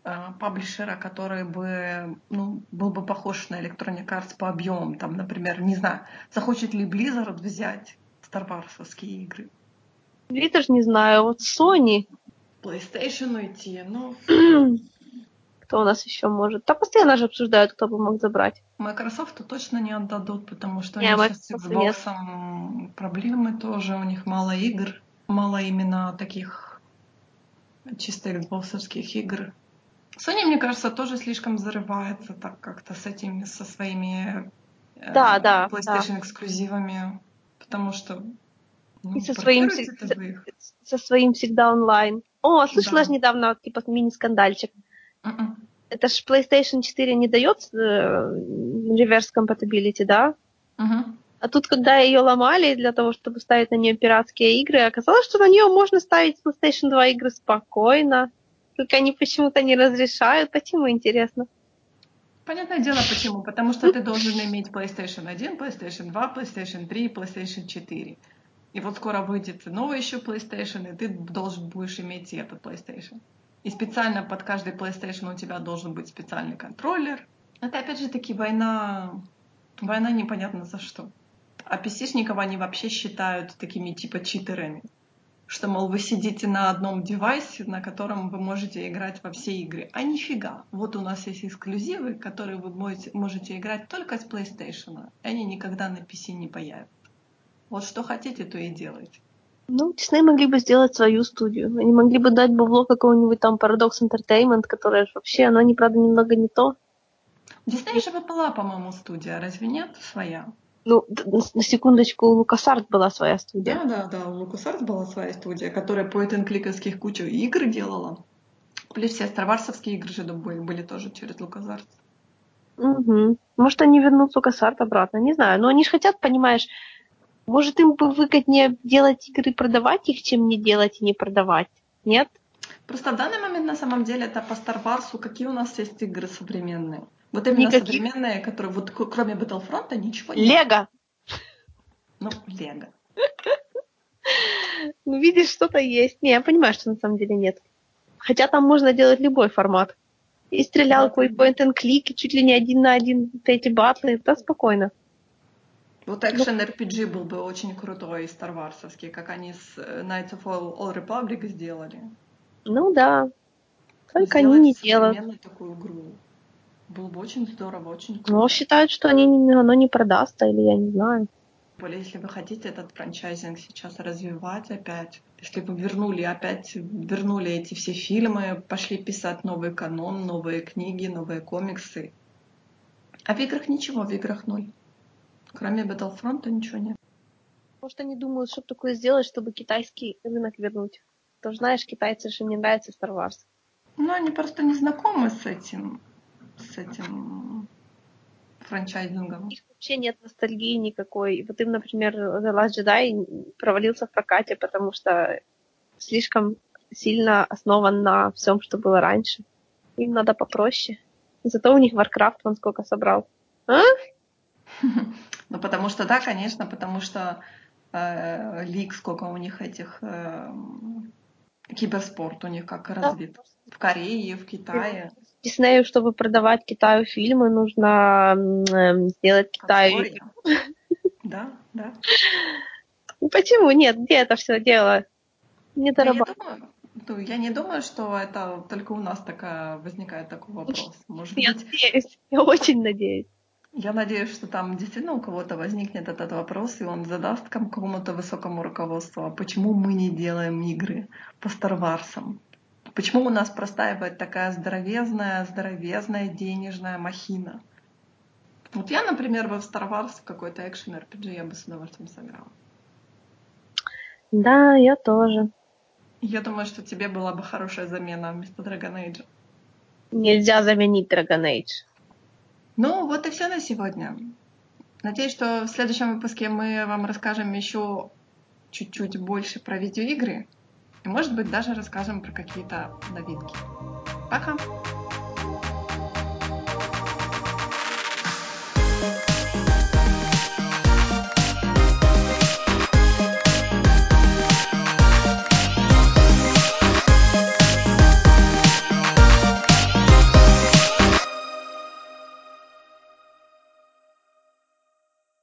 паблишера, который бы ну, был бы похож на Electronic Arts по объемам. Там, например, не знаю, захочет ли Blizzard взять Star Wars игры? Тоже не знаю. Вот Sony. PlayStation уйти, ну... Кто у нас еще может? Да постоянно же обсуждают, кто бы мог забрать. Microsoft точно не отдадут, потому что не, у них сейчас с Xbox проблемы тоже, у них мало игр, мало именно таких чисто Xbox игр. Sony, мне кажется, тоже слишком зарывается так как-то с этими, со своими э, да, да, PlayStation да. эксклюзивами, потому что ну, и со своим, со своим всегда онлайн. О, слышала да. же недавно типа мини-скандальчик. Uh-uh. Это ж PlayStation 4 не дает э, reverse compatibility, да? Uh-huh. А тут, когда ее ломали для того, чтобы ставить на нее пиратские игры, оказалось, что на нее можно ставить PlayStation 2 игры спокойно. Только они почему-то не разрешают. Почему, интересно? Понятное дело, почему. Потому что ты должен иметь PlayStation 1, PlayStation 2, PlayStation 3 и PlayStation 4. И вот скоро выйдет новый еще PlayStation, и ты должен будешь иметь и этот PlayStation. И специально под каждый PlayStation у тебя должен быть специальный контроллер. Это опять же таки война, война непонятно за что. А PC-шников они вообще считают такими типа читерами что, мол, вы сидите на одном девайсе, на котором вы можете играть во все игры. А нифига. Вот у нас есть эксклюзивы, которые вы можете, играть только с PlayStation. Они никогда на PC не появятся. Вот что хотите, то и делайте. Ну, Disney могли бы сделать свою студию. Они могли бы дать бабло какого-нибудь там Paradox Entertainment, которое вообще, оно, не, правда, немного не то. Disney же была, по-моему, студия, разве нет? Своя. Ну, на секундочку, у LucasArts была своя студия. Да, да, да, у LucasArts была своя студия, которая по and кликовских кучу игр делала. Плюс все старварсовские игры же были, были тоже через LucasArts. Угу. Может, они вернут LucasArts обратно, не знаю. Но они же хотят, понимаешь, может, им бы выгоднее делать игры и продавать их, чем не делать и не продавать. Нет? Просто в данный момент, на самом деле, это по Star Wars, какие у нас есть игры современные. Вот именно Никаких... современные, которые вот кроме Battlefront ничего нет. Лего. Ну, Лего. Ну, видишь, что-то есть. Не, я понимаю, что на самом деле нет. Хотя там можно делать любой формат. И стрелялку, и point and click, и чуть ли не один на один эти батлы. Да, спокойно. Вот экшен ну, RPG был бы очень крутой Star Warsовский, как они с э, Knights of All Republic сделали. Ну да. Только они не делают. такую игру. Было бы очень здорово, очень круто. Но считают, что они, оно не продастся, или я не знаю. Более, если вы хотите этот франчайзинг сейчас развивать опять, если бы вернули опять, вернули эти все фильмы, пошли писать новый канон, новые книги, новые комиксы. А в играх ничего, в играх ноль. Кроме Battlefront ничего нет. Может, они думают, что такое сделать, чтобы китайский рынок вернуть. Ты же знаешь, китайцы же не нравится Star Wars. Ну, они просто не знакомы с этим, с этим франчайзингом. Их вообще нет ностальгии никакой. Вот им, например, The Last Jedi провалился в прокате, потому что слишком сильно основан на всем, что было раньше. Им надо попроще. Зато у них Warcraft вон сколько собрал. А? Ну, потому что, да, конечно, потому что э, лик, сколько у них этих э, киберспорт у них как развит. В Корее, в Китае. Диснею, чтобы продавать Китаю фильмы, нужно э, сделать Китаю. Да, да. Ну, почему нет? Где это все дело? Не дорабатываю. Ну, я не думаю, что это только у нас такая возникает такой вопрос. Может я быть... надеюсь, я очень надеюсь. Я надеюсь, что там действительно у кого-то возникнет этот вопрос, и он задаст какому-то высокому руководству, а почему мы не делаем игры по Старварсам? Почему у нас простаивает такая здоровезная, здоровезная денежная махина? Вот я, например, бы в Star Wars какой-то экшен RPG я бы с удовольствием сыграла. Да, я тоже. Я думаю, что тебе была бы хорошая замена вместо Dragon Age. Нельзя заменить Dragon Age. Ну, вот и все на сегодня. Надеюсь, что в следующем выпуске мы вам расскажем еще чуть-чуть больше про видеоигры. И, может быть, даже расскажем про какие-то новинки. Пока!